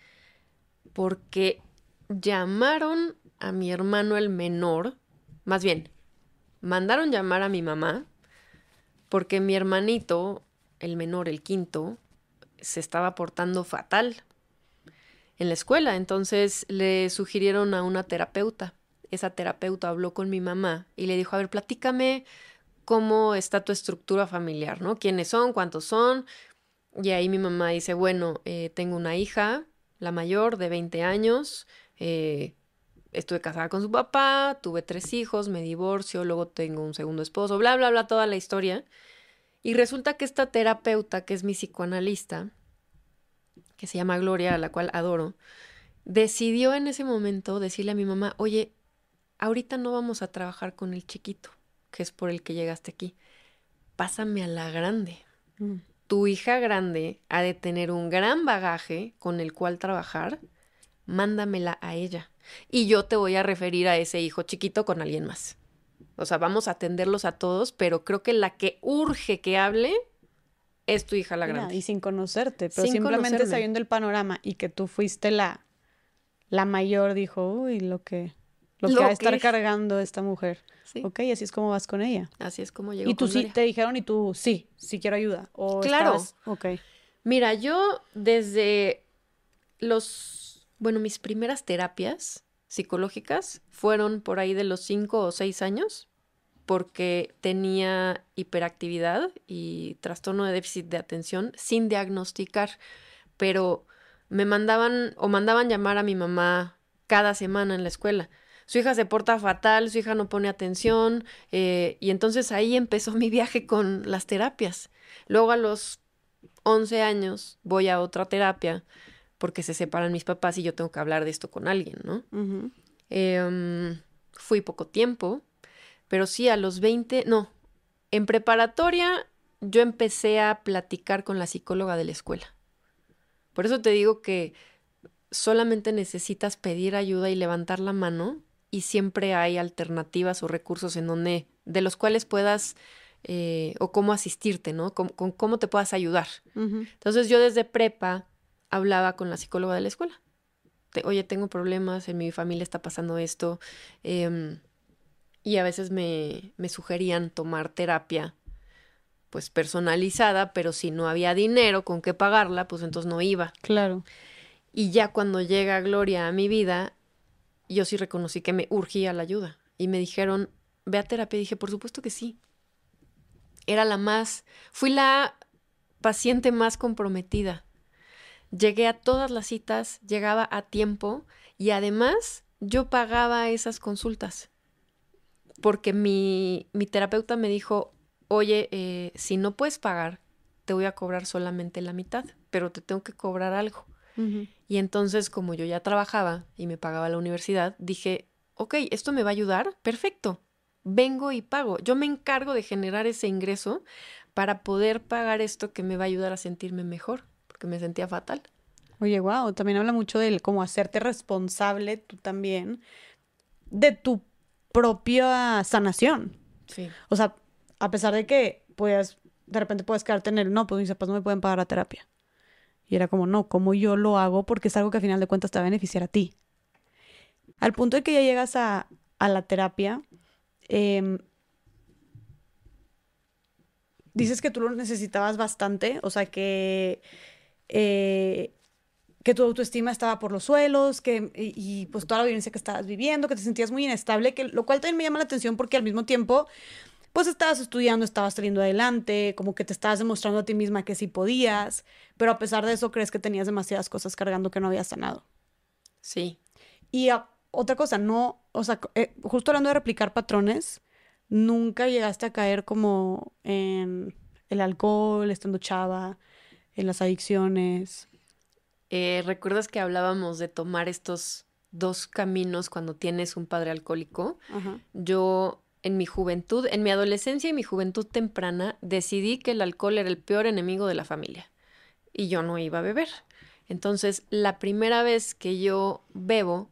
porque llamaron a mi hermano el menor, más bien, mandaron llamar a mi mamá porque mi hermanito, el menor, el quinto, se estaba portando fatal en la escuela. Entonces le sugirieron a una terapeuta. Esa terapeuta habló con mi mamá y le dijo, a ver, platícame cómo está tu estructura familiar, ¿no? ¿Quiénes son? ¿Cuántos son? Y ahí mi mamá dice, bueno, eh, tengo una hija, la mayor, de 20 años, eh, estuve casada con su papá, tuve tres hijos, me divorcio, luego tengo un segundo esposo, bla, bla, bla, toda la historia. Y resulta que esta terapeuta, que es mi psicoanalista, que se llama Gloria, a la cual adoro, decidió en ese momento decirle a mi mamá, oye, ahorita no vamos a trabajar con el chiquito, que es por el que llegaste aquí, pásame a la grande. Mm. Tu hija grande ha de tener un gran bagaje con el cual trabajar, mándamela a ella. Y yo te voy a referir a ese hijo chiquito con alguien más. O sea, vamos a atenderlos a todos, pero creo que la que urge que hable es tu hija la grande. y sin conocerte, pero simplemente sabiendo el panorama y que tú fuiste la, la mayor, dijo, uy, lo que, lo, que va a estar cargando esta mujer. Sí. Ok, así es como vas con ella. Así es como llegó Y tú sí, te dijeron y tú, sí, sí quiero ayuda. O claro. ok. Mira, yo desde los, bueno, mis primeras terapias psicológicas fueron por ahí de los cinco o seis años porque tenía hiperactividad y trastorno de déficit de atención sin diagnosticar, pero me mandaban o mandaban llamar a mi mamá cada semana en la escuela. Su hija se porta fatal, su hija no pone atención, eh, y entonces ahí empezó mi viaje con las terapias. Luego a los 11 años voy a otra terapia porque se separan mis papás y yo tengo que hablar de esto con alguien, ¿no? Em, fui poco tiempo, pero sí, a los 20, no, en preparatoria yo empecé a platicar con la psicóloga de la escuela. Por eso te digo que solamente necesitas pedir ayuda y levantar la mano y siempre hay alternativas o recursos en donde, de los cuales puedas eh, o cómo asistirte, ¿no? Con, cómo te puedas ayudar. Entonces yo desde prepa hablaba con la psicóloga de la escuela. Oye, tengo problemas, en mi familia está pasando esto. Eh, y a veces me, me sugerían tomar terapia pues personalizada, pero si no había dinero con qué pagarla, pues entonces no iba. Claro. Y ya cuando llega Gloria a mi vida, yo sí reconocí que me urgía la ayuda. Y me dijeron, ve a terapia. Y dije, por supuesto que sí. Era la más, fui la paciente más comprometida. Llegué a todas las citas, llegaba a tiempo y además yo pagaba esas consultas porque mi, mi terapeuta me dijo, oye, eh, si no puedes pagar, te voy a cobrar solamente la mitad, pero te tengo que cobrar algo. Y entonces, como yo ya trabajaba y me pagaba la universidad, dije, ok, esto me va a ayudar, perfecto, vengo y pago. Yo me encargo de generar ese ingreso para poder pagar esto que me va a ayudar a sentirme mejor, porque me sentía fatal. Oye, wow, también habla mucho de cómo hacerte responsable tú también de tu propia sanación. Sí. O sea, a pesar de que puedes, de repente puedes quedarte en el, no, pues mis papás no me pueden pagar la terapia. Y era como, no, ¿cómo yo lo hago? Porque es algo que al final de cuentas te va a beneficiar a ti. Al punto de que ya llegas a, a la terapia, em, dices que tú lo necesitabas bastante, o sea que eh, que tu autoestima estaba por los suelos, que, y, pues toda la violencia que estabas viviendo, que te sentías muy inestable, que, lo cual también me llama la atención porque al mismo tiempo, pues estabas estudiando, estabas saliendo adelante, como que te estabas demostrando a ti misma que sí podías, pero a pesar de eso crees que tenías demasiadas cosas cargando que no habías sanado. Sí. Y otra cosa, no, o sea, eh, justo hablando de replicar patrones, nunca llegaste a caer como en el alcohol, estando chava, en las adicciones. Eh, ¿Recuerdas que hablábamos de tomar estos dos caminos cuando tienes un padre alcohólico? Yo en mi juventud, en mi adolescencia y mi juventud temprana, decidí que el alcohol era el peor enemigo de la familia y yo no iba a beber. Entonces, la primera vez que yo bebo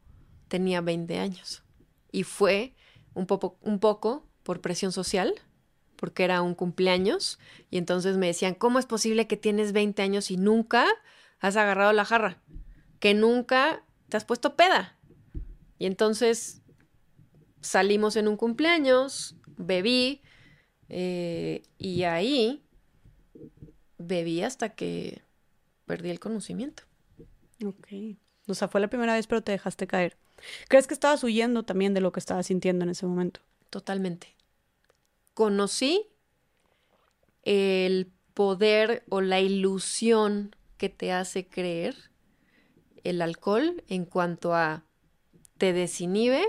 tenía 20 años y fue un poco, por presión social, porque era un cumpleaños y entonces me decían, ¿cómo es posible que tienes 20 años y nunca has agarrado la jarra? Que nunca te has puesto peda. Y entonces salimos en un cumpleaños, bebí eh, y ahí bebí hasta que perdí el conocimiento. Ok. O sea, fue la primera vez, pero te dejaste caer. ¿Crees que estabas huyendo también de lo que estabas sintiendo en ese momento? Totalmente. Conocí el poder o la ilusión que te hace creer el alcohol en cuanto a te desinhibe,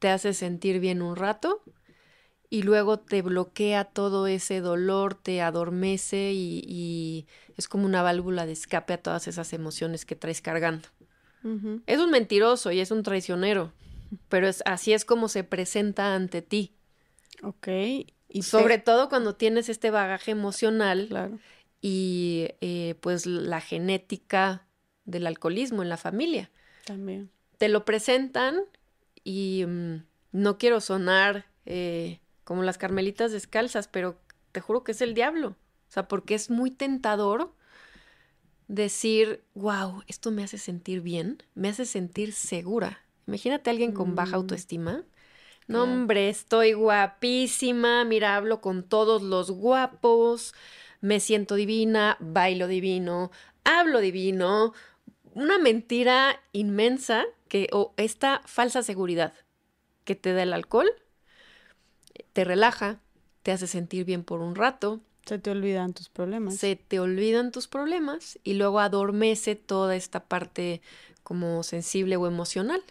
te hace sentir bien un rato y luego te bloquea todo ese dolor, te adormece y, es como una válvula de escape a todas esas emociones que traes cargando. Es un mentiroso y es un traicionero, pero es, así es como se presenta ante ti. Ok. Y sobre todo cuando tienes este bagaje emocional y eh, pues la genética del alcoholismo en la familia. También. Te lo presentan y mm, no quiero sonar eh, como las carmelitas descalzas, pero te juro que es el diablo. O sea, porque es muy tentador decir, wow, esto me hace sentir bien, me hace sentir segura. Imagínate a alguien con baja mm. autoestima. No, hombre, estoy guapísima, mira, hablo con todos los guapos, me siento divina, bailo divino, hablo divino. Una mentira inmensa que, o esta falsa seguridad que te da el alcohol, te relaja, te hace sentir bien por un rato. Se te olvidan tus problemas. Se te olvidan tus problemas y luego adormece toda esta parte como sensible o emocional.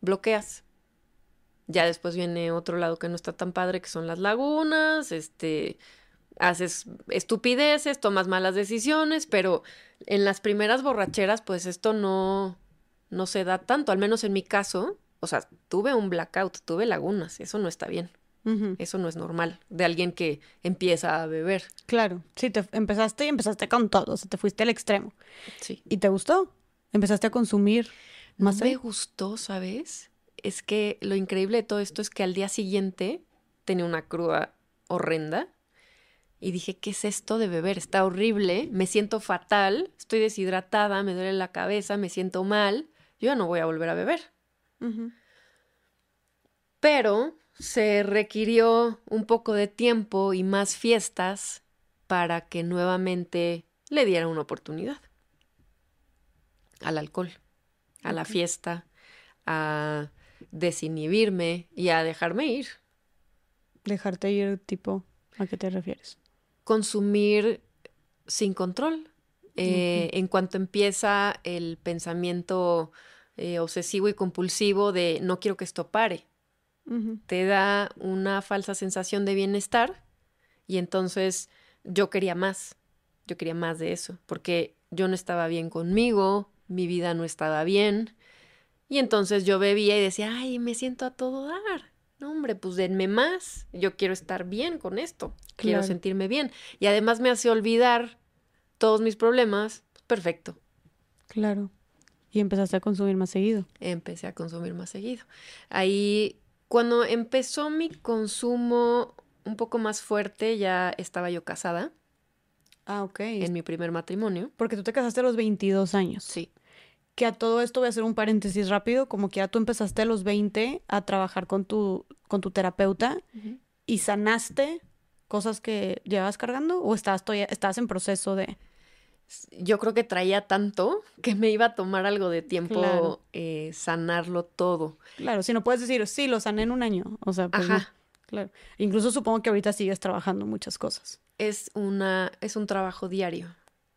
Bloqueas. Ya después viene otro lado que no está tan padre, que son las lagunas, este, haces estupideces, tomas malas decisiones, pero en las primeras borracheras, pues esto no, no se da tanto, al menos en mi caso, o sea, tuve un blackout, tuve lagunas, eso no está bien. Eso no es normal de alguien que empieza a beber. Claro, sí, te empezaste y empezaste con todo, o sea, te fuiste al extremo. Sí. ¿Y te gustó? ¿Empezaste a consumir más? me gustó, ¿sabes? Es que lo increíble de todo esto es que al día siguiente tenía una cruda horrenda y dije, ¿qué es esto de beber? Está horrible, me siento fatal, estoy deshidratada, me duele la cabeza, me siento mal, yo ya no voy a volver a beber. Pero se requirió un poco de tiempo y más fiestas para que nuevamente le diera una oportunidad al alcohol, a la fiesta, a desinhibirme y a dejarme ir. Dejarte ir, tipo, ¿a qué te refieres? Consumir sin control. Eh, en cuanto empieza el pensamiento eh, obsesivo y compulsivo de no quiero que esto pare. Te da una falsa sensación de bienestar y entonces yo quería más, yo quería más de eso, porque yo no estaba bien conmigo, mi vida no estaba bien y entonces yo bebía y decía, ay, me siento a todo dar. No, hombre, pues denme más, yo quiero estar bien con esto, quiero sentirme bien. Y además me hace olvidar todos mis problemas, pues, perfecto. Claro. Y empezaste a consumir más seguido. Empecé a consumir más seguido. Ahí, cuando empezó mi consumo un poco más fuerte, ya estaba yo casada. Ah, ok. En mi primer matrimonio. Porque tú te casaste a los 22 años. Sí. Que a todo esto voy a hacer un paréntesis rápido, como que ya tú empezaste a los 20 a trabajar con tu, con tu terapeuta y sanaste cosas que llevabas cargando o estabas, estabas en proceso de yo creo que traía tanto que me iba a tomar algo de tiempo eh, sanarlo todo. Claro, si no puedes decir, sí, lo sané en un año. O sea, pues Ajá. claro. Incluso supongo que ahorita sigues trabajando muchas cosas. Es una, es un trabajo diario.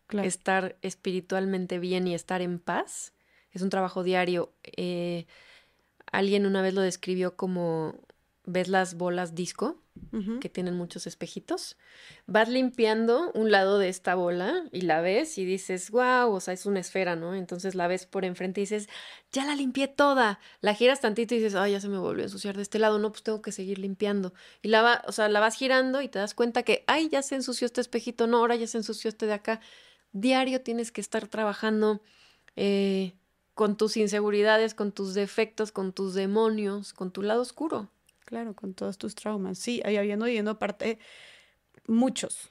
Claro. Estar espiritualmente bien y estar en paz es un trabajo diario. Eh, alguien una vez lo describió como, ¿ves las bolas disco? Que tienen muchos espejitos. Vas limpiando un lado de esta bola y la ves y dices, wow, o sea, es una esfera, ¿no? Entonces la ves por enfrente y dices, ya la limpié toda. La giras tantito y dices, ay, ya se me volvió a ensuciar de este lado, no, pues tengo que seguir limpiando. Y la, va, o sea, la vas girando y te das cuenta que, ay, ya se ensució este espejito, no, ahora ya se ensució este de acá. Diario tienes que estar trabajando. Eh, con tus inseguridades, con tus defectos, con tus demonios, con tu lado oscuro. Claro, con todos tus traumas. Sí, ahí habiendo viviendo aparte muchos.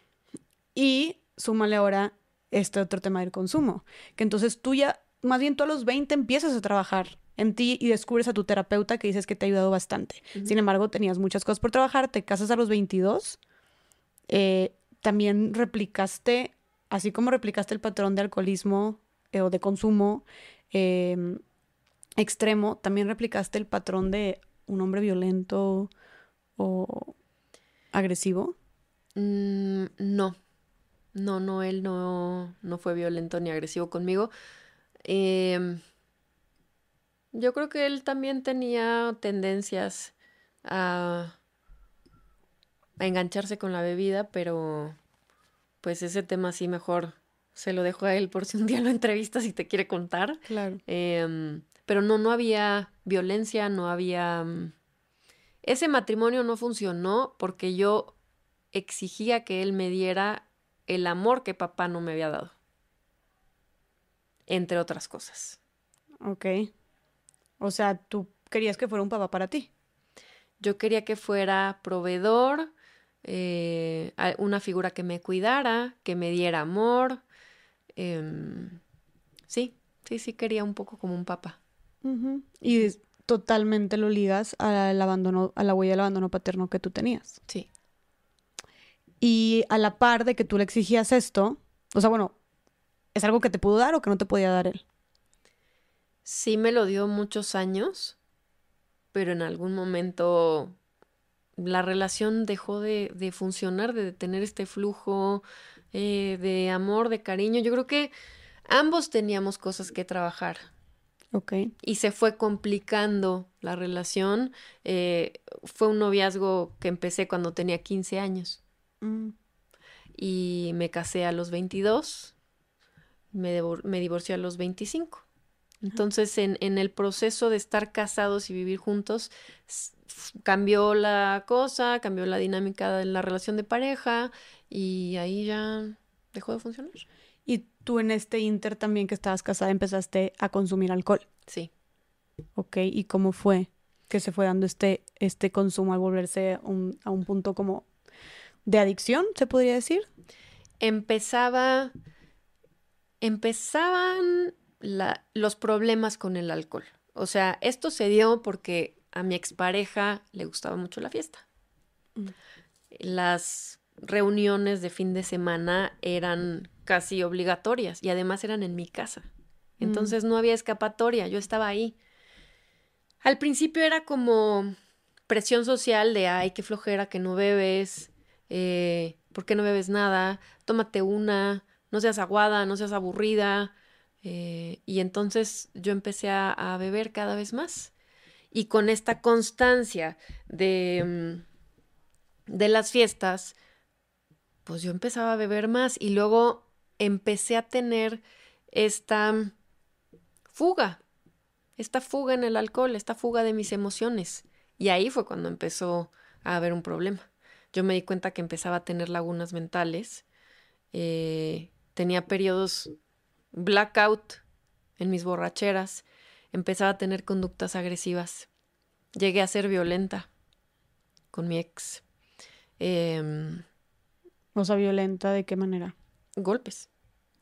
Y súmale ahora este otro tema del consumo, que entonces tú ya, más bien tú a los 20 empiezas a trabajar en ti y descubres a tu terapeuta que dices que te ha ayudado bastante. Sin embargo, tenías muchas cosas por trabajar, te casas a los 22, eh, también replicaste, así como replicaste el patrón de alcoholismo eh, o de consumo em, extremo, también replicaste el patrón de un hombre violento o agresivo. Mm, no, no, no, él no, no fue violento ni agresivo conmigo. Em, yo creo que él también tenía tendencias a, a engancharse con la bebida, pero pues ese tema sí mejor se lo dejo a él por si un día lo entrevistas y te quiere contar. Claro. Em, pero no, no había violencia, no había... Mm, ese matrimonio no funcionó porque yo exigía que él me diera el amor que papá no me había dado. Entre otras cosas. Ok. O sea, tú querías que fuera un papá para ti. Yo quería que fuera proveedor, eh, una figura que me cuidara, que me diera amor. Em, sí, sí, sí quería un poco como un papá. Y totalmente lo ligas al abandono, a la huella del abandono paterno que tú tenías. Sí. Y a la par de que tú le exigías esto, o sea, bueno, ¿es algo que te pudo dar o que no te podía dar él? Sí me lo dio muchos años, pero en algún momento la relación dejó de, de funcionar, de tener este flujo eh, de amor, de cariño. Yo creo que ambos teníamos cosas que trabajar. Ok. Y se fue complicando la relación. Eh, fue un noviazgo que empecé cuando tenía 15 años. Mm. Y me casé a los 22, me, me divorcié a los 25. Entonces, en, en, el proceso de estar casados y vivir juntos, cambió la cosa, cambió la dinámica de la relación de pareja y ahí ya dejó de funcionar. Tú en este inter también que estabas casada empezaste a consumir alcohol. Sí. Ok, ¿y cómo fue que se fue dando este, este consumo al volverse a un punto como de adicción, se podría decir. Empezaba, empezaban los problemas con el alcohol. O sea, esto se dio porque a mi expareja le gustaba mucho la fiesta. Mm. Las reuniones de fin de semana eran casi obligatorias y además eran en mi casa. Mm. Entonces no había escapatoria, yo estaba ahí. Al principio era como presión social de, ay, qué flojera que no bebes, eh, ¿por qué no bebes nada? Tómate una, no seas aguada, no seas aburrida. Eh, y entonces yo empecé a, beber cada vez más. Y con esta constancia de, mm, de las fiestas, pues yo empezaba a beber más y luego empecé a tener esta fuga, esta fuga en el alcohol, esta fuga de mis emociones. Y ahí fue cuando empezó a haber un problema yo me di cuenta que empezaba a tener lagunas mentales. Eh, tenía periodos blackout en mis borracheras. Empezaba a tener conductas agresivas. Llegué a ser violenta con mi ex. Eh, o sea, violenta de qué manera? Golpes.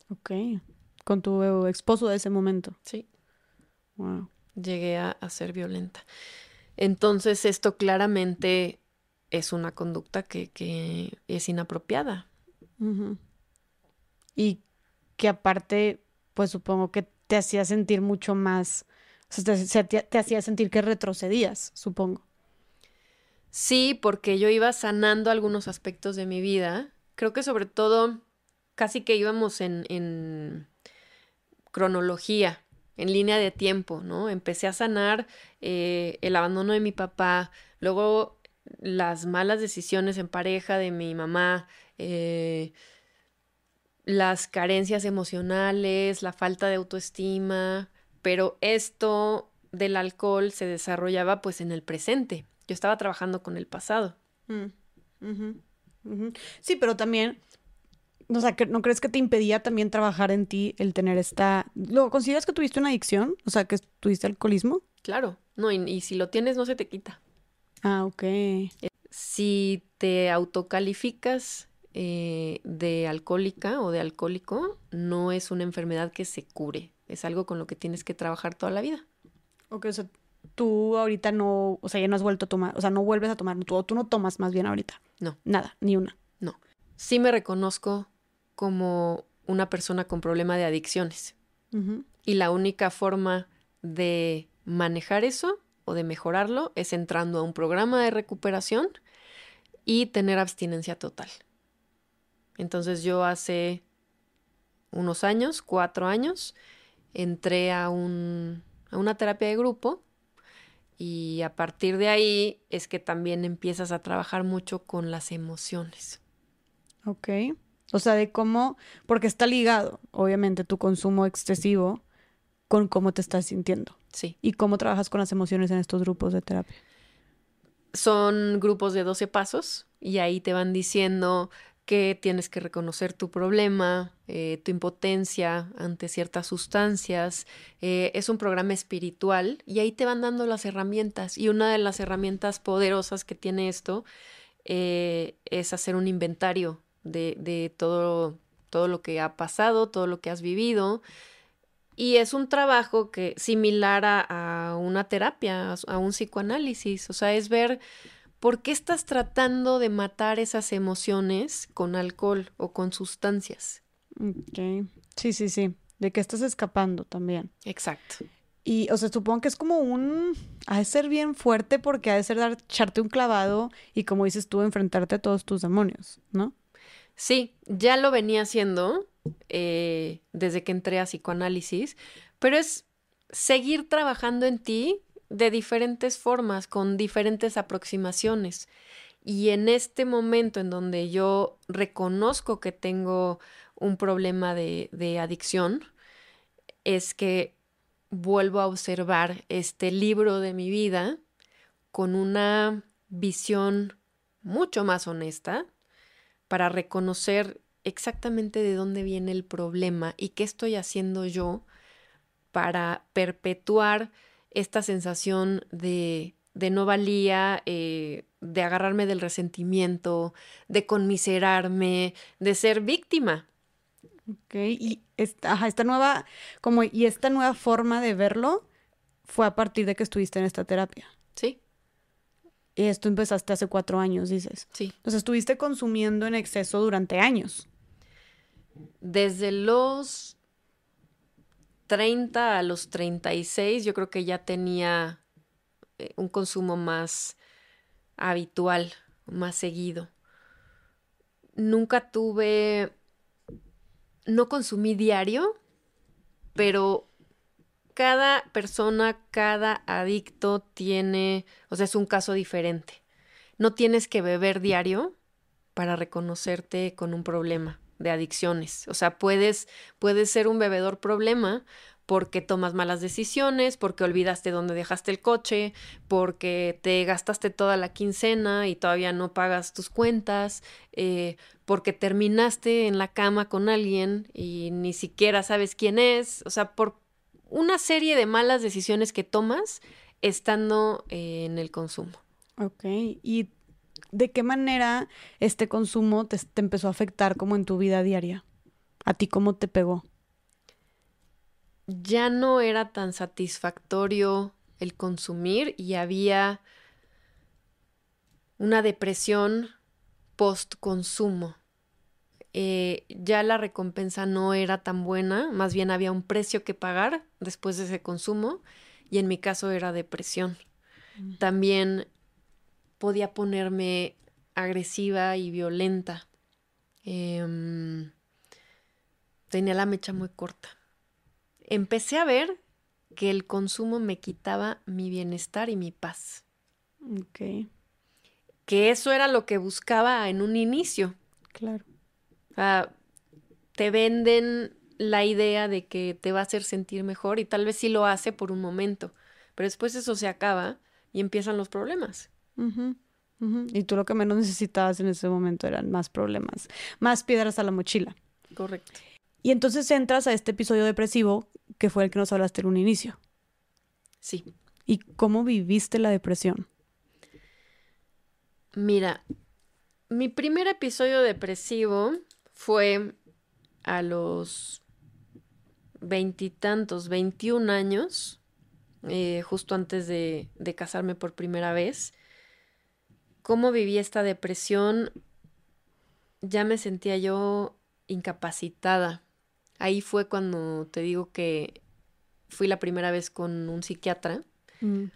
Ok. Con tu esposo de ese momento. Sí. Wow. Llegué a, a ser violenta. Entonces esto claramente es una conducta que, es inapropiada. Y que aparte, pues supongo que te hacía sentir mucho más, o sea, te, te, hacía sentir que retrocedías, supongo. Sí, porque yo iba sanando algunos aspectos de mi vida. Creo que sobre todo, casi que íbamos en, en cronología, en línea de tiempo, ¿no? Empecé a sanar eh, el abandono de mi papá, luego las malas decisiones en pareja de mi mamá, eh, las carencias emocionales, la falta de autoestima, pero esto del alcohol se desarrollaba pues en el presente. Yo estaba trabajando con el pasado. Mm, sí, pero también, o sea, ¿no crees que te impedía también trabajar en ti el tener esta... ¿Lo consideras que tuviste una adicción? O sea, que tuviste alcoholismo. Claro, no, y si lo tienes no se te quita. Ah, ok. Si te autocalificas eh, de alcohólica o de alcohólico, no es una enfermedad que se cure, es algo con lo que tienes que trabajar toda la vida. Ok, o sea, tú ahorita no, o sea, ya no has vuelto a tomar, o sea, no vuelves a tomar, tú, tú no tomas más bien ahorita. No. Nada, ni una. No. Sí me reconozco como una persona con problema de adicciones. Y la única forma de manejar eso o de mejorarlo es entrando a un programa de recuperación y tener abstinencia total. Entonces yo hace unos años, cuatro años, entré a, un, a una terapia de grupo y a partir de ahí es que también empiezas a trabajar mucho con las emociones. Ok. O sea, de cómo, porque está ligado, obviamente, tu consumo excesivo con cómo te estás sintiendo. Sí. ¿Y cómo trabajas con las emociones en estos grupos de terapia? Son grupos de 12 pasos y ahí te van diciendo que tienes que reconocer tu problema, eh, tu impotencia ante ciertas sustancias. Eh, es un programa espiritual y ahí te van dando las herramientas. Y una de las herramientas poderosas que tiene esto eh, es hacer un inventario de, todo, todo lo que ha pasado, todo lo que has vivido. Y es un trabajo que similar a, a una terapia, a un psicoanálisis. O sea, es ver ¿por qué estás tratando de matar esas emociones con alcohol o con sustancias? Ok. Sí, sí, sí. De qué estás escapando también. Exacto. Y, o sea, supongo que es como un. Ha de ser bien fuerte porque ha de ser dar, echarte un clavado y, como dices tú, enfrentarte a todos tus demonios, ¿no? Sí, ya lo venía haciendo eh, desde que entré a psicoanálisis, pero es seguir trabajando en ti de diferentes formas, con diferentes aproximaciones. Y en este momento en donde yo reconozco que tengo un problema de, de adicción, es que vuelvo a observar este libro de mi vida con una visión mucho más honesta para reconocer exactamente de dónde viene el problema y qué estoy haciendo yo para perpetuar esta sensación de, de no valía, eh, de agarrarme del resentimiento, de conmiserarme, de ser víctima. Ok, y esta, esta nueva, como, y esta nueva forma de verlo fue a partir de que estuviste en esta terapia. Y esto empezaste hace cuatro años, dices. Sí. Entonces estuviste consumiendo en exceso durante años. Desde los 30 a los 36 yo creo que ya tenía eh, un consumo más habitual, más seguido. Nunca tuve, no consumí diario, pero cada persona, cada adicto tiene, o sea, es un caso diferente. No tienes que beber diario para reconocerte con un problema de adicciones. O sea, puedes, puedes ser un bebedor problema porque tomas malas decisiones, porque olvidaste dónde dejaste el coche, porque te gastaste toda la quincena y todavía no pagas tus cuentas, eh, porque terminaste en la cama con alguien y ni siquiera sabes quién es, o sea, por una serie de malas decisiones que tomas estando eh, en el consumo. Ok, y ¿de qué manera este consumo te, empezó a afectar como en tu vida diaria? ¿A ti cómo te pegó? Ya no era tan satisfactorio el consumir y había una depresión post-consumo. Eh, ya la recompensa no era tan buena, más bien había un precio que pagar después de ese consumo y en mi caso era depresión. Mm. También podía ponerme agresiva y violenta. Em, tenía la mecha muy corta. Empecé a ver que el consumo me quitaba mi bienestar y mi paz. Ok. Que eso era lo que buscaba en un inicio. Claro. Te venden la idea de que te va a hacer sentir mejor y tal vez sí lo hace por un momento, pero después eso se acaba y empiezan los problemas. Y tú lo que menos necesitabas en ese momento eran más problemas, más piedras a la mochila. Correcto. Y entonces entras a este episodio depresivo que fue el que nos hablaste en un inicio. Sí. ¿Y cómo viviste la depresión? Mira, mi primer episodio depresivo fue a los veintitantos, veintiún años, eh, justo antes de, casarme por primera vez. ¿Cómo viví esta depresión? Ya me sentía yo incapacitada. Ahí fue cuando te digo que fui la primera vez con un psiquiatra. Mm.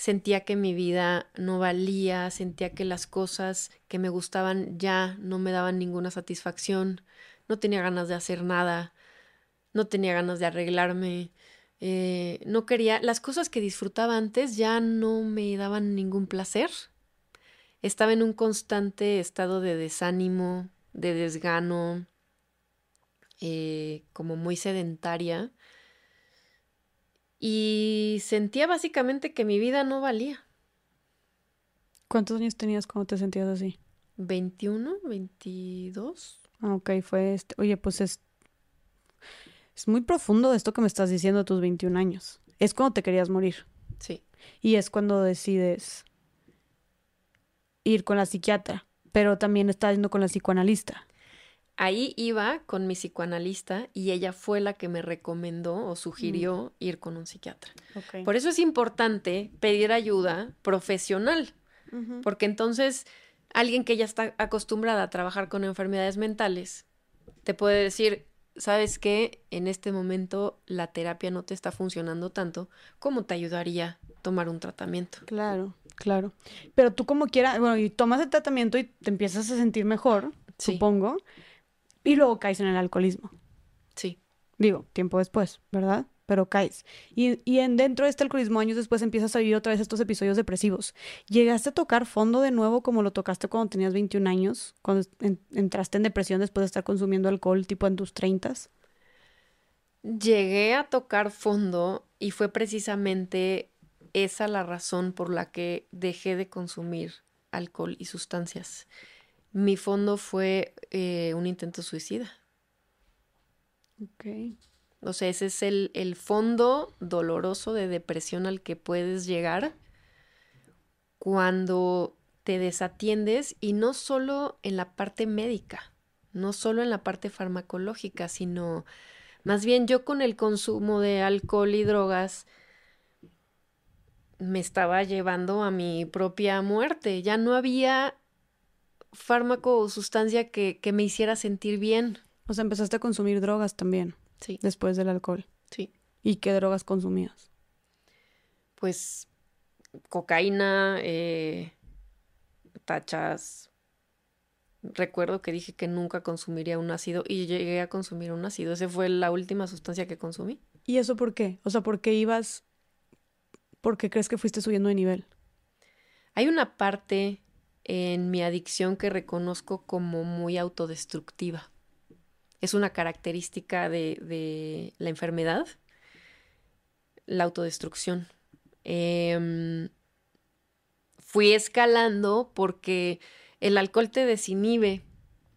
Sentía que mi vida no valía, sentía que las cosas que me gustaban ya no me daban ninguna satisfacción, no tenía ganas de hacer nada, no tenía ganas de arreglarme, eh, no quería, las cosas que disfrutaba antes ya no me daban ningún placer. Estaba en un constante estado de desánimo, de desgano, eh, como muy sedentaria y sentía básicamente que mi vida no valía. ¿Cuántos años tenías cuando te sentías así? 21, 22. Ah, ok, fue este. Oye, pues es. Es muy profundo esto que me estás diciendo a tus 21 años. Es cuando te querías morir. Sí. Y es cuando decides ir con la psiquiatra. Pero también estás yendo con la psicoanalista. Ahí iba con mi psicoanalista y ella fue la que me recomendó o sugirió ir con un psiquiatra. Ok. Por eso es importante pedir ayuda profesional, porque entonces alguien que ya está acostumbrada a trabajar con enfermedades mentales te puede decir, sabes que en este momento la terapia no te está funcionando tanto, ¿cómo te ayudaría tomar un tratamiento? Claro, claro. Pero tú como quieras, bueno, y tomas el tratamiento y te empiezas a sentir mejor, Sí. supongo, y luego caes en el alcoholismo. Sí. Digo, tiempo después, ¿verdad? Pero caes. Y, y en, dentro de este alcoholismo, años después, empiezas a vivir otra vez estos episodios depresivos. ¿Llegaste a tocar fondo de nuevo como lo tocaste cuando tenías 21 años? Cuando en- entraste en depresión después de estar consumiendo alcohol, tipo en tus 30 Llegué a tocar fondo y fue precisamente esa la razón por la que dejé de consumir alcohol y sustancias. Mi fondo fue eh, un intento suicida. Ok. O sea, ese es el, el fondo doloroso de depresión al que puedes llegar cuando te desatiendes y no solo en la parte médica, no solo en la parte farmacológica, sino más bien yo con el consumo de alcohol y drogas me estaba llevando a mi propia muerte. Ya no había fármaco o sustancia que, que me hiciera sentir bien. O sea, empezaste a consumir drogas también Sí, después del alcohol. sí. ¿Y qué drogas consumías? pues cocaína, eh, tachas. Recuerdo que dije que nunca consumiría un ácido y llegué a consumir un ácido. Esa fue la última sustancia que consumí. ¿Y eso por qué? O sea, ¿por qué ibas? ¿Por qué crees que fuiste subiendo de nivel? Hay una parte en mi adicción que reconozco como muy autodestructiva. Es una característica de, de la enfermedad, la autodestrucción. Em, fui escalando porque el alcohol te desinhibe.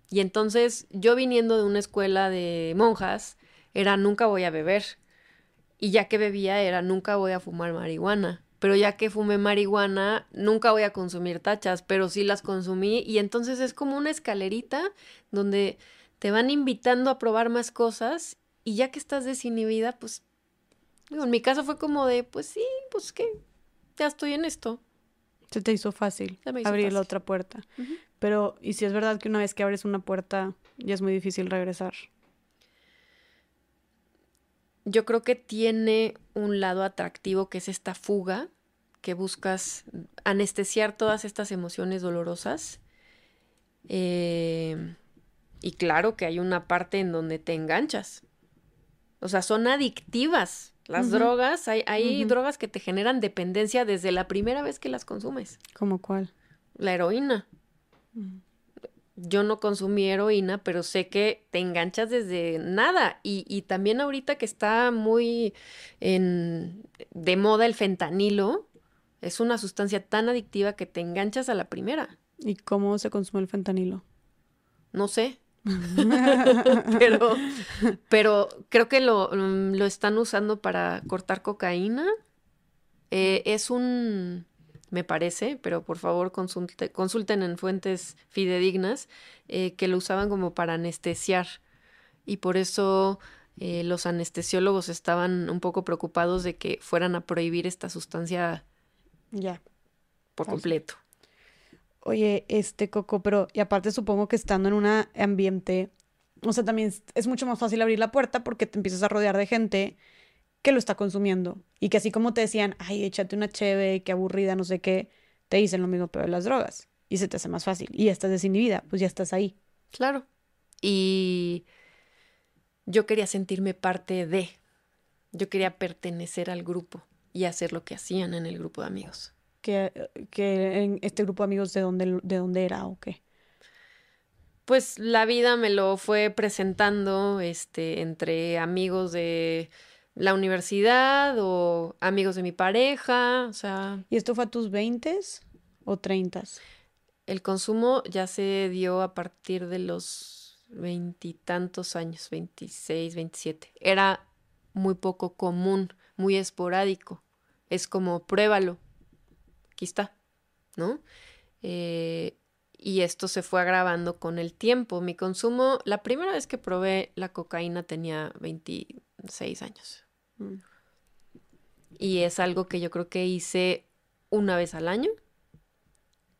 Y entonces yo viniendo de una escuela de monjas, era nunca voy a beber. Y ya que bebía era nunca voy a fumar marihuana. Pero ya que fumé marihuana, nunca voy a consumir tachas, pero sí las consumí. Y entonces es como una escalerita donde te van invitando a probar más cosas. Y ya que estás desinhibida, pues, digo, en mi caso fue como de, pues sí, pues qué, ya estoy en esto. Se te hizo fácil hizo abrir la otra puerta. Pero, ¿y si es verdad que una vez que abres una puerta ya es muy difícil regresar? Yo creo que tiene un lado atractivo que es esta fuga, que buscas anestesiar todas estas emociones dolorosas. Eh, y claro que hay una parte en donde te enganchas. O sea, son adictivas. Las drogas, hay, drogas que te generan dependencia desde la primera vez que las consumes. ¿Cómo cuál? La heroína. Mm. Yo no consumí heroína, pero sé que te enganchas desde nada. Y, y también ahorita que está muy en, de moda el fentanilo, es una sustancia tan adictiva que te enganchas a la primera. ¿Y cómo se consume el fentanilo? No sé. pero, pero creo que lo, mm, lo están usando para cortar cocaína. Eh, es un me parece, pero por favor consulten en fuentes fidedignas, eh, que lo usaban como para anestesiar. Y por eso eh, los anestesiólogos estaban un poco preocupados de que fueran a prohibir esta sustancia ya por completo. Oye, este Coco, pero y aparte supongo que estando en un ambiente, o sea, también es mucho más fácil abrir la puerta porque te empiezas a rodear de gente que lo está consumiendo y que así como te decían, ay, échate una cheve, qué aburrida, no sé qué, te dicen lo mismo pero de las drogas y se te hace más fácil y ya estás desinhibida, pues ya estás ahí. Claro. Y yo quería sentirme parte de, yo quería pertenecer al grupo y hacer lo que hacían en el grupo de amigos. ¿Que, que en este grupo de amigos de dónde, de dónde era o qué? Pues la vida me lo fue presentando este, entre amigos de la universidad o amigos de mi pareja, o sea... ¿Y esto fue a tus 20 o 30? El consumo ya se dio a partir de los veintitantos años, 26, 27. Era muy poco común, muy esporádico. Es como pruébalo. Aquí está, ¿no? Eh, y esto se fue agravando con el tiempo. Mi consumo, la primera vez que probé la cocaína tenía 26 años. Mm. Y es algo que yo creo que hice una vez al año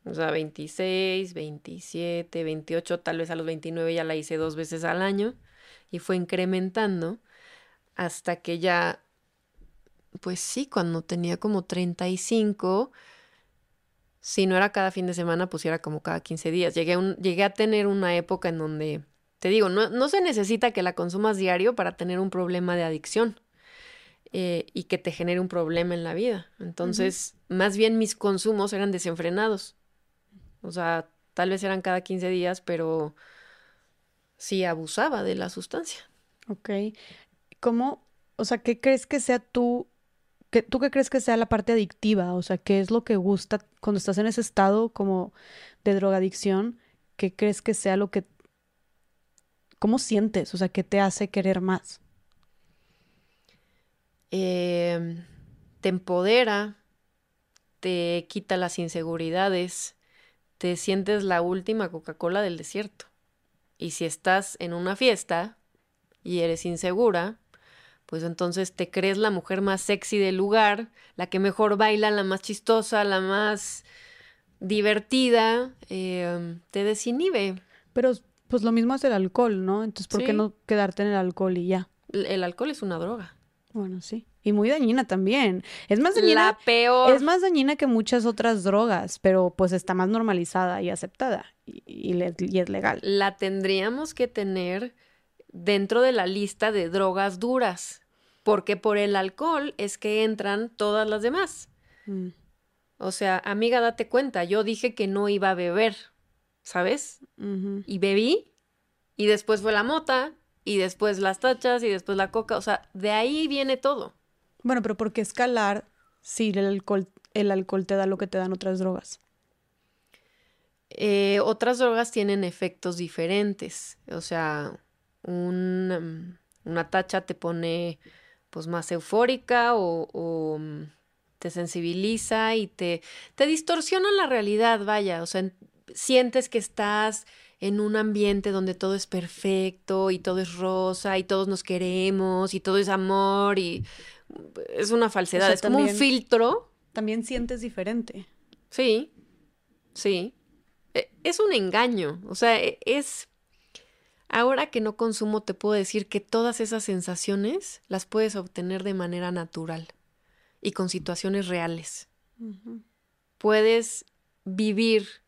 o sea, 26, 27, 28, tal vez a los 29 ya la hice dos veces al año y fue incrementando hasta que ya, pues sí, cuando tenía como 35, si no era cada fin de semana, pues era como cada 15 días. Llegué, un, llegué a tener una época en donde, te digo, no, no, se necesita que la consumas diario para tener un problema de adicción. Eh, y que te genere un problema en la vida. Entonces, más bien mis consumos eran desenfrenados. O sea, tal vez eran cada 15 días, pero sí abusaba de la sustancia. Ok. ¿Cómo, o sea, qué crees que sea tú, que, tú qué crees que sea la parte adictiva? O sea, ¿qué es lo que gusta cuando estás en ese estado como de drogadicción? ¿Qué crees que sea lo que, cómo sientes? O sea, ¿qué te hace querer más? Eh, te empodera, te quita las inseguridades, te sientes la última Coca-Cola del desierto. Y si estás en una fiesta y eres insegura, pues entonces te crees la mujer más sexy del lugar, la que mejor baila, la más chistosa, la más divertida, eh, te desinhibe. Pero pues lo mismo es el alcohol, ¿no? Entonces, ¿por qué no quedarte en el alcohol y ya? El alcohol es una droga. Bueno, sí. Y muy dañina también. Es más dañina. La peor. Es más dañina que muchas otras drogas, pero pues está más normalizada y aceptada. Y, es legal. La tendríamos que tener dentro de la lista de drogas duras. Porque por el alcohol es que entran todas las demás. Mm. O sea, amiga, date cuenta, yo dije que no iba a beber, ¿sabes? Y bebí, y después fue la mota, y después las tachas, y después la coca. O sea, de ahí viene todo. Bueno, pero ¿por qué escalar si el alcohol, el alcohol te da lo que te dan otras drogas? Eh, otras drogas tienen efectos diferentes. O sea, una tacha te pone pues más eufórica o, mm, te sensibiliza y te, te distorsiona la realidad, vaya. O sea, sientes que estás en un ambiente donde todo es perfecto y todo es rosa y todos nos queremos y todo es amor y es una falsedad, es como un filtro. También sientes diferente. Sí, sí. E, es un engaño, o sea, e, es... Ahora que no consumo te puedo decir que todas esas sensaciones las puedes obtener de manera natural y con situaciones reales. Puedes vivir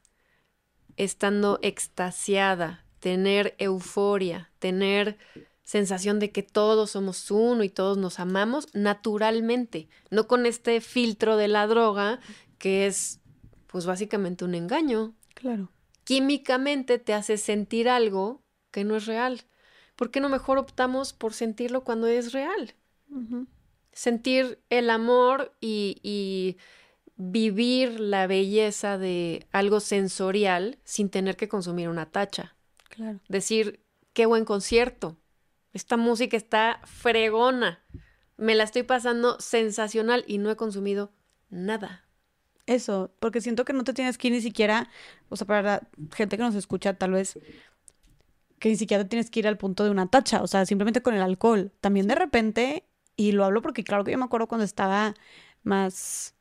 estando extasiada, tener euforia, tener sensación de que todos somos uno y todos nos amamos naturalmente, no con este filtro de la droga que es pues básicamente un engaño. Claro. Químicamente te hace sentir algo que no es real. ¿Por qué no mejor optamos por sentirlo cuando es real? Sentir el amor y, y vivir la belleza de algo sensorial sin tener que consumir una tacha. Claro. Decir, qué buen concierto, esta música está fregona. Me la estoy pasando sensacional y no he consumido nada. Eso, porque siento que no te tienes que ir ni siquiera, o sea, para la gente que nos escucha, tal vez que ni siquiera te tienes que ir al punto de una tacha, o sea, simplemente con el alcohol. También de repente, y lo hablo porque claro que yo me acuerdo cuando estaba más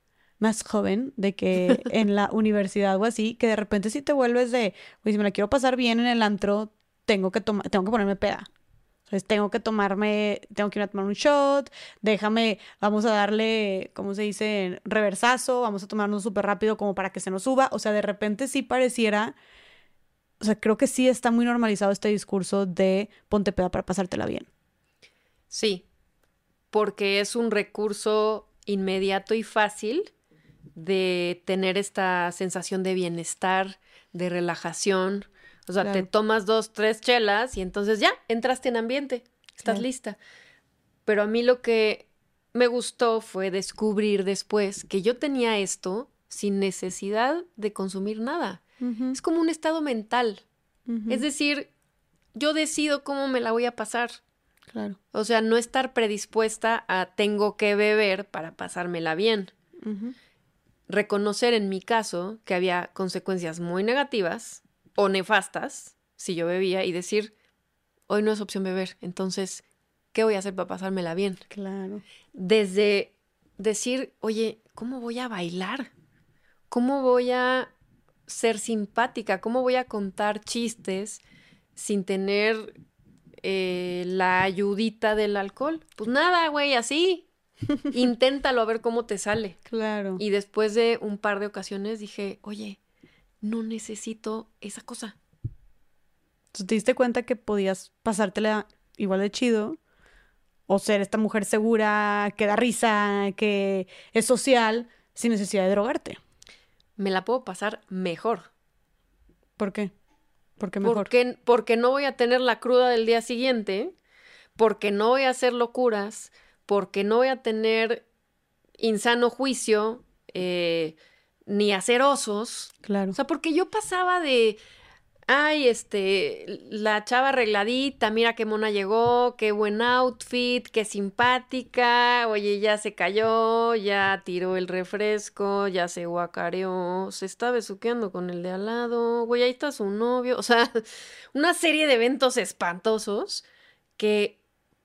más joven, de que en la universidad o así, que de repente si te vuelves de, oye, si me la quiero pasar bien en el antro, tengo que tomar, tengo que ponerme peda. Entonces tengo que tomarme, tengo que ir a tomar un shot, déjame, vamos a darle, ¿cómo se dice? Reversazo, vamos a tomarnos súper rápido como para que se nos suba. O sea, de repente sí pareciera, o sea, creo que sí está muy normalizado este discurso de ponte peda para pasártela bien. Sí, porque es un recurso inmediato y fácil de tener esta sensación de bienestar, de relajación. O sea, te tomas dos, tres chelas y entonces ya, entraste en ambiente, estás lista. Pero a mí lo que me gustó fue descubrir después que yo tenía esto sin necesidad de consumir nada. Es como un estado mental. Es decir, yo decido cómo me la voy a pasar. Claro. O sea, no estar predispuesta a tengo que beber para pasármela bien reconocer en mi caso que había consecuencias muy negativas o nefastas si yo bebía y decir, hoy no es opción beber, entonces, ¿qué voy a hacer para pasármela bien? Claro. Desde decir, oye, ¿cómo voy a bailar? ¿Cómo voy a ser simpática? ¿Cómo voy a contar chistes sin tener eh, la ayudita del alcohol? Pues nada, güey, así, Inténtalo a ver cómo te sale. Claro. Y después de un par de ocasiones dije, oye, no necesito esa cosa. Entonces, ¿Te diste cuenta que podías pasártela igual de chido? O ser esta mujer segura, que da risa, que es social, sin necesidad de drogarte. Me la puedo pasar mejor. ¿Por qué? ¿Por qué mejor? Porque, porque no voy a tener la cruda del día siguiente, porque no voy a hacer locuras, porque no voy a tener insano juicio eh, ni hacer osos. Claro. O sea, porque yo pasaba de, ay, este, la chava arregladita, mira qué mona llegó, qué buen outfit, qué simpática, oye, ya se cayó, ya tiró el refresco, ya se guacareó, se está besuqueando con el de al lado, güey, ahí está su novio, o sea, una serie de eventos espantosos que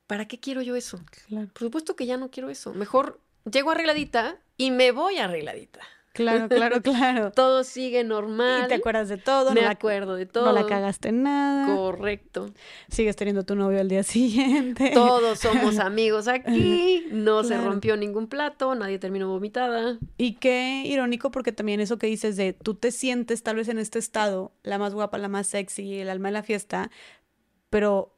¿para qué quiero yo eso? Por supuesto que ya no quiero eso. Mejor llego arregladita y me voy arregladita. Claro, claro, claro. todo sigue normal. Y te acuerdas de todo. Me acuerdo de todo. No la cagaste en nada. Correcto. Sigues teniendo tu novio al día siguiente. Todos somos amigos aquí. No se rompió ningún plato. Nadie terminó vomitada. Y qué irónico porque también eso que dices de tú te sientes tal vez en este estado, la más guapa, la más sexy, el alma de la fiesta, pero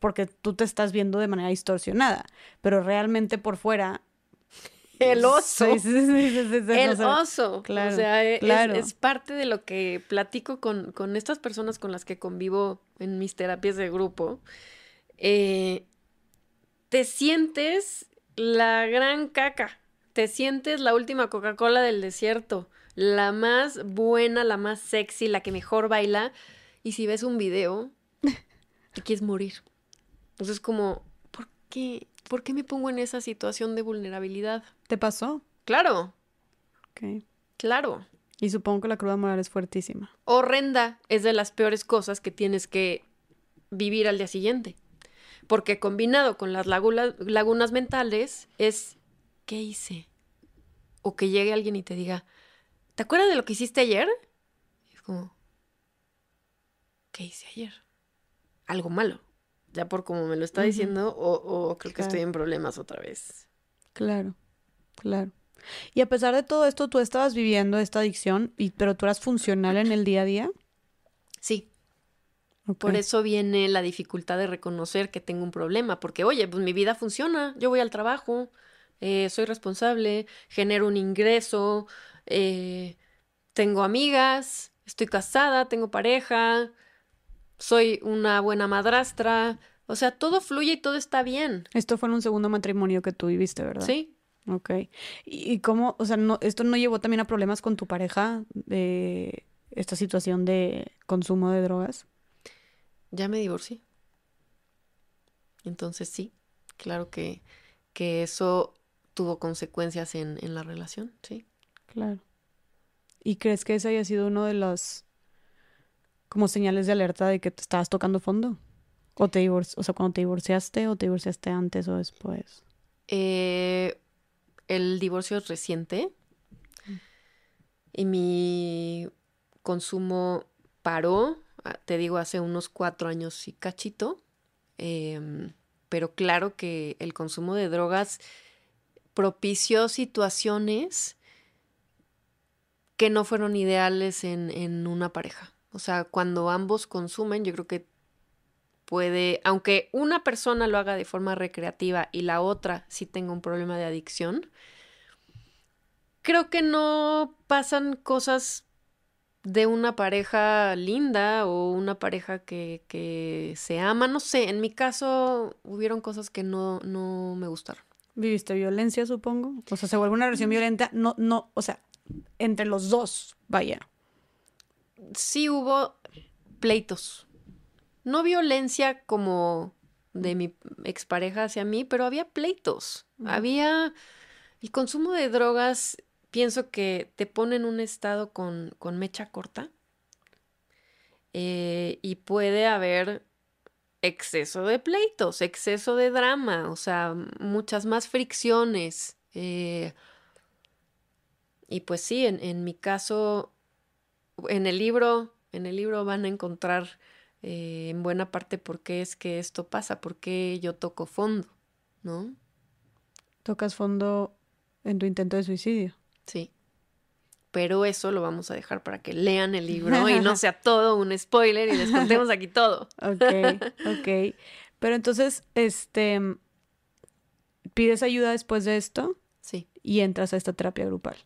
porque tú te estás viendo de manera distorsionada, pero realmente por fuera... El oso. el oso. Claro, o sea, e, es, parte de lo que platico con, con, estas personas con las que convivo en mis terapias de grupo. Eh, te sientes la gran caca. Te sientes la última Coca-Cola del desierto. La más buena, la más sexy, la que mejor baila. Y si ves un video, te quieres morir. Entonces, como, ¿por qué? ¿Por qué me pongo en esa situación de vulnerabilidad? ¿Te pasó? Claro. Ok. Claro. Y supongo que la cruda moral es fuertísima. Horrenda es de las peores cosas que tienes que vivir al día siguiente. Porque combinado con las lagunas mentales es, ¿qué hice? O que llegue alguien y te diga, ¿te acuerdas de lo que hiciste ayer? es como, ¿qué hice ayer? Algo malo ya por como me lo está diciendo, o, creo que estoy en problemas otra vez. Claro, claro. Y a pesar de todo esto, tú estabas viviendo esta adicción, y, pero tú eras funcional en el día a día. Sí. Por eso viene la dificultad de reconocer que tengo un problema, porque oye, pues mi vida funciona, yo voy al trabajo, eh, soy responsable, genero un ingreso, eh, tengo amigas, estoy casada, tengo pareja, soy una buena madrastra. O sea, todo fluye y todo está bien. Esto fue en un segundo matrimonio que tú viviste, ¿verdad? Sí. Ok. ¿Y cómo, o sea, no, esto no llevó también a problemas con tu pareja de esta situación de consumo de drogas? Ya me divorcié. Entonces sí, claro que, que eso tuvo consecuencias en, en la relación, sí. Claro. ¿Y crees que ese haya sido uno de los como señales de alerta de que te estabas tocando fondo? ¿O te o sea, cuando te divorciaste o te divorciaste antes o después? Eh, el divorcio es reciente y mi consumo paró, ah, te digo, hace unos cuatro años y cachito. Em, pero claro que el consumo de drogas propició situaciones que no fueron ideales en, en una pareja. O sea, cuando ambos consumen, yo creo que puede, aunque una persona lo haga de forma recreativa y la otra sí tenga un problema de adicción, creo que no pasan cosas de una pareja linda o una pareja que, que se ama. No sé, en mi caso hubieron cosas que no, no me gustaron. ¿Viviste violencia, supongo? O sea, se vuelve una relación violenta, no, no, o sea, entre los dos, vaya. Sí hubo pleitos. No violencia como de mi expareja hacia mí, pero había pleitos. Había el consumo de drogas pienso que te pone en un estado con, mecha corta eh, y puede haber exceso de pleitos, exceso de drama, o sea, muchas más fricciones. Eh, y pues sí, en, mi caso, en el libro, en el libro van a encontrar eh, en buena parte por qué es que esto pasa, por qué yo toco fondo, ¿no? Tocas fondo en tu intento de suicidio. Sí. Pero eso lo vamos a dejar para que lean el libro y no sea todo un spoiler y les contemos aquí todo. Ok, ok. Pero entonces, este, ¿pides ayuda después de esto? Sí. Y entras a esta terapia grupal.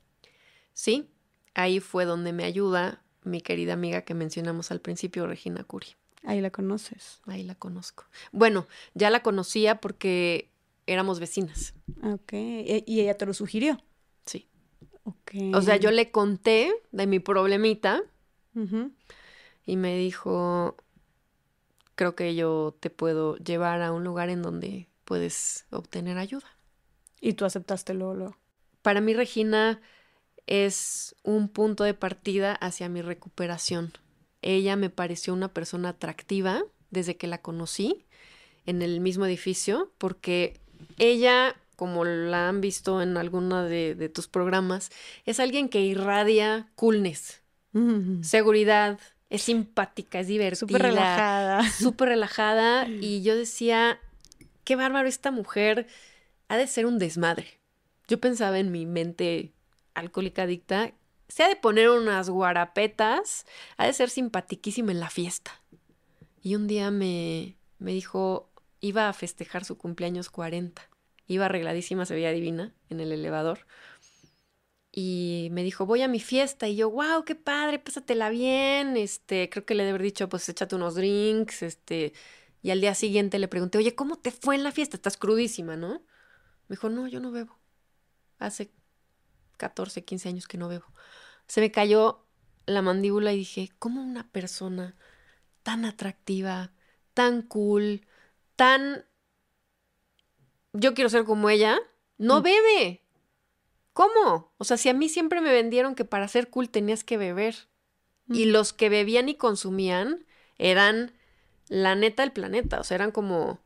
Sí, ahí fue donde me ayuda mi querida amiga que mencionamos al principio, Regina Curi. Ahí la conoces. Ahí la conozco. Bueno, ya la conocía porque éramos vecinas. Ok, y ella te lo sugirió. Sí. O sea, yo le conté de mi problemita y me dijo, creo que yo te puedo llevar a un lugar en donde puedes obtener ayuda. ¿Y tú aceptaste Lolo? Para mí, Regina es un punto de partida hacia mi recuperación. Ella me pareció una persona atractiva desde que la conocí en el mismo edificio, porque ella como la han visto en alguna de, tus programas, es alguien que irradia coolness, seguridad, es simpática, es divertida. Súper relajada. Súper relajada. Y yo decía, qué bárbaro, esta mujer ha de ser un desmadre. Yo pensaba en mi mente alcohólica adicta, se ha de poner unas guarapetas, ha de ser simpatiquísima en la fiesta. Y un día me, me dijo, iba a festejar su cumpleaños 40 iba arregladísima, se veía divina en el elevador. Y me dijo, voy a mi fiesta. Y yo, wow, qué padre, pásatela bien. Este, creo que le debe haber dicho, pues échate unos drinks. Este, y al día siguiente le pregunté, oye, ¿cómo te fue en la fiesta? Estás crudísima, ¿no? Me dijo, no, yo no bebo. Hace 14, 15 años que no bebo. Se me cayó la mandíbula y dije, ¿cómo una persona tan atractiva, tan cool, tan yo quiero ser como ella, no mm. bebe. ¿Cómo? O sea, si a mí siempre me vendieron que para ser cool tenías que beber. Y mm. los que bebían y consumían eran la neta del planeta. O sea, eran como,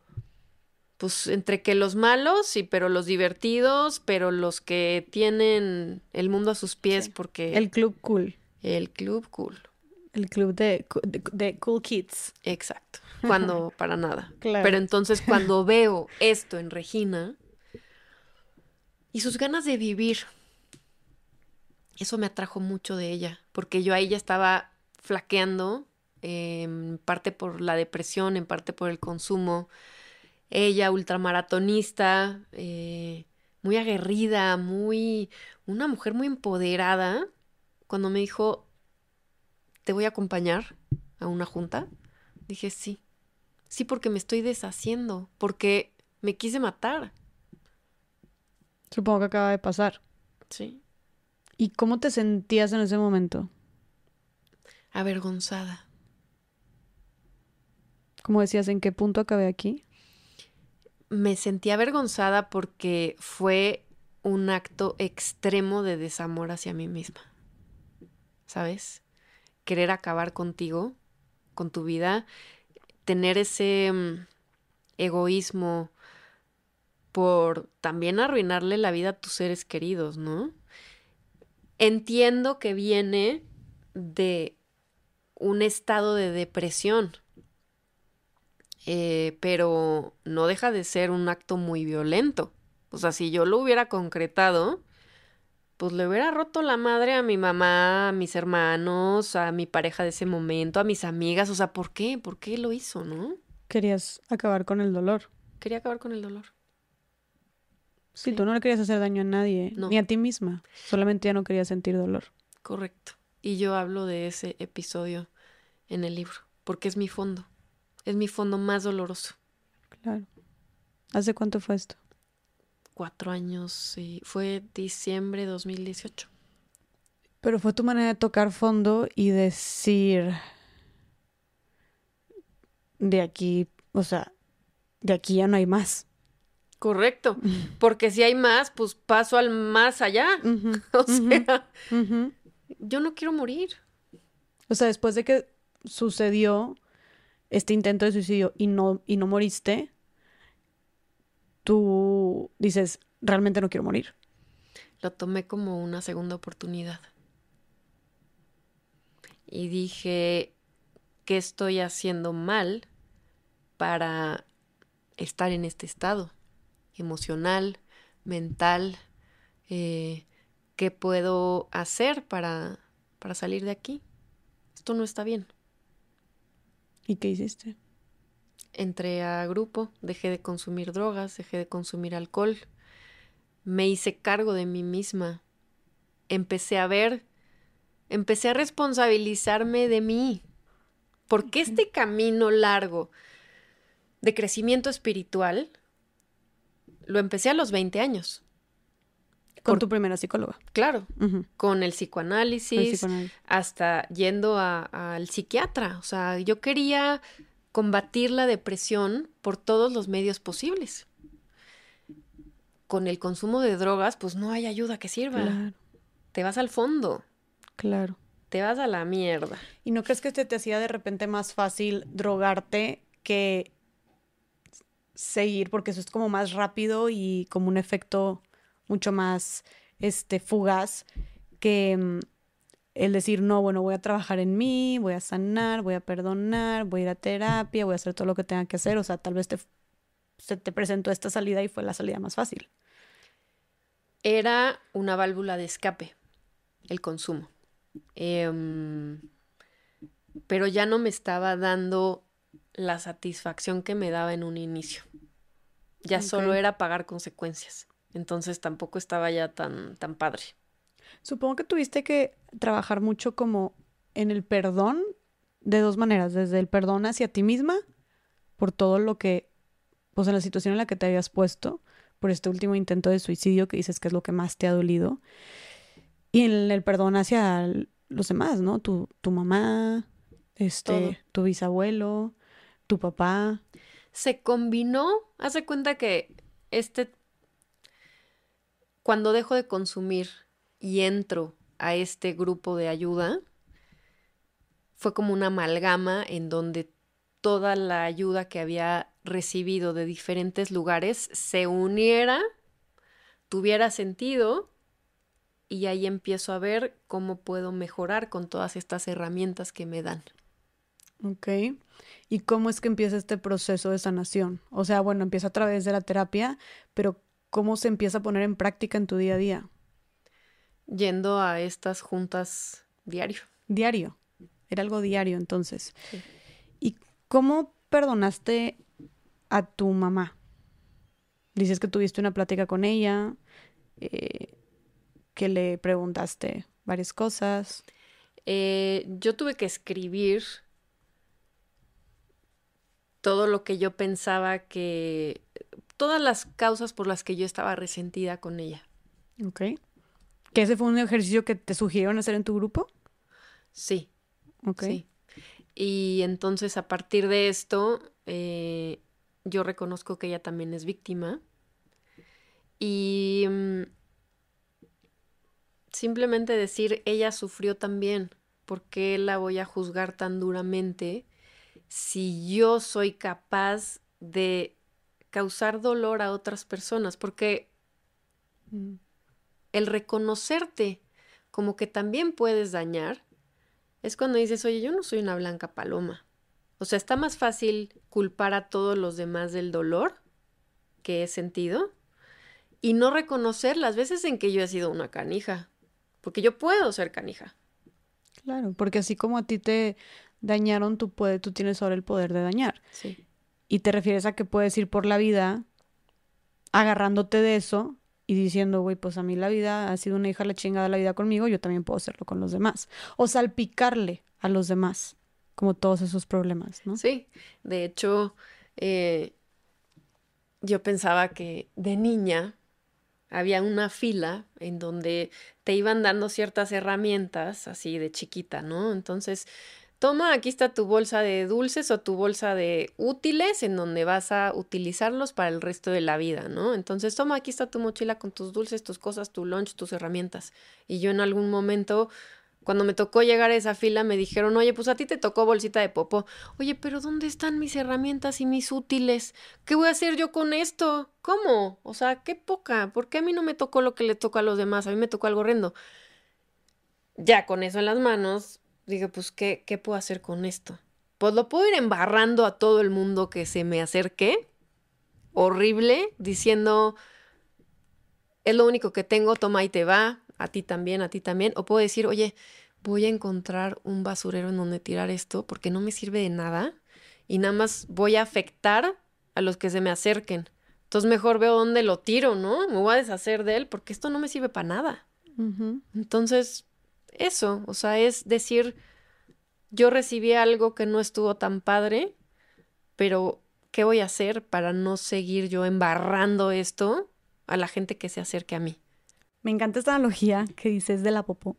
pues, entre que los malos, y pero los divertidos, pero los que tienen el mundo a sus pies porque... El club cool. El club cool. El club de, de cool kids. Exacto cuando para nada. Pero entonces cuando veo esto en Regina y sus ganas de vivir, eso me atrajo mucho de ella, porque yo ahí ya estaba flaqueando, en parte por la depresión, en parte por el consumo. Ella, ultramaratonista, eh, muy aguerrida, muy. una mujer muy empoderada. Cuando me dijo, te voy a acompañar a una junta, dije sí. Sí, porque me estoy deshaciendo, porque me quise matar. Supongo que acaba de pasar. Sí. ¿Y cómo te sentías en ese momento? Avergonzada. ¿Cómo decías, ¿en qué punto acabé aquí? Me sentí avergonzada porque fue un acto extremo de desamor hacia mí misma. ¿Sabes? Querer acabar contigo, con tu vida, tener ese mm, egoísmo por también arruinarle la vida a tus seres queridos, ¿no? Entiendo que viene de un estado de depresión, eh, pero no deja de ser un acto muy violento. O sea, si yo lo hubiera concretado, pues le hubiera roto la madre a mi mamá, a mis hermanos, a mi pareja de ese momento, a mis amigas. O sea, ¿por qué? ¿Por qué lo hizo, no? Querías acabar con el dolor. Quería acabar con el dolor. Sí, tú no le querías hacer daño a nadie, ni a ti misma. Solamente ya no querías sentir dolor. Correcto. Y yo hablo de ese episodio en el libro, porque es mi fondo. Es mi fondo más doloroso. Claro. ¿Hace cuánto fue esto? Cuatro años, sí. Fue diciembre de 2018. Pero fue tu manera de tocar fondo y decir, de aquí, o sea, de aquí ya no hay más. Correcto, porque si hay más, pues paso al más allá. o sea, yo no quiero morir. O sea, después de que sucedió este intento de suicidio y no, y no moriste, tú dices, realmente no quiero morir. Lo tomé como una segunda oportunidad. Y dije, ¿qué estoy haciendo mal para estar en este estado? emocional, mental, eh, qué puedo hacer para, para salir de aquí. Esto no está bien. ¿Y qué hiciste? Entré a grupo, dejé de consumir drogas, dejé de consumir alcohol, me hice cargo de mí misma, empecé a ver, empecé a responsabilizarme de mí, porque este camino largo de crecimiento espiritual lo empecé a los 20 años. Con tu primera psicóloga. Claro, con el psicoanálisis, hasta yendo al psiquiatra. O sea, yo quería combatir la depresión por todos los medios posibles. Con el consumo de drogas, pues no hay ayuda que sirva. Te vas al fondo. Claro. Te vas a la mierda. ¿Y no crees que te, te hacía de repente más fácil drogarte que seguir porque eso es como más rápido y como un efecto mucho más este fugaz que mm, el decir, no, bueno, voy a trabajar en mí, voy a sanar, voy a perdonar, voy a ir a terapia, voy a hacer todo lo que tenga que hacer. O sea, tal vez te, se te presentó esta salida y fue la salida más fácil. Era una válvula de escape, el consumo. Em, pero ya no me estaba dando la satisfacción que me daba en un inicio. Ya solo era pagar consecuencias. Entonces tampoco estaba ya tan, tan padre. Supongo que tuviste que trabajar mucho como en el perdón de dos maneras, desde el perdón hacia ti misma por todo lo que, pues en la situación en la que te habías puesto, por este último intento de suicidio que dices que es lo que más te ha dolido, y en el perdón hacia los demás, ¿no? Tu, tu mamá, este, tu bisabuelo, tu papá. Se combinó, hace cuenta que este, cuando dejo de consumir y entro a este grupo de ayuda, fue como una amalgama en donde toda la ayuda que había recibido de diferentes lugares se uniera, tuviera sentido y ahí empiezo a ver cómo puedo mejorar con todas estas herramientas que me dan. Ok. ¿Y cómo es que empieza este proceso de sanación? O sea, bueno, empieza a través de la terapia, pero ¿cómo se empieza a poner en práctica en tu día a día? Yendo a estas juntas diario. Diario. Era algo diario entonces. ¿Y cómo perdonaste a tu mamá? Dices que tuviste una plática con ella, eh, que le preguntaste varias cosas. Eh, yo tuve que escribir todo lo que yo pensaba que, todas las causas por las que yo estaba resentida con ella. Ok. ¿Que ese fue un ejercicio que te sugirieron hacer en tu grupo? Sí. Ok. Sí. Y entonces a partir de esto, eh, yo reconozco que ella también es víctima. Y mm, simplemente decir, ella sufrió también, ¿por qué la voy a juzgar tan duramente si yo soy capaz de causar dolor a otras personas? Porque el reconocerte como que también puedes dañar, es cuando dices, oye, yo no soy una blanca paloma. O sea, está más fácil culpar a todos los demás del dolor que he sentido y no reconocer las veces en que yo he sido una canija, porque yo puedo ser canija. Claro, porque así como a ti te dañaron, tú, puedes, tú tienes ahora el poder de dañar. Sí. Y te refieres a que puedes ir por la vida agarrándote de eso y diciendo, güey, pues a mí la vida ha sido una hija la chingada la vida conmigo, yo también puedo hacerlo con los demás. O salpicarle a los demás, como todos esos problemas, ¿no? Sí, de hecho, eh, yo pensaba que de niña había una fila en donde te iban dando ciertas herramientas así de chiquita, ¿no? Entonces, toma, aquí está tu bolsa de dulces o tu bolsa de útiles en donde vas a utilizarlos para el resto de la vida, ¿no? Entonces, toma, aquí está tu mochila con tus dulces, tus cosas, tu lunch, tus herramientas. Y yo en algún momento cuando me tocó llegar a esa fila me dijeron, oye, pues a ti te tocó bolsita de popo. Oye, pero ¿dónde están mis herramientas y mis útiles? ¿Qué voy a hacer yo con esto? ¿Cómo? O sea, qué poca. ¿Por qué a mí no me tocó lo que le tocó a los demás? A mí me tocó algo horrendo. Ya con eso en las manos, dije, pues, ¿qué, qué puedo hacer con esto? Pues lo puedo ir embarrando a todo el mundo que se me acerque. Horrible, diciendo, es lo único que tengo, toma y te va, a ti también, a ti también. O puedo decir, oye, voy a encontrar un basurero en donde tirar esto porque no me sirve de nada y nada más voy a afectar a los que se me acerquen. Entonces mejor veo dónde lo tiro, ¿no? Me voy a deshacer de él porque esto no me sirve para nada. Entonces, eso, o sea, es decir, yo recibí algo que no estuvo tan padre, pero ¿qué voy a hacer para no seguir yo embarrando esto a la gente que se acerque a mí? Me encanta esta analogía que dices de la popó,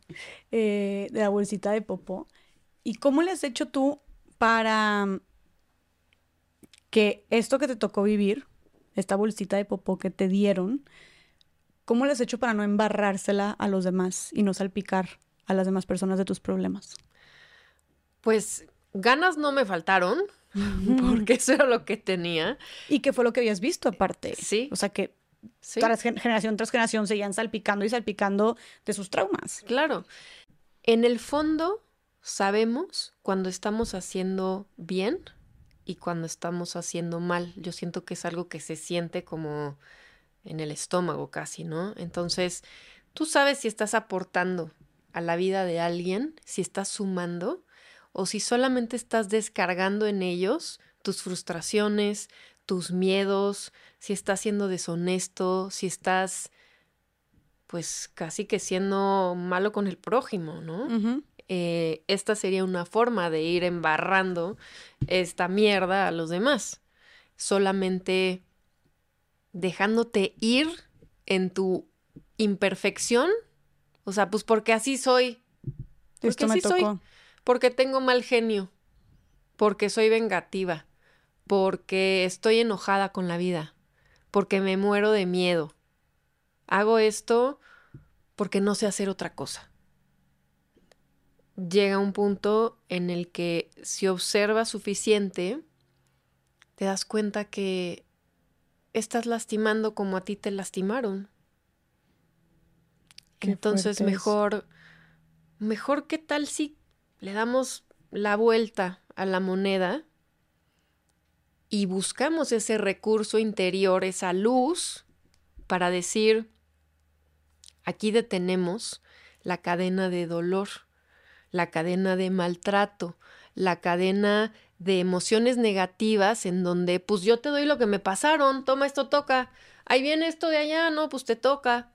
eh, de la bolsita de popó. ¿Y cómo le has hecho tú para mm, que esto que te tocó vivir, esta bolsita de popó que te dieron, cómo le has hecho para no embarrársela a los demás y no salpicar a las demás personas de tus problemas? Pues ganas no me faltaron, porque eso era lo que tenía. ¿Y qué fue lo que habías visto aparte? Sí. O sea, que generación tras generación seguían salpicando y salpicando de sus traumas. Claro. En el fondo, sabemos cuando estamos haciendo bien y cuando estamos haciendo mal. Yo siento que es algo que se siente como en el estómago casi, ¿no? Entonces, tú sabes si estás aportando a la vida de alguien, si estás sumando o si solamente estás descargando en ellos tus frustraciones, tus miedos, si estás siendo deshonesto, si estás pues casi que siendo malo con el prójimo, ¿no? Eh, esta sería una forma de ir embarrando esta mierda a los demás. Solamente dejándote ir en tu imperfección. O sea, pues porque así soy. Porque así soy. Porque tengo mal genio. Porque soy vengativa porque estoy enojada con la vida, porque me muero de miedo. Hago esto porque no sé hacer otra cosa. Llega un punto en el que si observas suficiente, te das cuenta que estás lastimando como a ti te lastimaron. Entonces mejor, mejor qué tal si le damos la vuelta a la moneda y buscamos ese recurso interior, esa luz, para decir, aquí detenemos la cadena de dolor, la cadena de maltrato, la cadena de emociones negativas en donde pues yo te doy lo que me pasaron, toma esto toca, ahí viene esto de allá, no, pues te toca.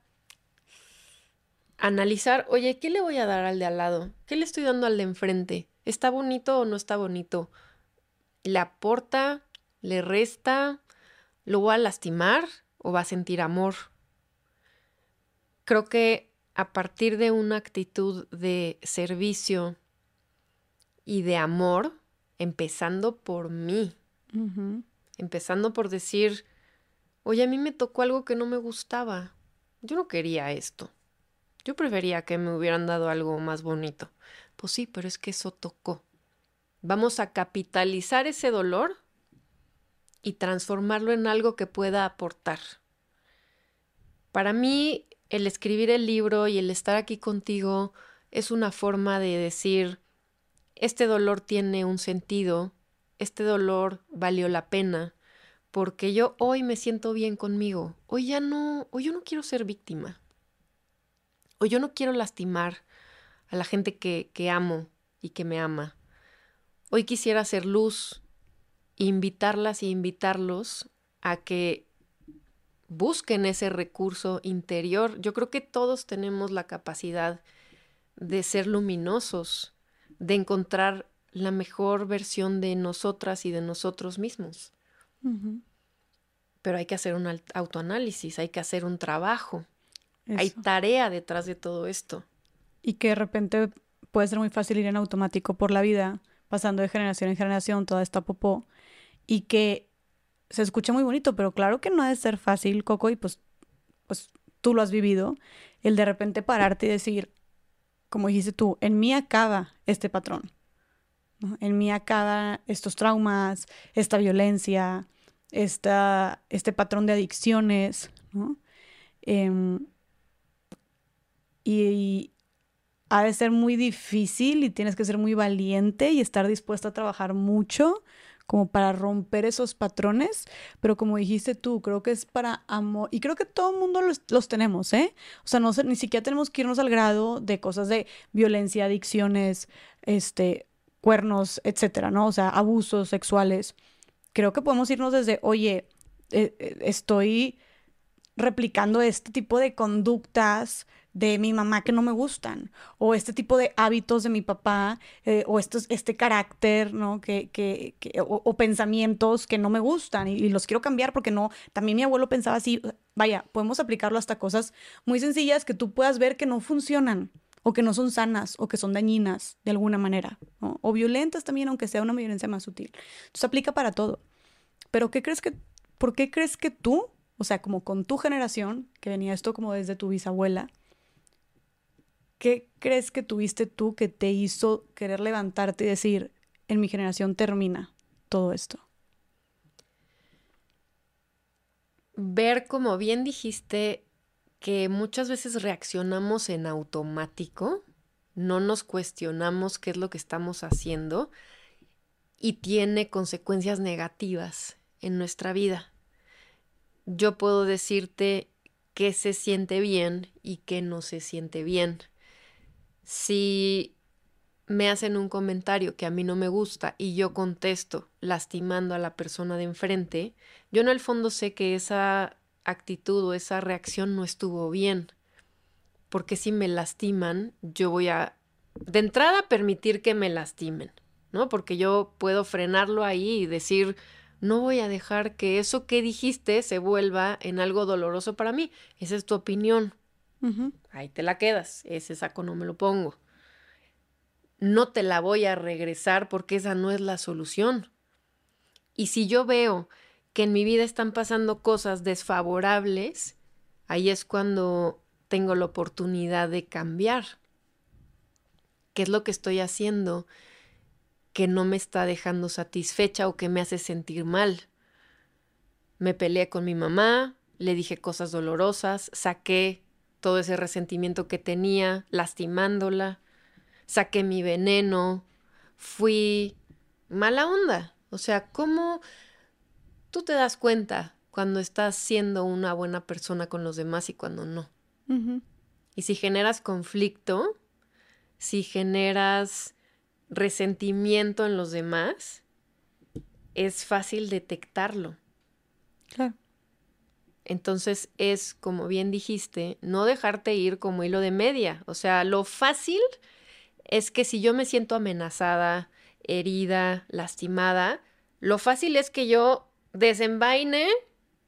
Analizar, oye, ¿qué le voy a dar al de al lado? ¿Qué le estoy dando al de enfrente? ¿Está bonito o no está bonito? ¿Le aporta le resta, lo va a lastimar o va a sentir amor. Creo que a partir de una actitud de servicio y de amor, empezando por mí, empezando por decir, oye, a mí me tocó algo que no me gustaba, yo no quería esto. Yo prefería que me hubieran dado algo más bonito. Pues sí, pero es que eso tocó. Vamos a capitalizar ese dolor y transformarlo en algo que pueda aportar. Para mí, el escribir el libro y el estar aquí contigo es una forma de decir, este dolor tiene un sentido, este dolor valió la pena, porque yo hoy me siento bien conmigo, hoy ya no, hoy yo no quiero ser víctima, hoy yo no quiero lastimar a la gente que, que amo y que me ama. Hoy quisiera hacer luz, invitarlas y invitarlos a que busquen ese recurso interior. Yo creo que todos tenemos la capacidad de ser luminosos, de encontrar la mejor versión de nosotras y de nosotros mismos. Pero hay que hacer un autoanálisis, hay que hacer un trabajo. Hay tarea detrás de todo esto. Y que de repente puede ser muy fácil ir en automático por la vida, pasando de generación en generación toda esta popó, y que se escucha muy bonito, pero claro que no ha de ser fácil, Coco, y pues, pues tú lo has vivido, el de repente pararte y decir, como dijiste tú, en mí acaba este patrón, en mí acaba estos traumas, esta violencia, esta, este patrón de adicciones, ¿no? Em, y, ha de ser muy difícil y tienes que ser muy valiente y estar dispuesto a trabajar mucho como para romper esos patrones, pero como dijiste tú, creo que es para amor, y creo que todo el mundo los, tenemos, ¿eh? O sea, no ni siquiera tenemos que irnos al grado de cosas de violencia, adicciones, este, cuernos, etcétera, ¿no? O sea, abusos sexuales. Creo que podemos irnos desde, oye, eh, eh, estoy replicando este tipo de conductas de mi mamá que no me gustan, o este tipo de hábitos de mi papá, eh, o estos, este carácter, ¿no? Que, que, o, pensamientos que no me gustan y, los quiero cambiar porque no, también mi abuelo pensaba así, vaya, podemos aplicarlo hasta cosas muy sencillas que tú puedas ver que no funcionan, o que no son sanas, o que son dañinas de alguna manera, o violentas también, aunque sea una violencia más sutil. Entonces aplica para todo. Pero ¿qué crees que, por qué crees que tú, o sea, como con tu generación, que venía esto como desde tu bisabuela, ¿Qué crees que tuviste tú que te hizo querer levantarte y decir, en mi generación termina todo esto? Ver, como bien dijiste, que muchas veces reaccionamos en automático, no nos cuestionamos qué es lo que estamos haciendo y tiene consecuencias negativas en nuestra vida. Yo puedo decirte qué se siente bien y qué no se siente bien si me hacen un comentario que a mí no me gusta y yo contesto lastimando a la persona de enfrente, yo en el fondo sé que esa actitud o esa reacción no estuvo bien. Porque si me lastiman, yo voy a, de entrada, permitir que me lastimen, ¿no? Porque yo puedo frenarlo ahí y decir, no voy a dejar que eso que dijiste se vuelva en algo doloroso para mí. Esa es tu opinión. Ahí te la quedas. Ese saco no me lo pongo. No te la voy a regresar porque esa no es la solución. Y si yo veo que en mi vida están pasando cosas desfavorables, ahí es cuando tengo la oportunidad de cambiar. ¿Qué es lo que estoy haciendo que no me está dejando satisfecha o que me hace sentir mal? Me peleé con mi mamá, le dije cosas dolorosas, saqué todo ese resentimiento que tenía, lastimándola, saqué mi veneno, fui mala onda. O sea, ¿cómo tú te das cuenta cuando estás siendo una buena persona con los demás y cuando no? Y si generas conflicto, si generas resentimiento en los demás, es fácil detectarlo. Claro. Entonces es, como bien dijiste, no dejarte ir como hilo de media. O sea, lo fácil es que si yo me siento amenazada, herida, lastimada, lo fácil es que yo desenvaine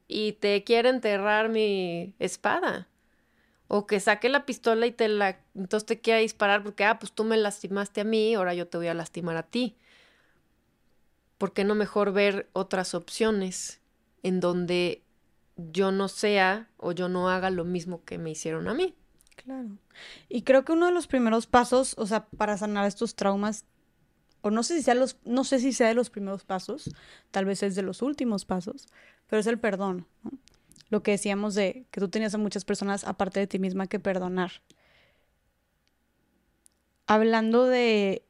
y te quiera enterrar mi espada. O que saque la pistola y te la. Entonces te quiera disparar porque, ah, pues tú me lastimaste a mí, ahora yo te voy a lastimar a ti. ¿Por qué no mejor ver otras opciones en donde yo no sea o yo no haga lo mismo que me hicieron a mí. Claro. Y creo que uno de los primeros pasos, o sea, para sanar estos traumas, o no sé si sea los, no sé si sea de los primeros pasos, tal vez es de los últimos pasos, pero es el perdón. Lo que decíamos de que tú tenías a muchas personas aparte de ti misma que perdonar. Hablando de,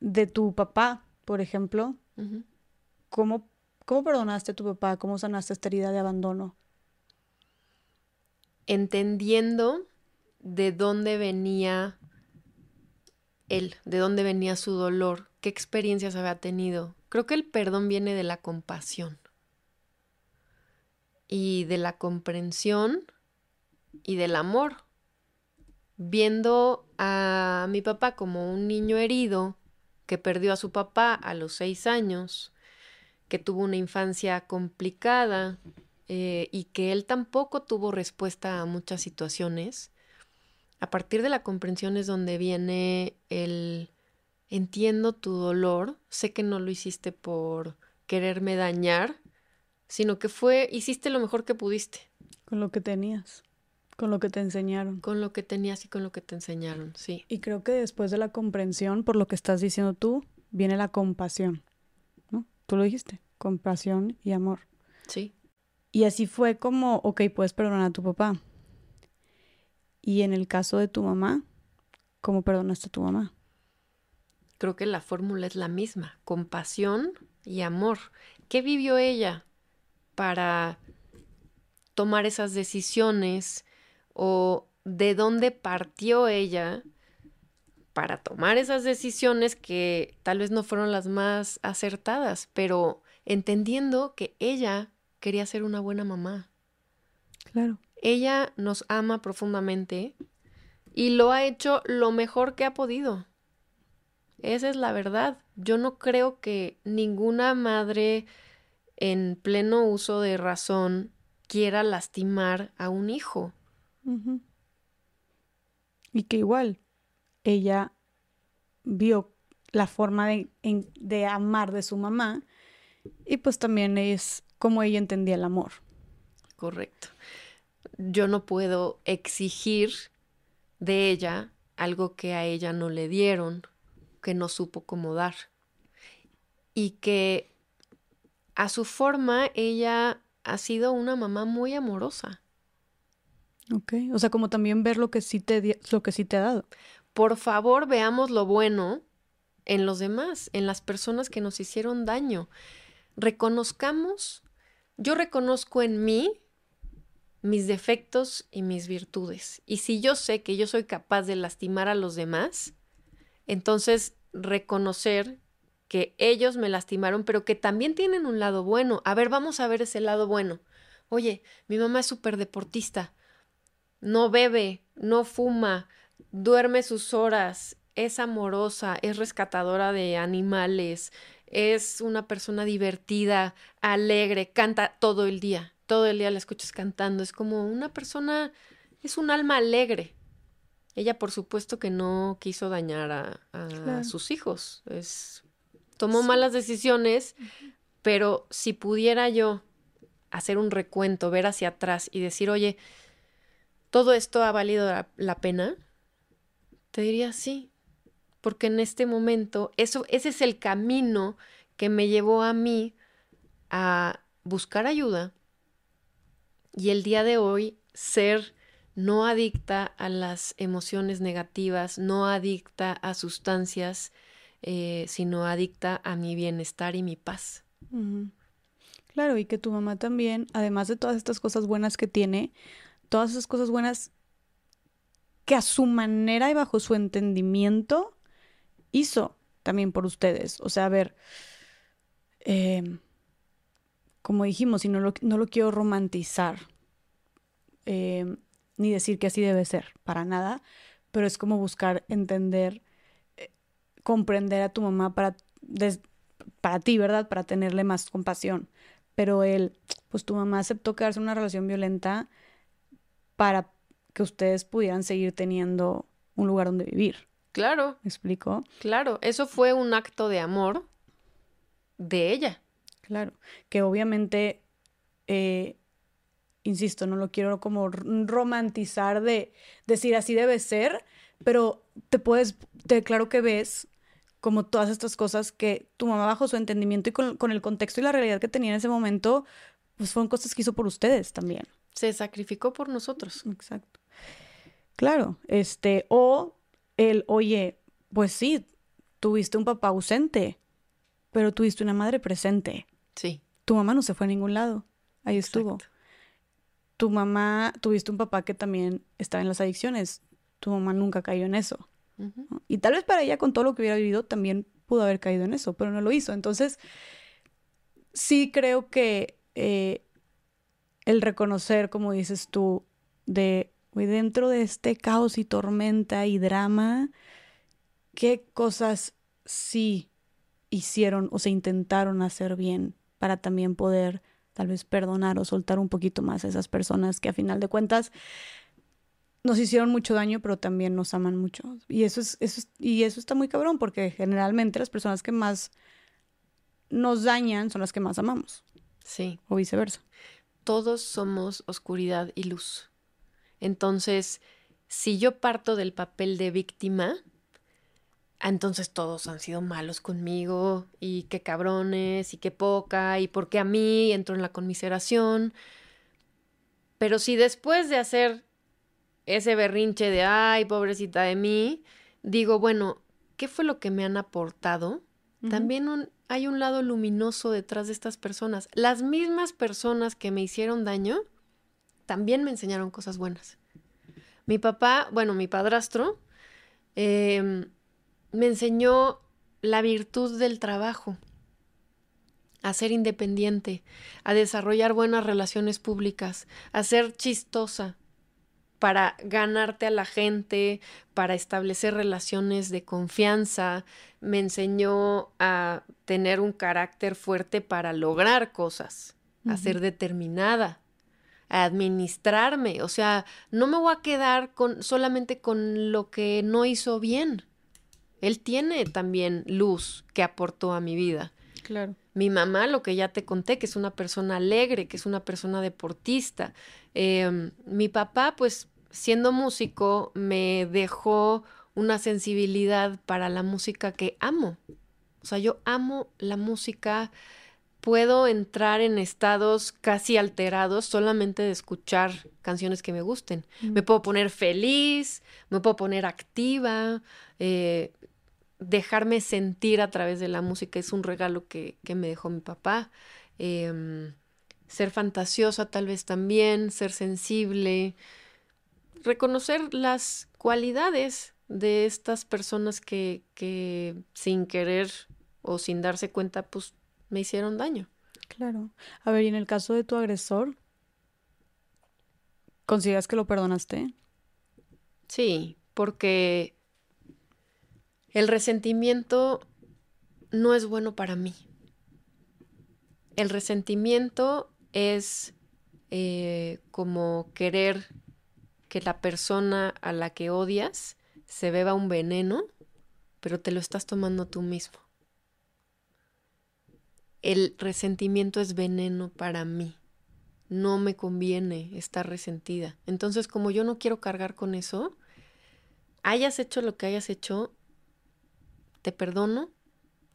de tu papá, por ejemplo, ¿cómo, ¿cómo perdonaste a tu papá? ¿Cómo sanaste esta herida de abandono? Entendiendo de dónde venía él, de dónde venía su dolor, qué experiencias había tenido. Creo que el perdón viene de la compasión y de la comprensión y del amor. Viendo a mi papá como un niño herido que perdió a su papá a los seis años, que tuvo una infancia complicada eh, y que él tampoco tuvo respuesta a muchas situaciones, a partir de la comprensión es donde viene el entiendo tu dolor, sé que no lo hiciste por quererme dañar, sino que fue, hiciste lo mejor que pudiste. Con lo que tenías, con lo que te enseñaron. Con lo que tenías y con lo que te enseñaron, sí. Y creo que después de la comprensión, por lo que estás diciendo tú, viene la compasión. Tú lo dijiste, compasión y amor. Sí. Y así fue como, ok, puedes perdonar a tu papá, y en el caso de tu mamá, ¿cómo perdonaste a tu mamá? Creo que la fórmula es la misma, compasión y amor. ¿Qué vivió ella para tomar esas decisiones o de dónde partió ella para tomar esas decisiones que tal vez no fueron las más acertadas, pero entendiendo que ella quería ser una buena mamá. Claro. Ella nos ama profundamente y lo ha hecho lo mejor que ha podido. Esa es la verdad. Yo no creo que ninguna madre en pleno uso de razón quiera lastimar a un hijo. Y que igual ella vio la forma de, de, amar de su mamá y pues también es como ella entendía el amor. Correcto yo no puedo exigir de ella algo que a ella no le dieron, que no supo cómo dar. Y que a su forma ella ha sido una mamá muy amorosa. Ok, o sea, como también ver lo que sí te, lo que sí te ha dado. Por favor, veamos lo bueno en los demás, en las personas que nos hicieron daño. Reconozcamos, yo reconozco en mí mis defectos y mis virtudes. Y si yo sé que yo soy capaz de lastimar a los demás, entonces reconocer que ellos me lastimaron, pero que también tienen un lado bueno. A ver, vamos a ver ese lado bueno. Oye, mi mamá es súper deportista, no bebe, no fuma, duerme sus horas, es amorosa, es rescatadora de animales, es una persona divertida, alegre, canta todo el día todo el día la escuchas cantando. Es como una persona, es un alma alegre. Ella, por supuesto, que no quiso dañar a, sus hijos. Es, tomó malas decisiones, pero si pudiera yo hacer un recuento, ver hacia atrás y decir, oye, todo esto ha valido la, pena, te diría sí, porque en este momento, eso, ese es el camino que me llevó a mí a buscar ayuda, y el día de hoy ser no adicta a las emociones negativas, no adicta a sustancias, eh, sino adicta a mi bienestar y mi paz. Claro, y que tu mamá también, además de todas estas cosas buenas que tiene, todas esas cosas buenas que a su manera y bajo su entendimiento hizo también por ustedes. O sea, a ver, eh, como dijimos, y no lo, no lo quiero romantizar, eh, ni decir que así debe ser, para nada, pero es como buscar entender, eh, comprender a tu mamá para, para ti, ¿verdad? Para tenerle más compasión. Pero él, pues tu mamá aceptó quedarse en una relación violenta para que ustedes pudieran seguir teniendo un lugar donde vivir. Claro. ¿Me explico? Claro, eso fue un acto de amor de ella. Claro, que obviamente eh, insisto, no lo quiero como romantizar de decir así debe ser, pero te puedes, te claro que ves como todas estas cosas que tu mamá bajo su entendimiento y con, con el contexto y la realidad que tenía en ese momento, pues fueron cosas que hizo por ustedes también. Se sacrificó por nosotros. Exacto. Claro, este, o el, oye, pues sí, tuviste un papá ausente, pero tuviste una madre presente. Sí. Tu mamá no se fue a ningún lado, ahí estuvo. Tu mamá, tuviste un papá que también estaba en las adicciones, tu mamá nunca cayó en eso. Y tal vez para ella, con todo lo que hubiera vivido, también pudo haber caído en eso, pero no lo hizo. Entonces, sí creo que eh, el reconocer, como dices tú, de dentro de este caos y tormenta y drama, qué cosas sí hicieron o se intentaron hacer bien para también poder tal vez perdonar o soltar un poquito más a esas personas que a final de cuentas nos hicieron mucho daño, pero también nos aman mucho. Y eso es, eso y eso está muy cabrón, porque generalmente las personas que más nos dañan son las que más amamos. Sí. O viceversa. Todos somos oscuridad y luz. Entonces, si yo parto del papel de víctima, entonces todos han sido malos conmigo y qué cabrones y qué poca y por qué a mí entro en la conmiseración. Pero si después de hacer ese berrinche de, ay, pobrecita de mí, digo, bueno, ¿qué fue lo que me han aportado? También hay un lado luminoso detrás de estas personas. Las mismas personas que me hicieron daño, también me enseñaron cosas buenas. Mi papá, bueno, mi padrastro, em, me enseñó la virtud del trabajo, a ser independiente, a desarrollar buenas relaciones públicas, a ser chistosa, para ganarte a la gente, para establecer relaciones de confianza, me enseñó a tener un carácter fuerte para lograr cosas, a ser determinada, a administrarme, o sea, no me voy a quedar con solamente con lo que no hizo bien. Él tiene también luz que aportó a mi vida. Claro. Mi mamá, lo que ya te conté, que es una persona alegre, que es una persona deportista. Em, mi papá, pues siendo músico, me dejó una sensibilidad para la música que amo. O sea, yo amo la música, puedo entrar en estados casi alterados solamente de escuchar canciones que me gusten. Me mm. puedo poner feliz, me puedo poner activa, eh, dejarme sentir a través de la música es un regalo que, me dejó mi papá. Em, ser fantasiosa tal vez también, ser sensible, reconocer las cualidades de estas personas que, que sin querer o sin darse cuenta, pues me hicieron daño. Claro. A ver, y en el caso de tu agresor, ¿consideras que lo perdonaste? Sí, porque el resentimiento no es bueno para mí. El resentimiento es eh, como querer que la persona a la que odias se beba un veneno, pero te lo estás tomando tú mismo. El resentimiento es veneno para mí. No me conviene estar resentida. Entonces, como yo no quiero cargar con eso, hayas hecho lo que hayas hecho, te perdono,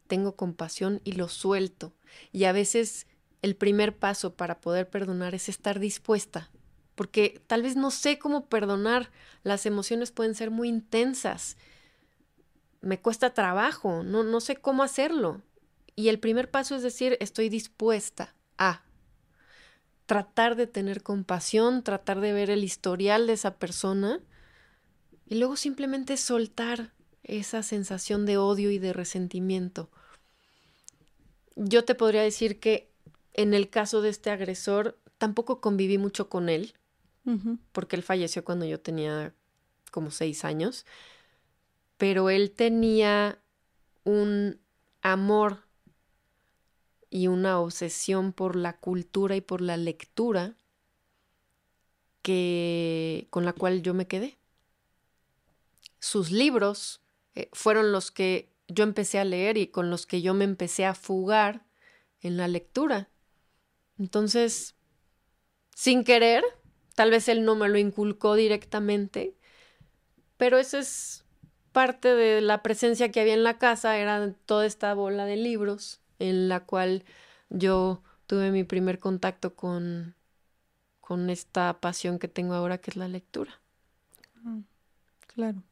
tengo compasión y lo suelto. Y a veces el primer paso para poder perdonar es estar dispuesta porque tal vez no sé cómo perdonar, las emociones pueden ser muy intensas, me cuesta trabajo, no, no sé cómo hacerlo. Y el primer paso es decir, estoy dispuesta a tratar de tener compasión, tratar de ver el historial de esa persona y luego simplemente soltar esa sensación de odio y de resentimiento. Yo te podría decir que en el caso de este agresor tampoco conviví mucho con él porque él falleció cuando yo tenía como seis años, pero él tenía un amor y una obsesión por la cultura y por la lectura que con la cual yo me quedé. Sus libros eh, fueron los que yo empecé a leer y con los que yo me empecé a fugar en la lectura. Entonces, sin querer, tal vez él no me lo inculcó directamente, pero eso es parte de la presencia que había en la casa, era toda esta bola de libros en la cual yo tuve mi primer contacto con, con esta pasión que tengo ahora, que es la lectura. Mm, claro.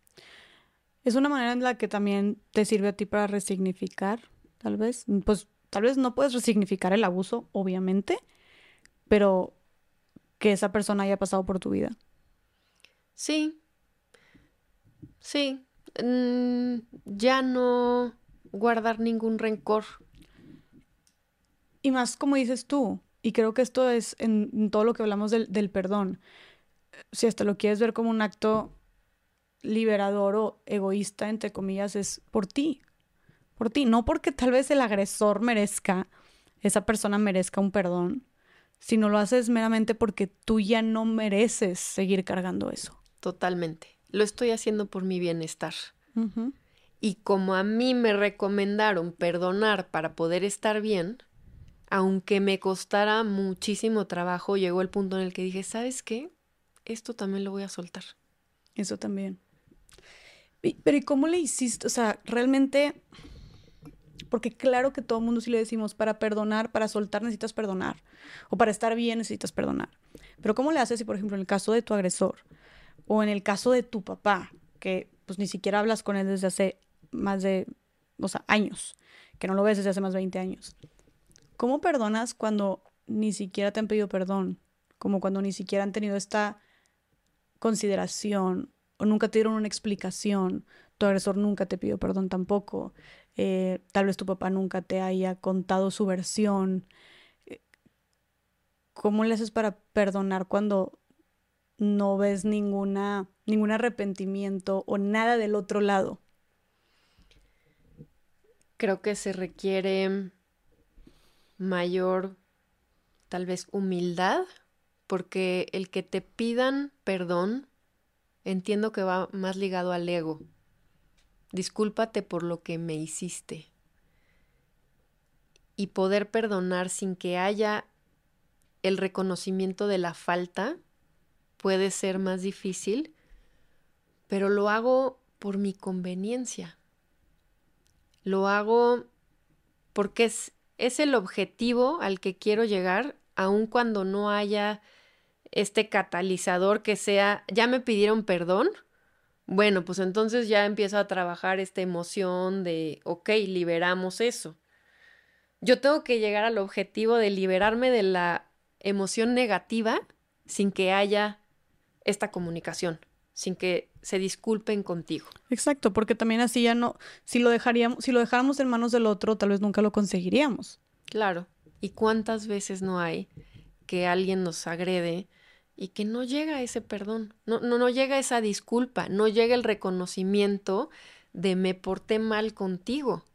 Es una manera en la que también te sirve a ti para resignificar, tal vez. Pues tal vez no puedes resignificar el abuso, obviamente, pero que esa persona haya pasado por tu vida. Sí. Sí. Mm, ya no guardar ningún rencor. Y más como dices tú, y creo que esto es en, todo lo que hablamos del, del perdón. Si hasta lo quieres ver como un acto liberador o egoísta, entre comillas, es por ti. Por ti. No porque tal vez el agresor merezca, esa persona merezca un perdón, sino lo haces meramente porque tú ya no mereces seguir cargando eso. Totalmente. Lo estoy haciendo por mi bienestar. Y como a mí me recomendaron perdonar para poder estar bien, aunque me costara muchísimo trabajo, llegó el punto en el que dije, ¿sabes qué? Esto también lo voy a soltar. Eso también. Pero ¿y cómo le hiciste? O sea, realmente, porque claro que todo el mundo sí le decimos, para perdonar, para soltar necesitas perdonar, o para estar bien necesitas perdonar. Pero ¿cómo le haces si, por ejemplo, en el caso de tu agresor, o en el caso de tu papá, que pues ni siquiera hablas con él desde hace más de, o sea, años, que no lo ves desde hace más de 20 años? ¿Cómo perdonas cuando ni siquiera te han pedido perdón? Como cuando ni siquiera han tenido esta consideración o nunca te dieron una explicación, tu agresor nunca te pidió perdón tampoco, eh, tal vez tu papá nunca te haya contado su versión. Eh, ¿Cómo le haces para perdonar cuando no ves ninguna, ningún arrepentimiento o nada del otro lado? Creo que se requiere mayor, tal vez, humildad, porque el que te pidan perdón entiendo que va más ligado al ego. Discúlpate por lo que me hiciste. Y poder perdonar sin que haya el reconocimiento de la falta puede ser más difícil, pero lo hago por mi conveniencia. Lo hago porque es, es el objetivo al que quiero llegar, aun cuando no haya este catalizador que sea, ya me pidieron perdón, bueno, pues entonces ya empiezo a trabajar esta emoción de, ok, liberamos eso. Yo tengo que llegar al objetivo de liberarme de la emoción negativa sin que haya esta comunicación, sin que se disculpen contigo. Exacto, porque también así ya no, si lo dejaríamos, si lo dejáramos en manos del otro, tal vez nunca lo conseguiríamos. Claro. ¿Y cuántas veces no hay que alguien nos agrede y que no llega ese perdón, no, no, no llega esa disculpa, no llega el reconocimiento de me porté mal contigo.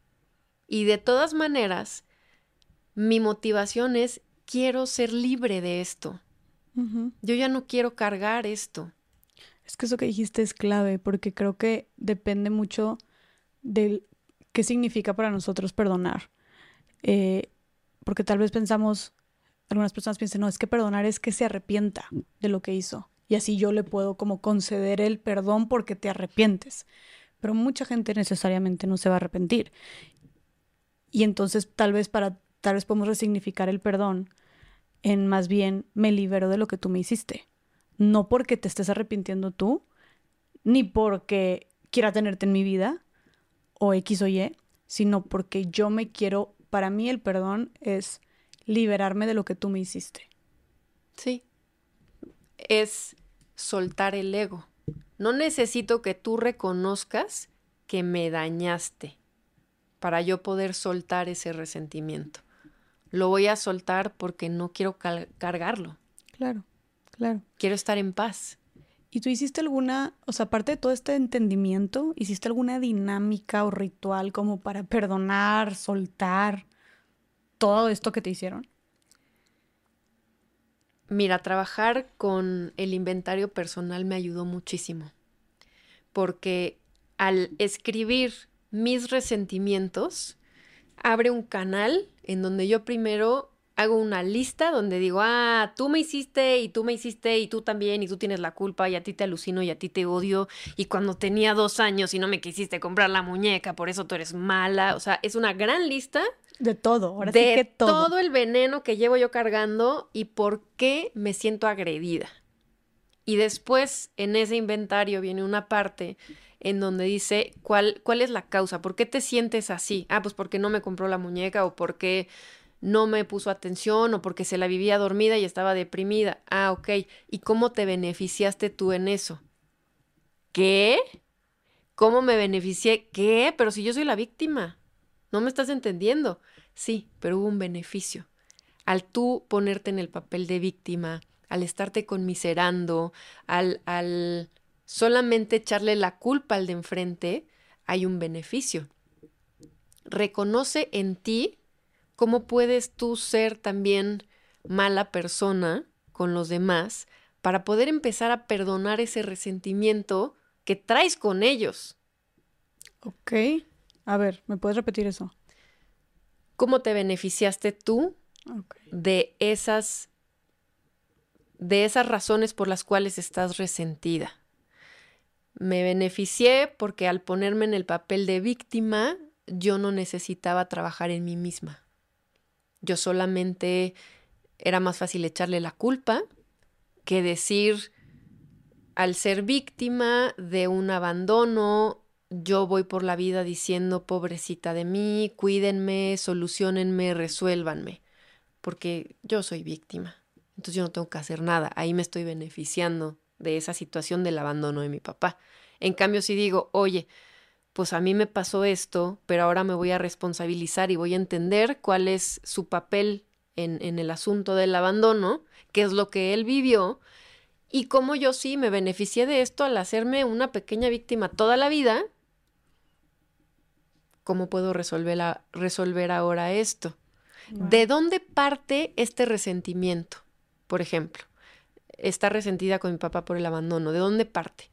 Y de todas maneras, mi motivación es quiero ser libre de esto. Yo ya no quiero cargar esto. Es que eso que dijiste es clave porque creo que depende mucho de qué significa para nosotros perdonar. Eh, porque tal vez pensamos, algunas personas piensan, no, es que perdonar es que se arrepienta de lo que hizo. Y así yo le puedo como conceder el perdón porque te arrepientes. Pero mucha gente necesariamente no se va a arrepentir. Y entonces tal vez para, tal vez podemos resignificar el perdón en más bien me libero de lo que tú me hiciste. No porque te estés arrepintiendo tú, ni porque quiera tenerte en mi vida, o X o Y, sino porque yo me quiero, para mí el perdón es liberarme de lo que tú me hiciste. Sí. Es soltar el ego. No necesito que tú reconozcas que me dañaste para yo poder soltar ese resentimiento. Lo voy a soltar porque no quiero cargarlo. Claro, claro. Quiero estar en paz. ¿Y tú hiciste alguna, o sea, aparte de todo este entendimiento, hiciste alguna dinámica o ritual como para perdonar, soltar, todo esto que te hicieron? Mira, trabajar con el inventario personal me ayudó muchísimo, porque al escribir mis resentimientos, abre un canal en donde yo primero hago una lista donde digo, ah, tú me hiciste y tú me hiciste y tú también y tú tienes la culpa y a ti te alucino y a ti te odio y cuando tenía dos años y no me quisiste comprar la muñeca, por eso tú eres mala. O sea, es una gran lista. De todo, ahora de sí que todo. todo el veneno que llevo yo cargando y por qué me siento agredida. Y después en ese inventario viene una parte en donde dice cuál, cuál es la causa, por qué te sientes así. Ah, pues porque no me compró la muñeca o porque no me puso atención o porque se la vivía dormida y estaba deprimida. Ah, ok. ¿Y cómo te beneficiaste tú en eso? ¿Qué? ¿Cómo me beneficié? ¿Qué? Pero si yo soy la víctima. No me estás entendiendo. Sí, pero hubo un beneficio. Al tú ponerte en el papel de víctima, al estarte conmiserando, al, al solamente echarle la culpa al de enfrente, hay un beneficio. Reconoce en ti ¿cómo puedes tú ser también mala persona con los demás para poder empezar a perdonar ese resentimiento que traes con ellos? Ok. A ver, ¿me puedes repetir eso? ¿Cómo te beneficiaste tú de esas de esas razones por las cuales estás resentida? Me beneficié porque al ponerme en el papel de víctima, yo no necesitaba trabajar en mí misma. Yo solamente era más fácil echarle la culpa que decir, al ser víctima de un abandono, yo voy por la vida diciendo, pobrecita de mí, cuídenme, solucionenme, resuélvanme, porque yo soy víctima. Entonces yo no tengo que hacer nada. Ahí me estoy beneficiando de esa situación del abandono de mi papá. En cambio, si digo, oye, pues a mí me pasó esto, pero ahora me voy a responsabilizar y voy a entender cuál es su papel en, en el asunto del abandono, qué es lo que él vivió y cómo yo sí me beneficié de esto al hacerme una pequeña víctima toda la vida. ¿Cómo puedo resolver, resolver ahora esto? ¿De dónde parte este resentimiento? Por ejemplo, está resentida con mi papá por el abandono. ¿De dónde parte?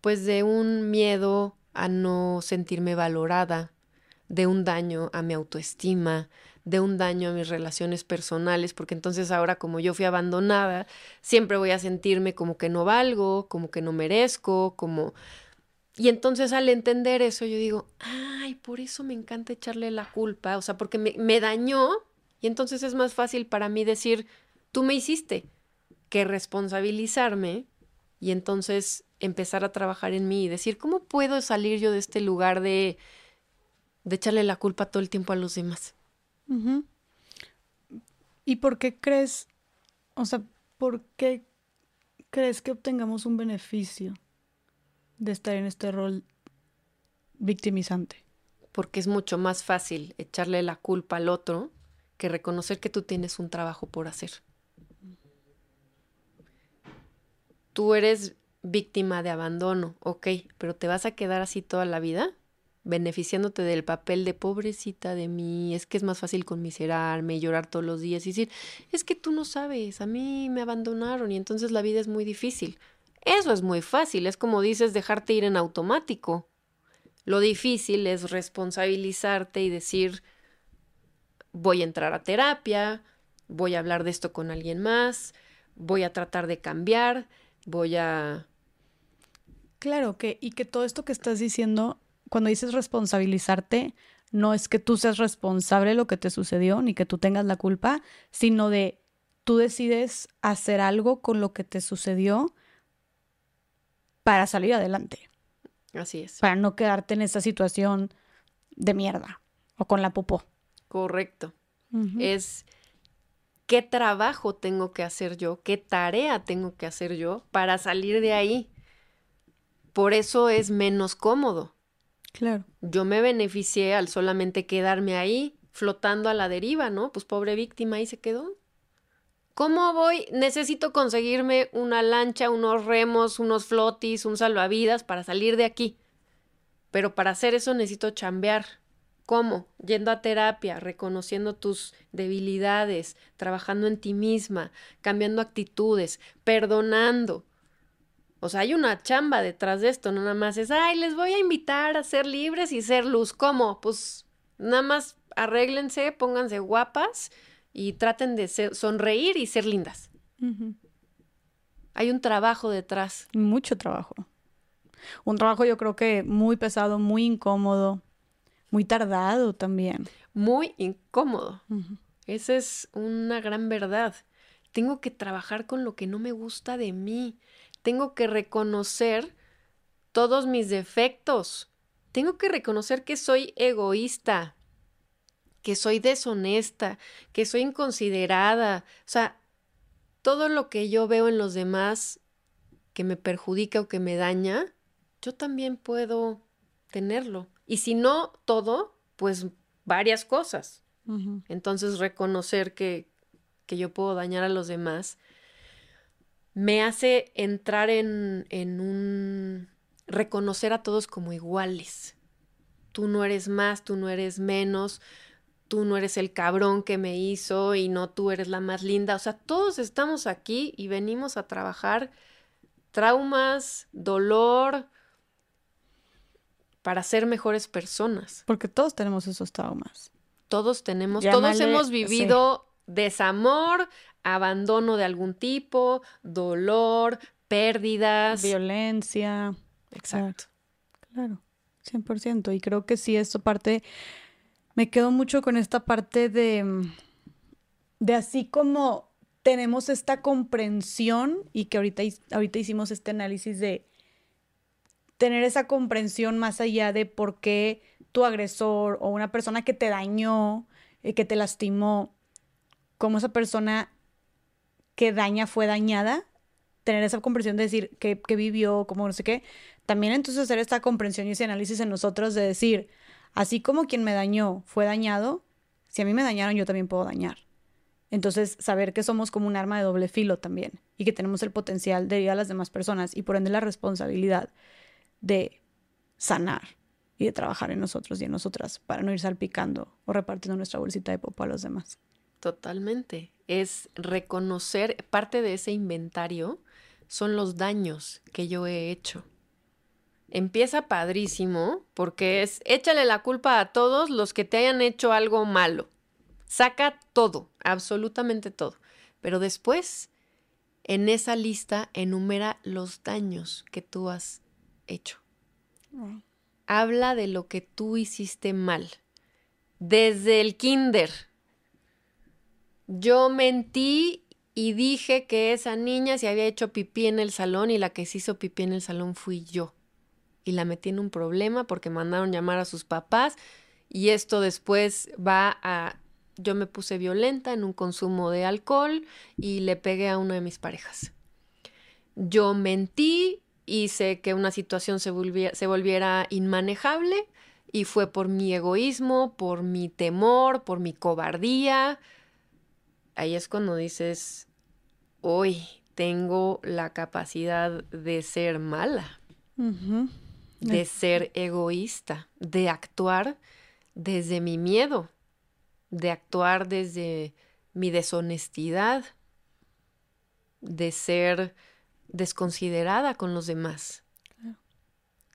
Pues de un miedo a no sentirme valorada, de un daño a mi autoestima, de un daño a mis relaciones personales, porque entonces ahora como yo fui abandonada, siempre voy a sentirme como que no valgo, como que no merezco, como... Y entonces al entender eso yo digo, ay, por eso me encanta echarle la culpa, o sea, porque me, me dañó y entonces es más fácil para mí decir, tú me hiciste, que responsabilizarme y entonces empezar a trabajar en mí y decir, ¿cómo puedo salir yo de este lugar de, de echarle la culpa todo el tiempo a los demás? ¿Y por qué crees, o sea, por qué crees que obtengamos un beneficio de estar en este rol victimizante? Porque es mucho más fácil echarle la culpa al otro que reconocer que tú tienes un trabajo por hacer. Tú eres víctima de abandono, ok, pero ¿te vas a quedar así toda la vida? beneficiándote del papel de pobrecita de mí, es que es más fácil conmiserarme llorar todos los días y decir, es que tú no sabes, a mí me abandonaron y entonces la vida es muy difícil. Eso es muy fácil, es como dices dejarte ir en automático. Lo difícil es responsabilizarte y decir, voy a entrar a terapia, voy a hablar de esto con alguien más, voy a tratar de cambiar, voy a Claro, que, y que todo esto que estás diciendo, cuando dices responsabilizarte, no es que tú seas responsable de lo que te sucedió, ni que tú tengas la culpa, sino de tú decides hacer algo con lo que te sucedió para salir adelante. Así es. Para no quedarte en esa situación de mierda o con la popó. Correcto. Es qué trabajo tengo que hacer yo, qué tarea tengo que hacer yo para salir de ahí por eso es menos cómodo. Claro. Yo me beneficié al solamente quedarme ahí flotando a la deriva, ¿no? Pues pobre víctima ahí se quedó. ¿Cómo voy? Necesito conseguirme una lancha, unos remos, unos flotis, un salvavidas para salir de aquí. Pero para hacer eso necesito chambear. ¿Cómo? Yendo a terapia, reconociendo tus debilidades, trabajando en ti misma, cambiando actitudes, perdonando. O sea, hay una chamba detrás de esto, no nada más es, ay, les voy a invitar a ser libres y ser luz. ¿Cómo? Pues nada más arréglense, pónganse guapas y traten de sonreír y ser lindas. Hay un trabajo detrás. Mucho trabajo. Un trabajo yo creo que muy pesado, muy incómodo, muy tardado también. Muy incómodo. Esa es una gran verdad. Tengo que trabajar con lo que no me gusta de mí. Tengo que reconocer todos mis defectos. Tengo que reconocer que soy egoísta, que soy deshonesta, que soy inconsiderada. O sea, todo lo que yo veo en los demás que me perjudica o que me daña, yo también puedo tenerlo. Y si no todo, pues varias cosas. Entonces reconocer que, que, yo puedo dañar a los demás me hace entrar en, en un reconocer a todos como iguales. Tú no eres más, tú no eres menos, tú no eres el cabrón que me hizo y no tú eres la más linda. O sea, todos estamos aquí y venimos a trabajar traumas, dolor, para ser mejores personas. Porque todos tenemos esos traumas. Todos tenemos, todos hemos vivido desamor, abandono de algún tipo, dolor, pérdidas. Violencia. Exacto. Claro, 100%. Y creo que sí, esto parte me quedo mucho con esta parte de, de así como tenemos esta comprensión y que ahorita, ahorita hicimos este análisis de tener esa comprensión más allá de por qué tu agresor o una persona que te dañó, eh, que te lastimó, como esa persona que daña fue dañada, tener esa comprensión de decir que, vivió, como no sé qué, también entonces hacer esta comprensión y ese análisis en nosotros de decir, Así como quien me dañó fue dañado, si a mí me dañaron, yo también puedo dañar. Entonces, saber que somos como un arma de doble filo también y que tenemos el potencial de ir a las demás personas y por ende la responsabilidad de sanar y de trabajar en nosotros y en nosotras para no ir salpicando o repartiendo nuestra bolsita de popo a los demás. Totalmente. Es reconocer, parte de ese inventario son los daños que yo he hecho empieza padrísimo porque es échale la culpa a todos los que te hayan hecho algo malo. Saca todo, absolutamente todo. Pero después, en esa lista, enumera los daños que tú has hecho. Habla de lo que tú hiciste mal. Desde el kinder. Yo mentí y dije que esa niña se había hecho pipí en el salón y la que se hizo pipí en el salón fui yo y la metí en un problema porque mandaron llamar a sus papás y esto después va a yo me puse violenta en un consumo de alcohol y le pegué a una de mis parejas. Yo mentí, hice que una situación se, volviera, se volviera inmanejable y fue por mi egoísmo, por mi temor, por mi cobardía. Ahí es cuando dices, hoy tengo la capacidad de ser mala de ser egoísta, de actuar desde mi miedo, de actuar desde mi deshonestidad, de ser desconsiderada con los demás.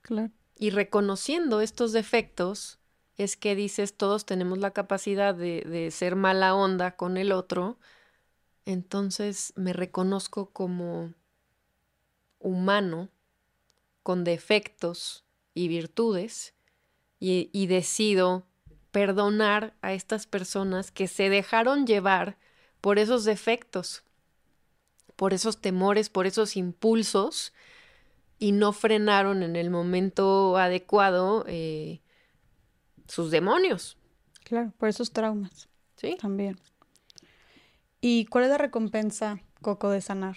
Claro. Y reconociendo estos defectos, es que dices, todos tenemos la capacidad de, de, ser mala onda con el otro, entonces me reconozco como humano con defectos y virtudes y, decido perdonar a estas personas que se dejaron llevar por esos defectos, por esos temores, por esos impulsos y no frenaron en el momento adecuado eh, sus demonios. Claro, por esos traumas. Sí. También. ¿Y cuál es la recompensa, Coco, de sanar?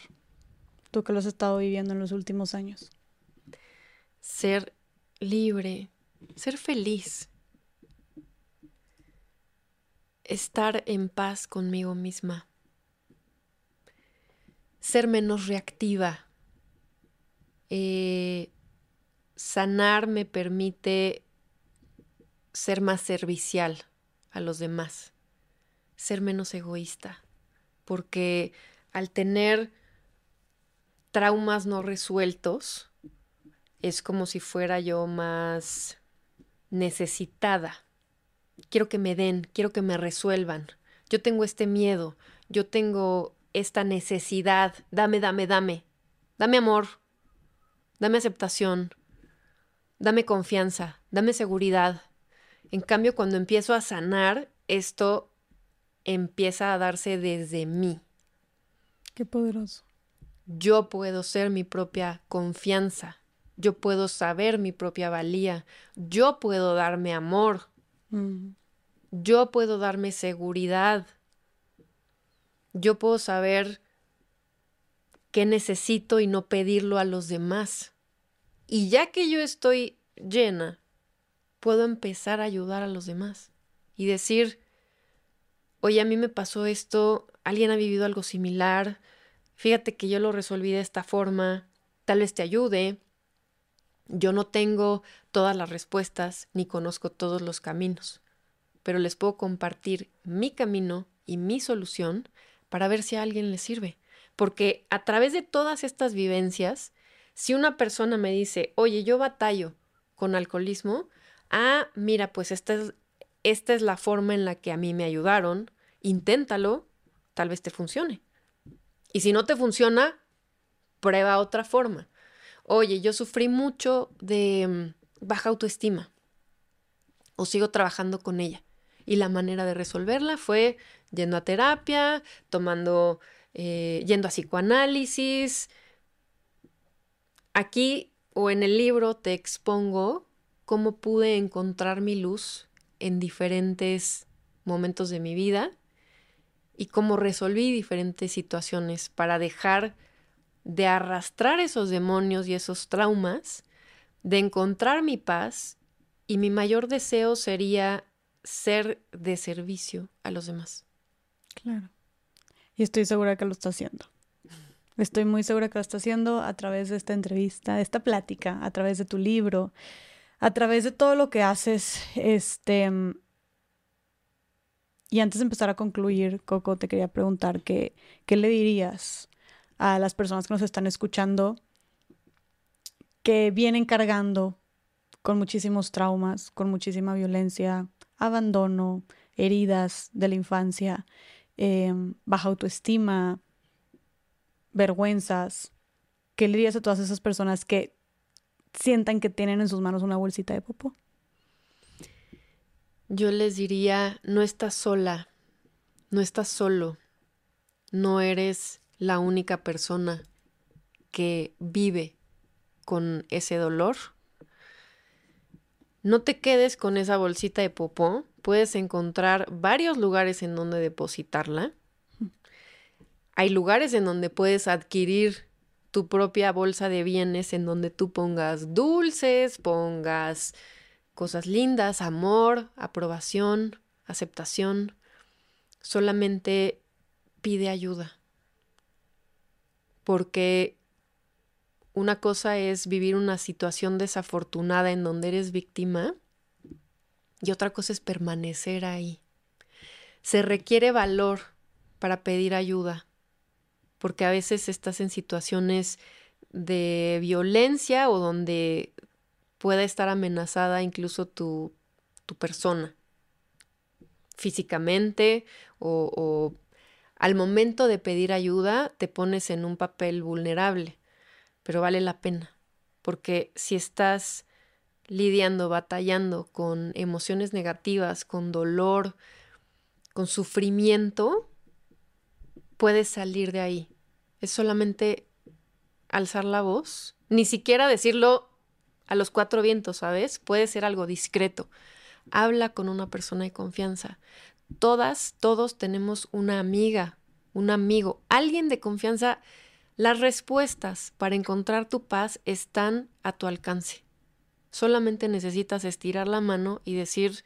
Tú que lo has estado viviendo en los últimos años ser libre, ser feliz, estar en paz conmigo misma, ser menos reactiva. Eh, sanar me permite ser más servicial a los demás, ser menos egoísta, porque al tener traumas no resueltos, es como si fuera yo más necesitada. Quiero que me den, quiero que me resuelvan. yo tengo este miedo, yo tengo esta necesidad, dame, dame, dame, dame amor, dame aceptación, dame confianza, dame seguridad. En cambio, cuando empiezo a sanar, esto empieza a darse desde mí. Qué poderoso. Yo puedo ser mi propia confianza, yo puedo saber mi propia valía, yo puedo darme amor, mm. yo puedo darme seguridad, yo puedo saber qué necesito y no pedirlo a los demás. Y ya que yo estoy llena, puedo empezar a ayudar a los demás y decir, oye, a mí me pasó esto, alguien ha vivido algo similar, fíjate que yo lo resolví de esta forma, tal vez te ayude. Yo no tengo todas las respuestas ni conozco todos los caminos, pero les puedo compartir mi camino y mi solución para ver si a alguien le sirve. Porque a través de todas estas vivencias, si una persona me dice, oye, yo batallo con alcoholismo, ah, mira, pues esta es, esta es la forma en la que a mí me ayudaron, inténtalo, tal vez te funcione. Y si no te funciona, prueba otra forma. Oye, yo sufrí mucho de mm, baja autoestima o sigo trabajando con ella. Y la manera de resolverla fue yendo a terapia, tomando, eh, yendo a psicoanálisis. Aquí o en el libro te expongo cómo pude encontrar mi luz en diferentes momentos de mi vida y cómo resolví diferentes situaciones para dejar de arrastrar esos demonios y esos traumas, de encontrar mi paz y mi mayor deseo sería ser de servicio a los demás. Claro. Y estoy segura que lo está haciendo. Estoy muy segura que lo está haciendo a través de esta entrevista, de esta plática, a través de tu libro, a través de todo lo que haces. Este. Y antes de empezar a concluir, Coco, te quería preguntar qué le dirías a las personas que nos están escuchando que vienen cargando con muchísimos traumas, con muchísima violencia, abandono, heridas de la infancia, em, baja autoestima, vergüenzas. ¿Qué le dirías a todas esas personas que sientan que tienen en sus manos una bolsita de popo? Yo les diría, no estás sola, no estás solo, no eres la única persona que vive con ese dolor no te quedes con esa bolsita de popó. Puedes encontrar varios lugares en donde depositarla. Hay lugares en donde puedes adquirir tu propia bolsa de bienes en donde tú pongas dulces, pongas cosas lindas, amor, aprobación, aceptación. Solamente pide ayuda. Porque una cosa es vivir una situación desafortunada en donde eres víctima y otra cosa es permanecer ahí. Se requiere valor para pedir ayuda, porque a veces estás en situaciones de violencia o donde pueda estar amenazada incluso tu, tu persona, físicamente o, o al momento de pedir ayuda te pones en un papel vulnerable pero vale la pena, porque si estás lidiando, batallando con emociones negativas, con dolor, con sufrimiento, puedes salir de ahí. Es solamente alzar la voz, ni siquiera decirlo a los cuatro vientos, ¿sabes? Puede ser algo discreto. Habla con una persona de confianza. Todas, todos tenemos una amiga, un amigo, alguien de confianza las respuestas para encontrar tu paz están a tu alcance. Solamente necesitas estirar la mano y decir,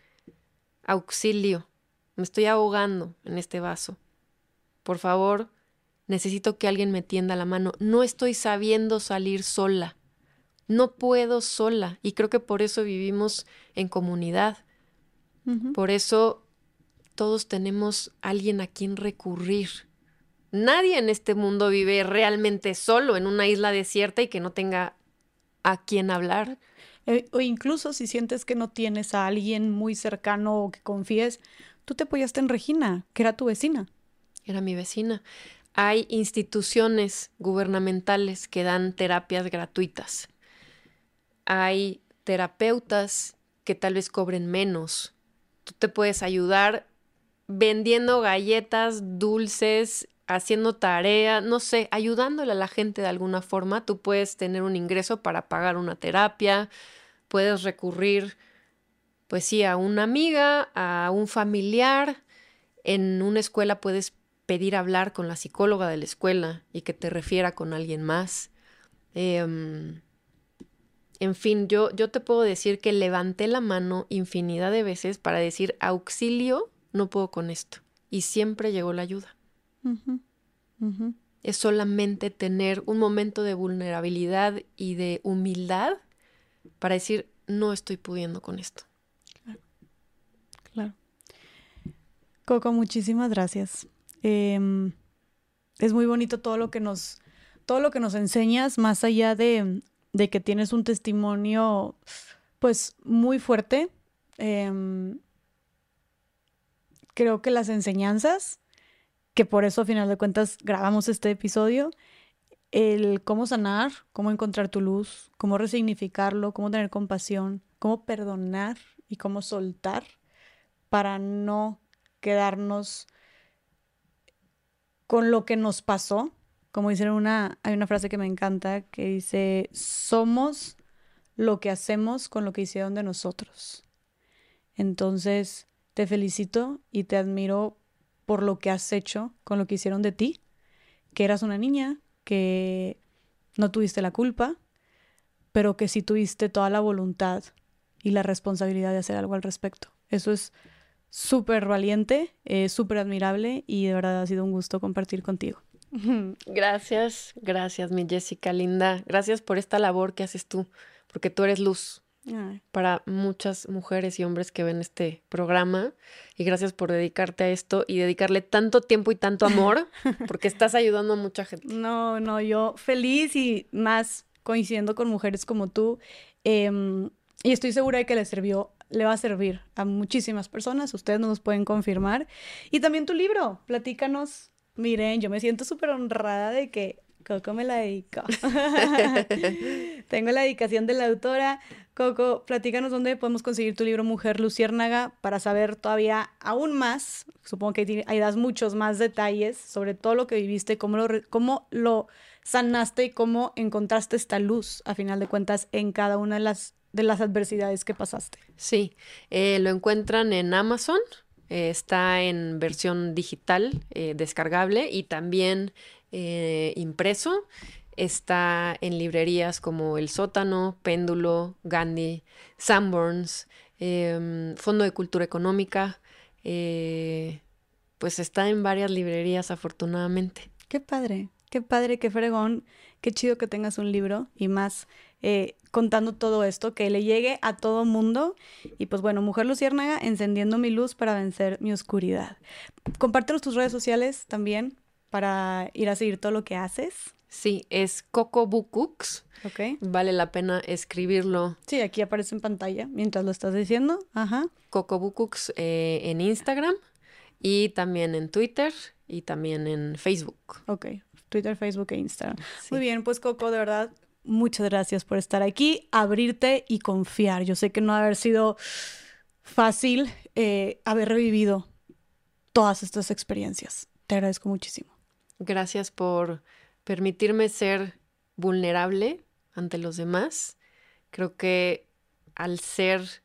auxilio, me estoy ahogando en este vaso. Por favor, necesito que alguien me tienda la mano. No estoy sabiendo salir sola. No puedo sola. Y creo que por eso vivimos en comunidad. Por eso todos tenemos alguien a quien recurrir. Nadie en este mundo vive realmente solo en una isla desierta y que no tenga a quien hablar. Eh, o incluso si sientes que no tienes a alguien muy cercano o que confíes, tú te apoyaste en Regina, que era tu vecina. Era mi vecina. Hay instituciones gubernamentales que dan terapias gratuitas. Hay terapeutas que tal vez cobren menos. Tú te puedes ayudar vendiendo galletas, dulces, haciendo tarea, no sé, ayudándole a la gente de alguna forma. Tú puedes tener un ingreso para pagar una terapia, puedes recurrir, pues sí, a una amiga, a un familiar. En una escuela puedes pedir hablar con la psicóloga de la escuela y que te refiera con alguien más. Em, en fin, yo, yo te puedo decir que levanté la mano infinidad de veces para decir auxilio, no puedo con esto. Y siempre llegó la ayuda. Es solamente tener un momento de vulnerabilidad y de humildad para decir, no estoy pudiendo con esto. Claro. claro. Coco, muchísimas gracias. Em, es muy bonito todo lo que nos, todo lo que nos enseñas, más allá de, de que tienes un testimonio, pues, muy fuerte. Em, creo que las enseñanzas, que por eso a final de cuentas grabamos este episodio, el cómo sanar, cómo encontrar tu luz, cómo resignificarlo, cómo tener compasión, cómo perdonar y cómo soltar para no quedarnos con lo que nos pasó, como dice una, hay una frase que me encanta que dice, somos lo que hacemos con lo que hicieron de nosotros. Entonces, te felicito y te admiro por lo que has hecho con lo que hicieron de ti, que eras una niña, que no tuviste la culpa, pero que sí tuviste toda la voluntad y la responsabilidad de hacer algo al respecto. Eso es súper valiente, súper admirable y de verdad ha sido un gusto compartir contigo. Gracias, gracias mi Jessica linda. Gracias por esta labor que haces tú, porque tú eres luz para muchas mujeres y hombres que ven este programa. Y gracias por dedicarte a esto y dedicarle tanto tiempo y tanto amor, porque estás ayudando a mucha gente. No, no, yo feliz y más coincidiendo con mujeres como tú. Em, y estoy segura de que le sirvió le va a servir a muchísimas personas, ustedes nos pueden confirmar. Y también tu libro, platícanos Miren, yo me siento súper honrada de que Coco me la dedicó. Tengo la dedicación de la autora. Coco, platícanos dónde podemos conseguir tu libro Mujer Luciérnaga para saber todavía aún más. Supongo que ahí das muchos más detalles sobre todo lo que viviste, cómo lo, cómo lo sanaste y cómo encontraste esta luz, a final de cuentas, en cada una de las, de las adversidades que pasaste. Sí, eh, lo encuentran en Amazon eh, está en versión digital, eh, descargable y también eh, impreso. Está en librerías como El Sótano, Péndulo, Gandhi, Sanborns, em, Fondo de Cultura Económica. pues está en varias librerías, afortunadamente. Qué padre, qué padre, qué fregón, qué chido que tengas un libro y más eh, contando todo esto, que le llegue a todo mundo. Y pues bueno, Mujer Luciérnaga, encendiendo mi luz para vencer mi oscuridad. Compártenos tus redes sociales también para ir a seguir todo lo que haces. Sí, es Coco Cooks. Ok. Vale la pena escribirlo. Sí, aquí aparece en pantalla mientras lo estás diciendo. Ajá. Coco eh, en Instagram y también en Twitter y también en Facebook. Ok, Twitter, Facebook e Instagram. Muy bien, pues Coco, de verdad, muchas gracias por estar aquí, abrirte y confiar. Yo sé que no ha haber sido fácil eh, haber revivido todas estas experiencias. Te agradezco muchísimo. Gracias por permitirme ser vulnerable ante los demás. Creo que al ser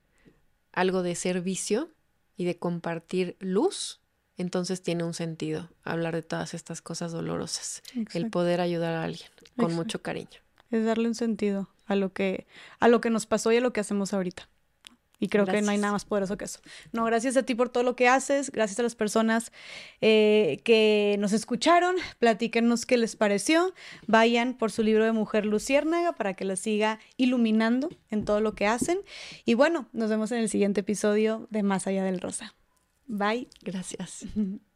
algo de servicio y de compartir luz, entonces tiene un sentido hablar de todas estas cosas dolorosas, el poder ayudar a alguien con mucho cariño es darle un sentido a lo que, a lo que nos pasó y a lo que hacemos ahorita. Y creo que no hay nada más poderoso que eso. No, gracias a ti por todo lo que haces, gracias a las personas eh, que nos escucharon, platíquenos qué les pareció, vayan por su libro de Mujer Luciérnaga para que la siga iluminando en todo lo que hacen. Y bueno, nos vemos en el siguiente episodio de Más allá del Rosa. Bye. Gracias.